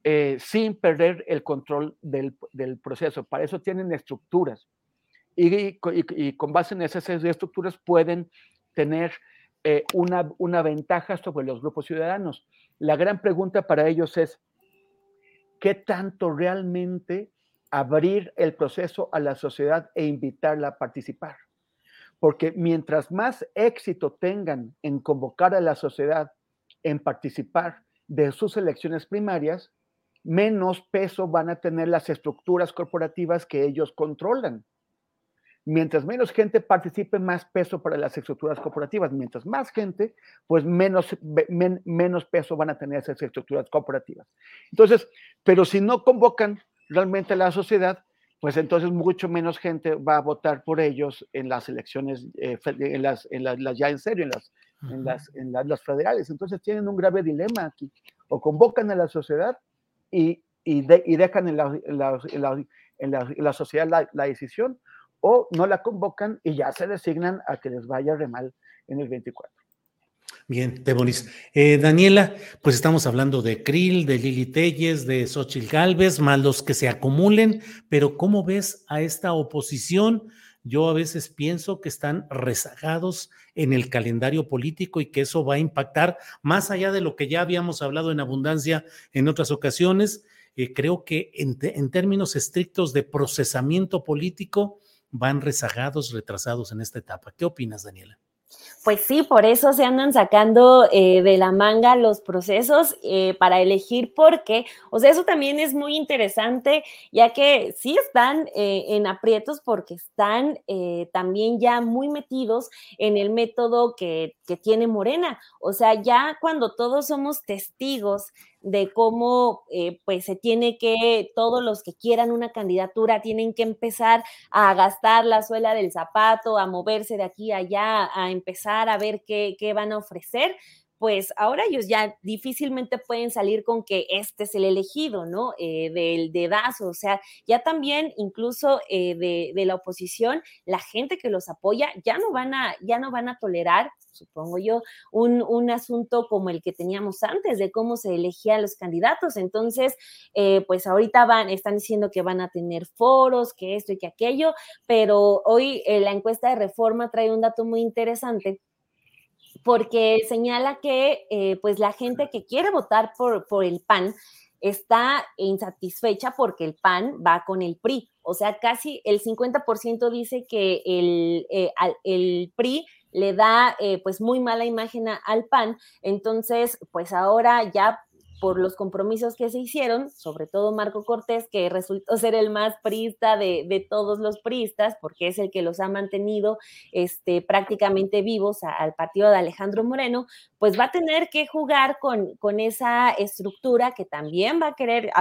[SPEAKER 13] eh, sin perder el control del, proceso. Para eso tienen estructuras. Y, con base en esas estructuras pueden tener eh, una, una ventaja sobre los grupos ciudadanos. La gran pregunta para ellos es, ¿qué tanto realmente abrir el proceso a la sociedad e invitarla a participar? Porque mientras más éxito tengan en convocar a la sociedad en participar de sus elecciones primarias, menos peso van a tener las estructuras corporativas que ellos controlan. Mientras menos gente participe, más peso para las estructuras corporativas. Mientras más gente, pues menos, menos peso van a tener esas estructuras corporativas. Entonces, pero si no convocan realmente a la sociedad, pues entonces mucho menos gente va a votar por ellos en las elecciones, eh, en, las, en, las, ya en serio, en las, en, las, en las federales. Entonces tienen un grave dilema aquí. O convocan a la sociedad y, y, dejan en la, en la, sociedad la, decisión o no la convocan y ya se designan a que les vaya re mal en el 24.
[SPEAKER 1] Bien, Tebonis. Eh, Daniela, pues estamos hablando de Krill, de Lili Telles, de Xochitl Galvez, más los que se acumulen, pero ¿cómo ves a esta oposición? Yo a veces pienso que están rezagados en el calendario político y que eso va a impactar más allá de lo que ya habíamos hablado en abundancia en otras ocasiones. Eh, creo que en términos estrictos de procesamiento político van rezagados, retrasados en esta etapa. ¿Qué opinas, Daniela?
[SPEAKER 12] Pues sí, por eso se andan sacando eh, de la manga los procesos eh, para elegir porque, o sea, eso también es muy interesante, ya que sí están eh, en aprietos porque están también ya muy metidos en el método que, que tiene Morena. O sea, ya cuando todos somos testigos de cómo eh, pues se tiene que, todos los que quieran una candidatura tienen que empezar a gastar la suela del zapato, a moverse de aquí a allá, a empezar a ver qué, qué van a ofrecer pues ahora ellos ya difícilmente pueden salir con que este es el elegido, ¿no? Eh, del dedazo, o sea, ya también incluso eh, de, la oposición, la gente que los apoya ya no van a, ya no van a tolerar, supongo yo, un, un asunto como el que teníamos antes de cómo se elegían los candidatos. Entonces, eh, pues ahorita van, están diciendo que van a tener foros, que esto y que aquello, pero hoy la encuesta de reforma trae un dato muy interesante porque señala que eh, pues la gente que quiere votar por, por el PAN está insatisfecha porque el PAN va con el PRI. O sea, casi el 50% dice que el, eh, el PRI le da eh, pues muy mala imagen al PAN. Entonces, pues ahora ya por los compromisos que se hicieron, sobre todo Marco Cortés, que resultó ser el más priista de, todos los priistas, porque es el que los ha mantenido este, prácticamente vivos al partido de Alejandro Moreno, pues va a tener que jugar con, con esa estructura que también va a querer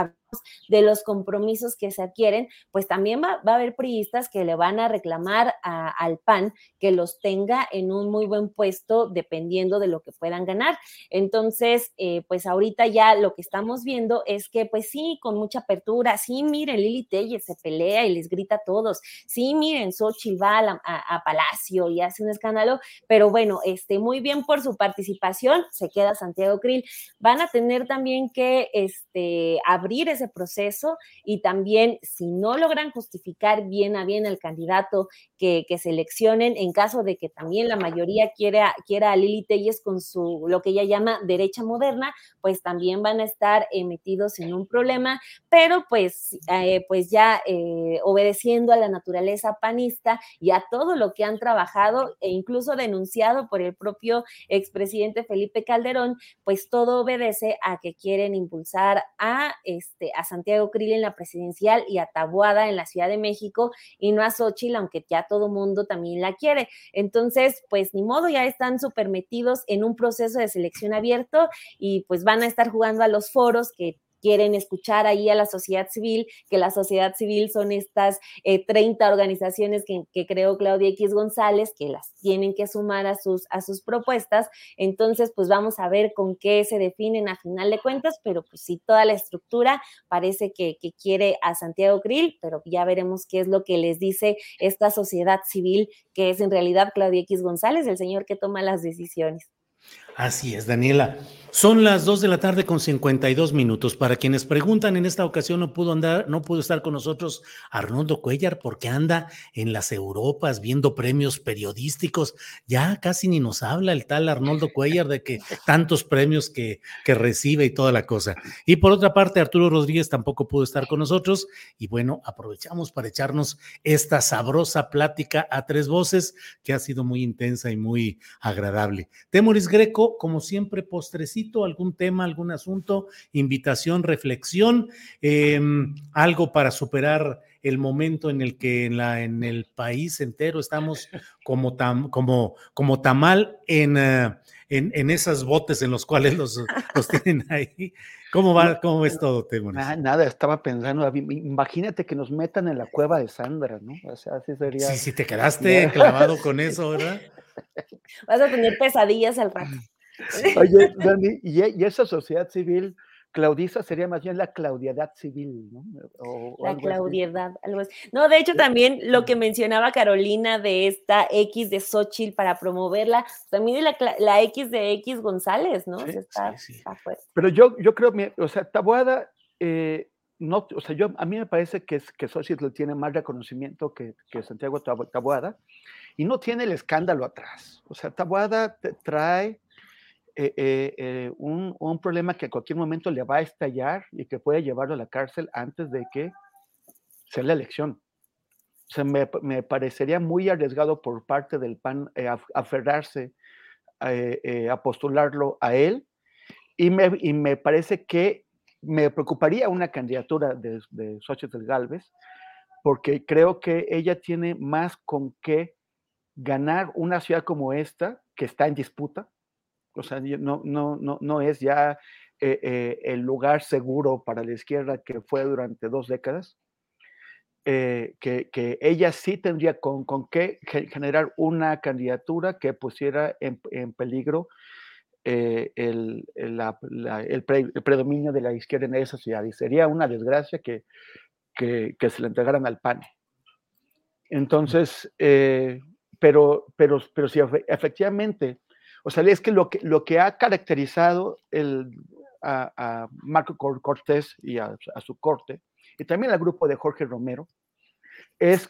[SPEAKER 12] de los compromisos que se adquieren, pues también va, a haber priistas que le van a reclamar al PAN que los tenga en un muy buen puesto dependiendo de lo que puedan ganar. Entonces, eh, pues ahorita ya lo que estamos viendo es que, pues sí, con mucha apertura, sí, miren, Lili Telles se pelea y les grita a todos, sí, miren, Xochitl va a, Palacio y hace un escándalo, pero bueno, este, muy bien por su participación, se queda Santiago Krill. Van a tener también que este, abrir proceso y también, si no logran justificar bien a bien al candidato que, seleccionen, en caso de que también la mayoría quiera, quiera a Lili Telles con su, lo que ella llama derecha moderna, pues también van a estar eh, metidos en un problema, pero pues, eh, pues ya eh, obedeciendo a la naturaleza panista y a todo lo que han trabajado e incluso denunciado por el propio expresidente Felipe Calderón, pues todo obedece a que quieren impulsar a, este, a Santiago Krill en la presidencial y a Tabuada en la Ciudad de México y no a Xochitl, aunque ya todo mundo también la quiere. Entonces, pues ni modo, ya están súper metidos en un proceso de selección abierto y pues van a estar jugando a los foros que quieren escuchar ahí a la sociedad civil, que la sociedad civil son estas 30 eh, organizaciones que, creó Claudia X González, que las tienen que sumar a sus, a sus propuestas. Entonces, pues vamos a ver con qué se definen a final de cuentas, pero pues sí, toda la estructura parece que, que quiere a Santiago Krill, pero ya veremos qué es lo que les dice esta sociedad civil, que es en realidad Claudia X González, el señor que toma las decisiones.
[SPEAKER 1] Así es, Daniela. Son las 2 de la tarde con 52 minutos. Para quienes preguntan, en esta ocasión no pudo andar, no pudo estar con nosotros Arnoldo Cuellar porque anda en las Europas viendo premios periodísticos. Ya casi ni nos habla el tal Arnoldo Cuellar de que tantos premios que, que recibe y toda la cosa. Y por otra parte, Arturo Rodríguez tampoco pudo estar con nosotros. Y bueno, aprovechamos para echarnos esta sabrosa plática a tres voces que ha sido muy intensa y muy agradable. Temoris Greco, como siempre, postrecito algún tema, algún asunto, invitación, reflexión, em, algo para superar el momento en el que en, la, en el país entero estamos como, tam, como, como tamal en, uh, en, en, esas botes en los cuales los, los tienen ahí. ¿Cómo va, cómo ves todo?
[SPEAKER 13] Nada, nada, estaba pensando, imagínate que nos metan en la cueva de Sandra, ¿no? O sea, así sería.
[SPEAKER 1] Sí, si te quedaste clavado con eso, ¿verdad?
[SPEAKER 12] Vas a tener pesadillas al rato.
[SPEAKER 13] Oye, Dani, y, esa sociedad civil, Claudiza sería más bien la claudiedad civil, ¿no?
[SPEAKER 12] la claudiedad, algo así. No, de hecho también lo que mencionaba Carolina de esta X de Xochitl para promoverla, también la, la X de X González, ¿no? está,
[SPEAKER 13] Pero yo, yo creo, o sea, Tabuada, eh, no, o sea, yo, a mí me parece que, que Xochitl tiene más reconocimiento que, que Santiago Tabuada y no tiene el escándalo atrás. O sea, Tabuada trae eh, eh, eh, un, un, problema que a cualquier momento le va a estallar y que puede llevarlo a la cárcel antes de que sea la elección. Me parecería muy arriesgado por parte del PAN aferrarse a postularlo a él y me, y me, parece que me preocuparía una candidatura de, de Xochitl Galvez porque creo que ella tiene más con qué ganar una ciudad como esta que está en disputa o sea, no, no, no, no es ya eh, eh, el lugar seguro para la izquierda que fue durante dos décadas. Eh, que, que, ella sí tendría con, con qué generar una candidatura que pusiera en, en peligro el, el, el, predominio de la izquierda en esa ciudad. Y sería una desgracia que, que, que se le entregaran al PAN. Entonces, pero, pero, pero si efectivamente o sea, es que lo que, lo que ha caracterizado el, a, Marco Cortés y a, su corte, y también al grupo de Jorge Romero, es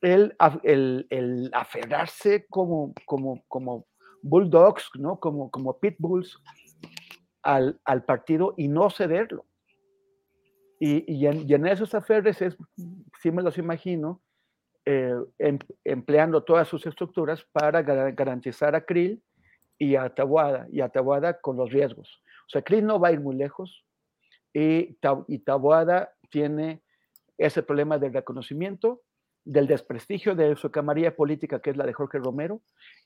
[SPEAKER 13] el, el, el aferrarse como, como, como bulldogs, ¿no? como, como pitbulls al, al partido y no cederlo. Y, y, en, esos aferres es, sí me los imagino, eh, em, empleando todas sus estructuras para garantizar a Krill y a Tabuada, y a Tabuada con los riesgos. O sea, Cris no va a ir muy lejos y, y Tabuada tiene ese problema del reconocimiento, del desprestigio de su camarilla política, que es la de Jorge Romero,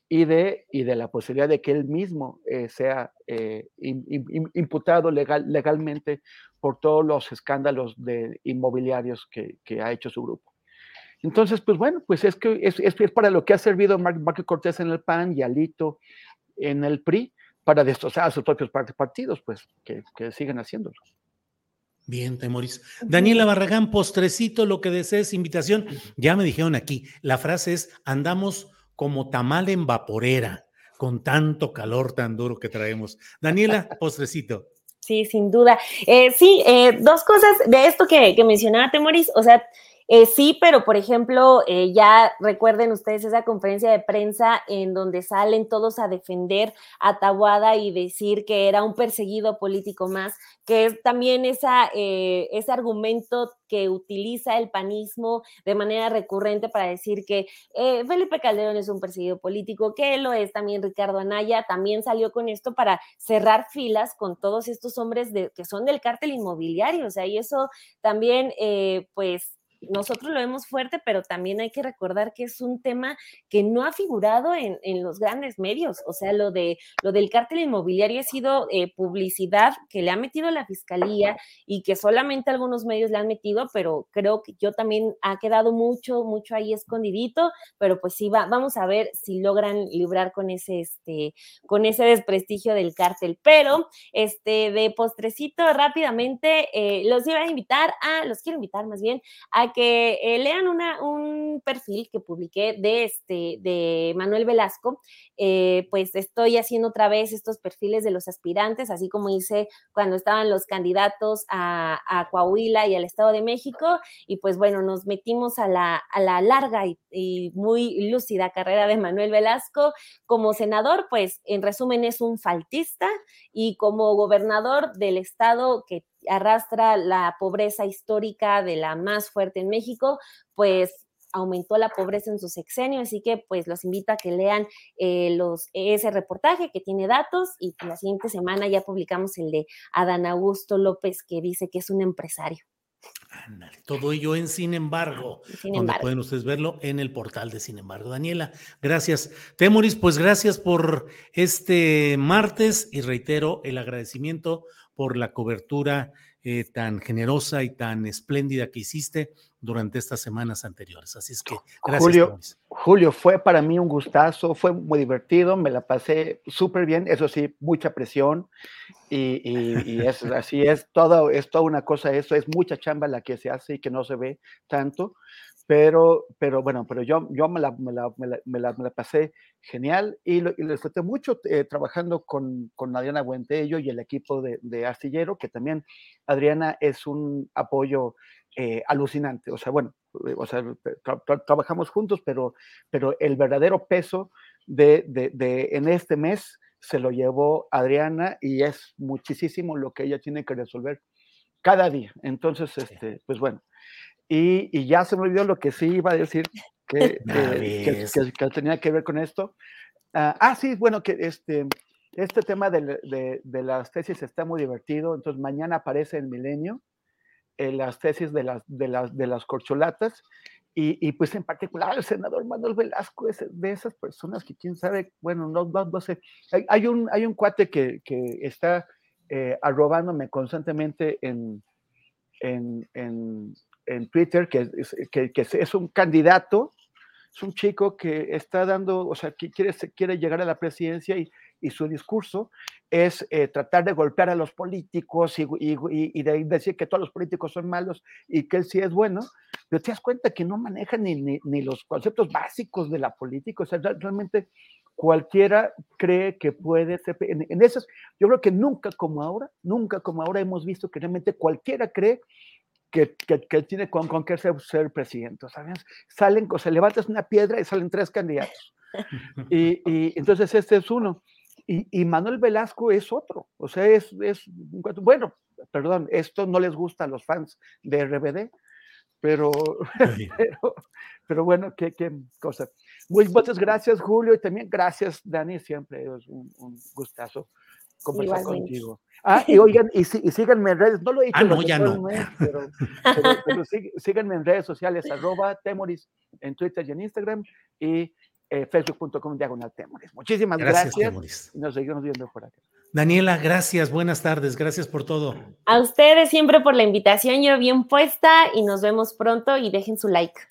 [SPEAKER 13] y de, y de la posibilidad de que él mismo eh, sea eh, im- im- im- imputado legal, legalmente por todos los escándalos de inmobiliarios que, que ha hecho su grupo. Entonces, pues bueno, pues es que es, es- para lo que ha servido Mar- Marco Cortés en el PAN y Alito en el PRI, para destrozar a sus propios part- partidos, pues que, que sigan haciéndolo.
[SPEAKER 1] Bien, Temoris. Daniela Barragán, postrecito, lo que desees, invitación. Ya me dijeron aquí, la frase es, andamos como tamal en vaporera, con tanto calor tan duro que traemos. Daniela, postrecito.
[SPEAKER 12] Sí, sin duda. Eh, sí, eh, dos cosas de esto que, que mencionaba Temoris, o sea, eh, sí, pero por ejemplo, eh, ya recuerden ustedes esa conferencia de prensa en donde salen todos a defender a Tabuada y decir que era un perseguido político más, que es también esa, eh, ese argumento que utiliza el panismo de manera recurrente para decir que eh, Felipe Calderón es un perseguido político, que lo es también Ricardo Anaya, también salió con esto para cerrar filas con todos estos hombres que son del cártel inmobiliario, o sea, y eso también, pues, nosotros lo vemos fuerte, pero también hay que recordar que es un tema que no ha figurado en, en los grandes medios. O sea, lo, de, lo del cártel inmobiliario ha sido eh, publicidad que le ha metido la fiscalía y que solamente algunos medios le han metido, pero creo que yo también ha quedado mucho, mucho ahí escondidito, pero pues sí, va, vamos a ver si logran librar con ese, este, con ese desprestigio del cártel. Pero, este, de postrecito rápidamente, eh, los iba a invitar a, los quiero invitar más bien, a que eh, lean un perfil que publiqué de, este, de Manuel Velasco. Eh, pues estoy haciendo otra vez estos perfiles de los aspirantes, así como hice cuando estaban los candidatos a, a Coahuila y al Estado de México. Y pues bueno, nos metimos a la, a la larga y muy lúcida carrera de Manuel Velasco. Como senador, pues en resumen es un faltista y como gobernador del estado que arrastra la pobreza histórica de la más fuerte en México, pues aumentó la pobreza en su sexenio, así que pues los invito a que lean eh, los, ese reportaje que tiene datos y la siguiente semana ya publicamos el de Adán Augusto López que dice que es un empresario.
[SPEAKER 1] Todo ello en Sin embargo,
[SPEAKER 12] Sin
[SPEAKER 1] donde pueden ustedes verlo en el portal de Sin embargo. Daniela, gracias. Temoris, pues gracias por este martes y reitero el agradecimiento por la cobertura eh, tan generosa y tan espléndida que hiciste durante estas semanas anteriores. Así es que gracias.
[SPEAKER 13] Julio. Julio, fue para mí un gustazo, fue muy divertido, me la pasé súper bien, eso sí, mucha presión y, y- y es, así es, todo, es toda una cosa, eso es mucha chamba la que se hace y que no se ve tanto, pero, pero bueno, pero yo, yo me, la, me, la, me, la, me la- pasé genial y lo, y lo disfruté mucho eh, trabajando con, con Adriana Buentello y el equipo de, de Astillero, que también Adriana es un apoyo eh, alucinante, o sea, bueno, eh, o sea, tra- tra- trabajamos juntos, pero, pero el verdadero peso de, de, de- en este mes se lo llevó Adriana y es muchísimo lo que ella tiene que resolver cada día. Entonces, este, pues bueno, y, y ya se me olvidó lo que sí iba a decir que, que- tenía que ver con esto. Ah, ah, sí, bueno, que este, este tema de, de las tesis está muy divertido. Entonces, mañana aparece en Milenio eh, las tesis de las, de las, de las corcholatas. Y, y, pues en particular el senador Manuel Velasco es de esas personas que quién sabe, bueno, no, no, no sé. Hay, hay un, hay un cuate que, que está eh, arrobándome constantemente en, en, en, en Twitter, que, que, que es un candidato, es un chico que está dando, o sea, que quiere, quiere llegar a la presidencia y, y su discurso es eh, tratar de golpear a los políticos y, y, y, de decir que todos los políticos son malos y que él sí es bueno, pero te das cuenta que no maneja ni, ni, ni los conceptos básicos de la política, o sea, realmente cualquiera cree que puede ser, en, en esas, yo creo que nunca como ahora, nunca como ahora hemos visto que realmente cualquiera cree que, que, que, tiene con, con qué ser, ser presidente, ¿sabes? Salen, o sea, levantas una piedra y salen tres candidatos. Y, y entonces este es uno. Y, y, Manuel Velasco es otro. O sea, es, es, bueno, perdón, esto no les gusta a los fans de RBD, pero, pero, pero, bueno, qué, qué cosa. Muchas gracias, Julio, y también gracias, Dani, siempre es un, un gustazo conversar Igualmente. contigo. Ah, y oigan, y, y, síganme en redes, no lo he dicho,
[SPEAKER 1] ah, no, ya no.
[SPEAKER 13] Mes, pero, pero, pero sí, síganme en redes sociales, arroba Temoris en Twitter y en Instagram, y eh, facebook.com diagonal Temoris. Muchísimas
[SPEAKER 1] Gracias,
[SPEAKER 13] gracias.
[SPEAKER 1] Temoris.
[SPEAKER 13] y nos seguimos viendo por acá.
[SPEAKER 1] Daniela, gracias, buenas tardes, gracias por todo.
[SPEAKER 12] A ustedes siempre por la invitación, yo bien puesta y nos vemos pronto y dejen su like.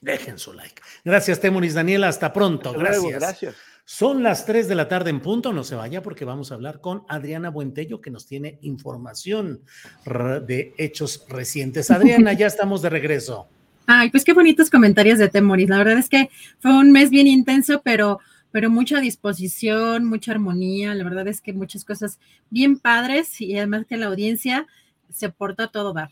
[SPEAKER 1] Dejen su like. Gracias, Temoris. Daniela, hasta pronto.
[SPEAKER 13] Hasta luego,
[SPEAKER 1] Gracias. Son las 3 de la tarde en punto, no se vaya porque vamos a hablar con Adriana Buentello que nos tiene información de hechos recientes. Adriana, ya estamos de regreso.
[SPEAKER 2] Ay, pues qué bonitos comentarios de Temoris. La verdad es que fue un mes bien intenso, pero, pero mucha disposición, mucha armonía. La verdad es que muchas cosas bien padres y además que la audiencia se porta a todo dar.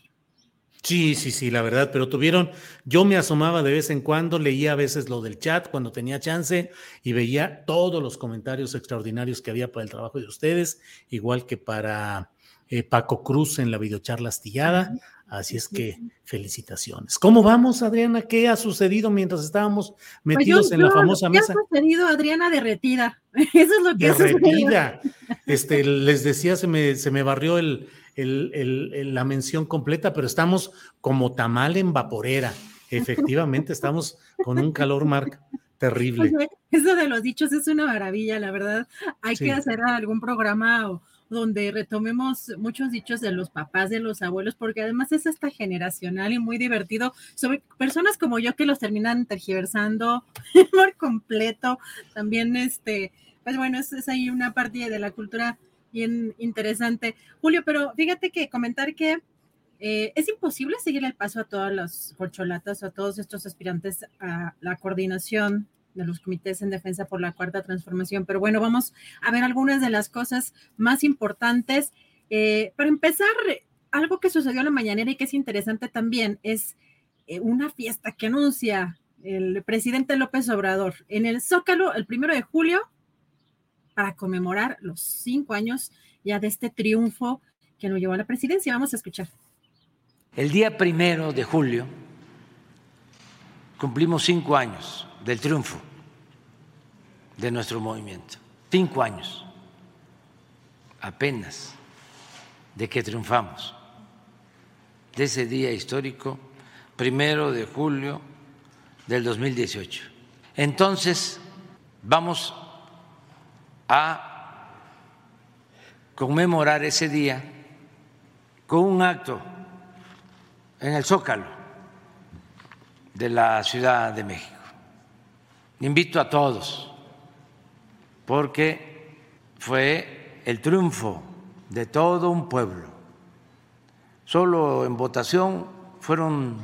[SPEAKER 1] Sí, sí, sí, la verdad, pero tuvieron, yo me asomaba de vez en cuando, leía a veces lo del chat cuando tenía chance y veía todos los comentarios extraordinarios que había para el trabajo de ustedes, igual que para eh, Paco Cruz en la videocharla astillada. Así es que felicitaciones. ¿Cómo vamos, Adriana? ¿Qué ha sucedido mientras estábamos
[SPEAKER 2] Pues yo-
[SPEAKER 1] metidos en la famosa
[SPEAKER 2] ¿qué ha
[SPEAKER 1] mesa?
[SPEAKER 2] sucedido, Adriana derretida? Eso es lo que ha sucedido.
[SPEAKER 1] derretida. Este, les decía, se me, se me barrió el, el- el- el- la mención completa, pero estamos como tamal en vaporera. Efectivamente, estamos con un calor, Marc, terrible.
[SPEAKER 2] Oye, eso de los dichos es una maravilla, la verdad. Hay
[SPEAKER 1] Sí.
[SPEAKER 2] que hacer algún programa o- donde retomemos muchos dichos de los papás, de los abuelos, porque además es hasta generacional y muy divertido, sobre personas como yo que los terminan tergiversando por completo. También, este, pues bueno, es, es ahí una parte de la cultura bien interesante. Julio, pero fíjate que comentar que eh, es imposible seguir el paso a todas las corcholatas, a todos estos aspirantes a la coordinación de los comités en defensa por la cuarta transformación. Pero bueno, vamos a ver algunas de las cosas más importantes. Eh, para empezar, algo que sucedió en la mañanera y que es interesante también es eh, una fiesta que anuncia el presidente López Obrador en el Zócalo el primero de julio para conmemorar los cinco años ya de este triunfo que nos llevó a la presidencia. Vamos a escuchar.
[SPEAKER 5] El día primero de julio cumplimos cinco años del triunfo de nuestro movimiento. Cinco años apenas de que triunfamos. De ese día histórico, primero de julio del 2018. Entonces, vamos a conmemorar ese día con un acto en el Zócalo de la Ciudad de México. Invito a todos, porque fue el triunfo de todo un pueblo. Solo en votación fueron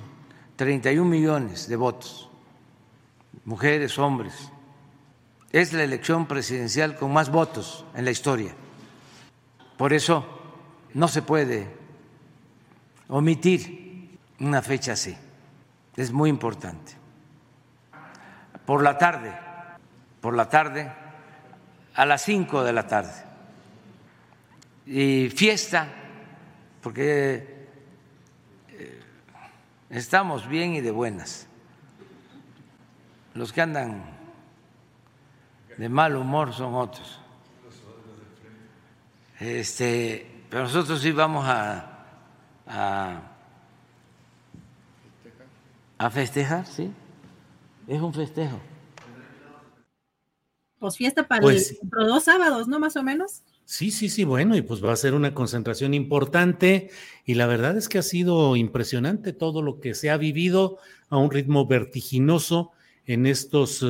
[SPEAKER 5] 31 millones de votos, mujeres, hombres. Es la elección presidencial con más votos en la historia. Por eso no se puede omitir una fecha así. Es muy importante. Por la tarde, por la tarde, a las 5 de la tarde. Y fiesta, porque eh, estamos bien y de buenas. Los que andan de mal humor son otros. Este, pero nosotros sí vamos a, a, a festejar, ¿sí? Es un festejo.
[SPEAKER 2] Pues fiesta para
[SPEAKER 1] Pues-
[SPEAKER 2] el, dos sábados, ¿no? Más o menos.
[SPEAKER 1] Sí, sí, sí, bueno, y pues va a ser una concentración importante y la verdad es que ha sido impresionante todo lo que se ha vivido a un ritmo vertiginoso en estos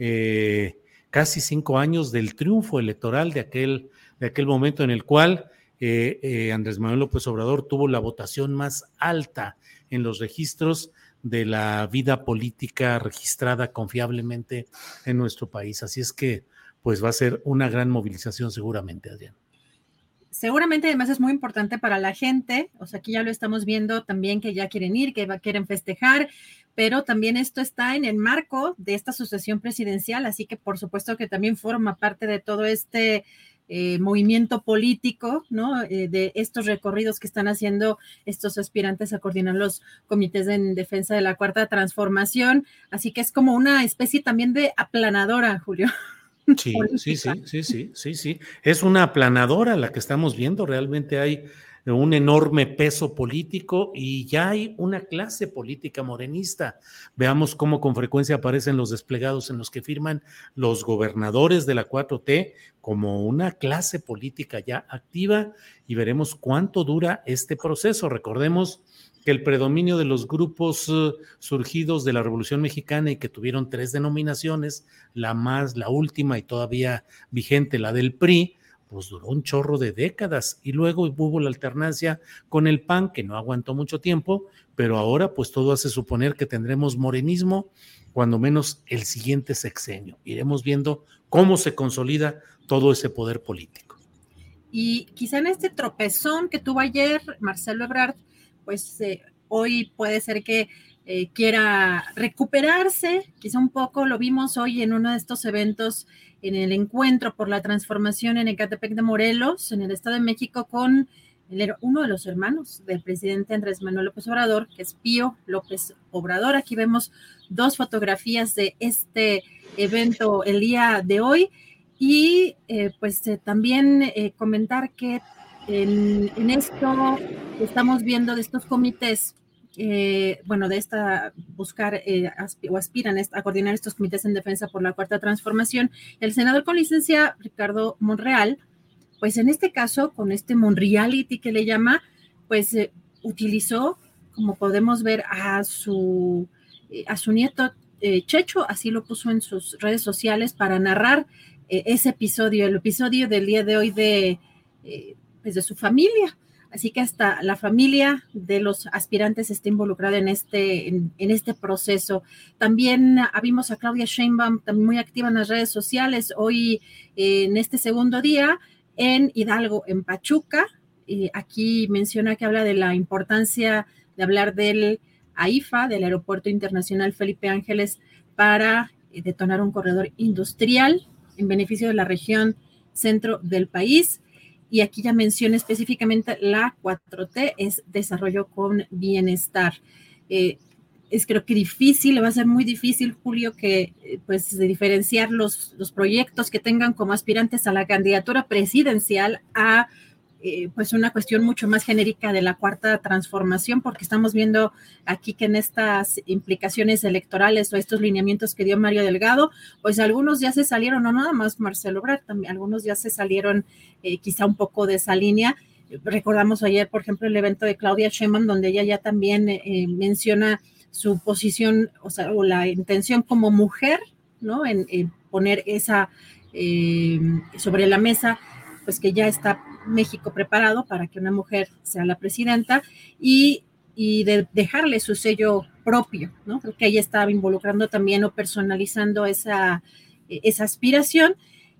[SPEAKER 1] eh, casi cinco años del triunfo electoral de aquel, de aquel momento en el cual eh, eh, Andrés Manuel López Obrador tuvo la votación más alta en los registros de la vida política registrada confiablemente en nuestro país. Así es que pues va a ser una gran movilización seguramente, Adrián.
[SPEAKER 2] Seguramente además es muy importante para la gente, o sea, aquí ya lo estamos viendo también que ya quieren ir, que quieren festejar, pero también esto está en el marco de esta sucesión presidencial, así que por supuesto que también forma parte de todo este eh, movimiento político, ¿no? Eh, de estos recorridos que están haciendo estos aspirantes a coordinar los comités en defensa de la cuarta transformación, así que es como una especie también de aplanadora, Julio.
[SPEAKER 1] Sí, sí, sí, sí, sí, sí, sí. Es una aplanadora la que estamos viendo. Realmente hay un enorme peso político y ya hay una clase política morenista. Veamos cómo con frecuencia aparecen los desplegados en los que firman los gobernadores de la 4T como una clase política ya activa y veremos cuánto dura este proceso. Recordemos que el predominio de los grupos uh, surgidos de la Revolución Mexicana y que tuvieron tres denominaciones, la más, la última y todavía vigente, la del PRI, pues duró un chorro de décadas y luego hubo la alternancia con el PAN que no aguantó mucho tiempo, pero ahora pues todo hace suponer que tendremos morenismo cuando menos el siguiente sexenio. Iremos viendo cómo se consolida todo ese poder político.
[SPEAKER 2] Y quizá en este tropezón que tuvo ayer Marcelo Ebrard, pues eh, hoy puede ser que eh, quiera recuperarse, quizá un poco, lo vimos hoy en uno de estos eventos, en el encuentro por la transformación en Ecatepec de Morelos, en el Estado de México, con uno de los hermanos del presidente Andrés Manuel López Obrador, que es Pío López Obrador. Aquí vemos dos fotografías de este evento el día de hoy. Y eh, pues también comentar que en, esto estamos viendo de estos comités, eh, bueno, de esta, buscar eh, o aspiran a coordinar estos comités en defensa por la cuarta transformación, el senador con licencia Ricardo Monreal, pues en este caso, con este Monreality que le llama, pues eh, utilizó, como podemos ver, a su, a su nieto Checho, así lo puso en sus redes sociales para narrar ese episodio, el episodio del día de hoy de pues, de su familia. Así que hasta la familia de los aspirantes está involucrada en este, en, este proceso. También vimos a Claudia Sheinbaum también muy activa en las redes sociales hoy en este segundo día en Hidalgo, en Pachuca. aquí menciona que habla de la importancia de hablar del AIFA, del Aeropuerto Internacional Felipe Ángeles, para eh, detonar un corredor industrial en beneficio de la región centro del país y aquí ya menciona específicamente la 4T, es desarrollo con bienestar. Eh, es creo que difícil, va a ser muy difícil, Julio, que eh, pues de diferenciar los, los proyectos que tengan como aspirantes a la candidatura presidencial a eh, pues una cuestión mucho más genérica de la cuarta transformación, porque estamos viendo aquí que en estas implicaciones electorales o estos lineamientos que dio Mario Delgado, pues algunos ya se salieron, no nada más Marcelo Obrar, también algunos ya se salieron eh, quizá un poco de esa línea. Recordamos ayer, por ejemplo, el evento de Claudia Sheinbaum, donde ella ya también eh, menciona su posición, o sea, o la intención como mujer, ¿no? En, poner esa sobre la mesa, pues que ya está México preparado para que una mujer sea la presidenta y, de dejarle su sello propio, ¿no? Creo que ella estaba involucrando también o personalizando esa, esa aspiración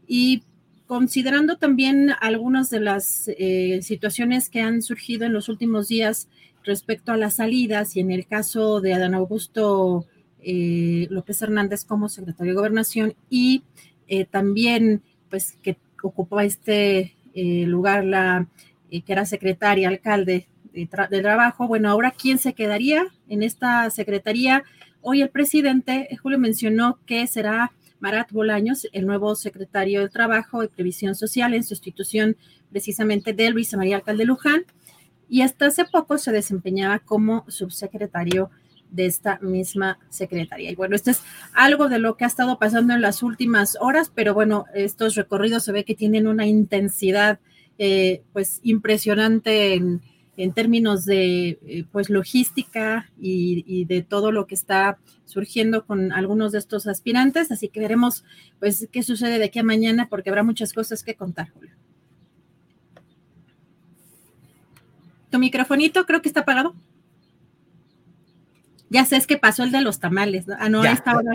[SPEAKER 2] y considerando también algunas de las eh, situaciones que han surgido en los últimos días respecto a las salidas y en el caso de Adán Augusto eh, López Hernández como secretario de Gobernación y eh, también pues que ocupó este eh, lugar la eh, que era secretaria, alcalde de, trabajo. Bueno, ahora quién se quedaría en esta secretaría. Hoy el presidente eh, Julio mencionó que será Marat Bolaños, el nuevo secretario de Trabajo y Previsión Social, en sustitución precisamente de Luis María Alcalde Luján, y hasta hace poco se desempeñaba como subsecretario de esta misma secretaría. Y bueno, esto es algo de lo que ha estado pasando en las últimas horas, pero bueno, estos recorridos se ve que tienen una intensidad eh, pues impresionante en, términos de eh, pues logística y, y, de todo lo que está surgiendo con algunos de estos aspirantes. Así que veremos pues qué sucede de aquí a mañana porque habrá muchas cosas que contar, Julio. Tu microfonito creo que está apagado. Ya sé, es que pasó el de los tamales. ¿no? Ah, no,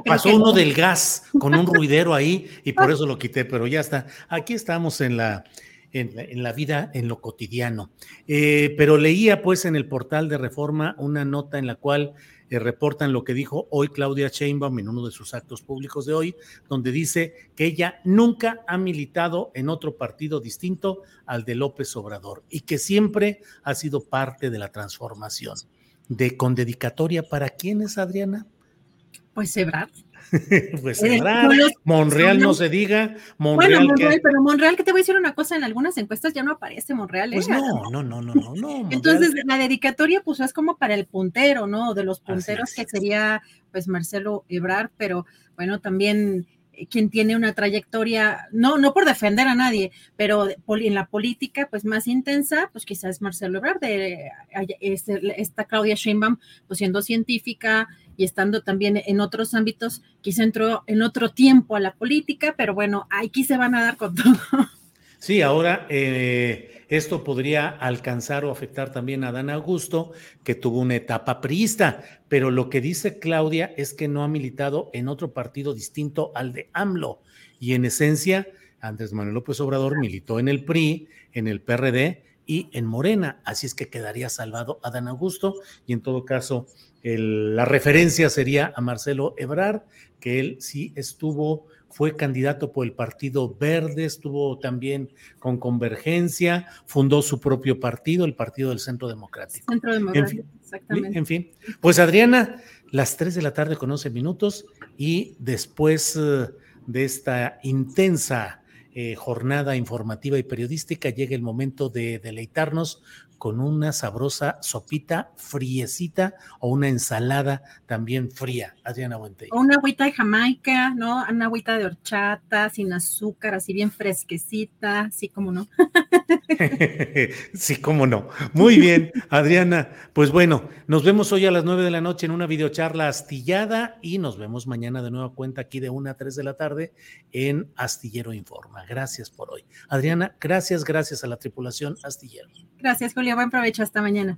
[SPEAKER 1] pasó uno del gas con un ruidero ahí y por eso lo quité, pero ya está. Aquí estamos en la, en la, vida, en lo cotidiano. Eh, pero leía pues en el portal de Reforma una nota en la cual eh, reportan lo que dijo hoy Claudia Sheinbaum en uno de sus actos públicos de hoy, donde dice que ella nunca ha militado en otro partido distinto al de López Obrador y que siempre ha sido parte de la transformación de con dedicatoria para quién es Adriana?
[SPEAKER 2] Pues Ebrard.
[SPEAKER 1] pues Ebrard, Monreal no se diga, Monreal,
[SPEAKER 2] bueno, Monreal pero Monreal, que te voy a decir una cosa, en algunas encuestas ya no aparece Monreal.
[SPEAKER 1] Pues
[SPEAKER 2] ¿eh?
[SPEAKER 1] no, no, no, no, no, no.
[SPEAKER 2] Entonces, la dedicatoria pues es como para el puntero, ¿no? De los punteros que sería pues Marcelo Ebrard, pero bueno, también eh, quien tiene una trayectoria, no, no por defender a nadie, pero en la política, pues más intensa, pues quizás Marcelo Ebrard, de, esta Claudia Sheinbaum, pues siendo científica, y estando también en otros ámbitos, quizá entró en otro tiempo a la política, pero bueno, aquí se van a dar con todo.
[SPEAKER 1] Sí, ahora eh, esto podría alcanzar o afectar también a Dan Augusto, que tuvo una etapa priista, pero lo que dice Claudia es que no ha militado en otro partido distinto al de AMLO. Y en esencia, Andrés Manuel López Obrador militó en el PRI, en el PRD y en Morena, así es que quedaría salvado a Dan Augusto y en todo caso la referencia sería a Marcelo Ebrard, que él sí estuvo, fue candidato por el Partido Verde, estuvo también con Convergencia, fundó su propio partido, el Partido del Centro Democrático.
[SPEAKER 2] Centro Democrático, exactamente.
[SPEAKER 1] En fin, pues Adriana, las 3 de la tarde con 11 minutos y después eh, de esta intensa eh, jornada informativa y periodística llega el momento de deleitarnos con una sabrosa sopita friecita o una ensalada también fría, Adriana Buente.
[SPEAKER 2] O una agüita de Jamaica, ¿no? Una agüita de horchata, sin azúcar, así bien fresquecita, sí, como no.
[SPEAKER 1] sí, como no. Muy bien, Adriana. Pues bueno, nos vemos hoy a las nueve de la noche en una videocharla astillada y nos vemos mañana de nueva cuenta aquí de una a tres de la tarde en Astillero Informa. Gracias por hoy. Adriana, gracias, gracias a la tripulación Astillero.
[SPEAKER 2] Gracias, Buen provecho. Hasta mañana.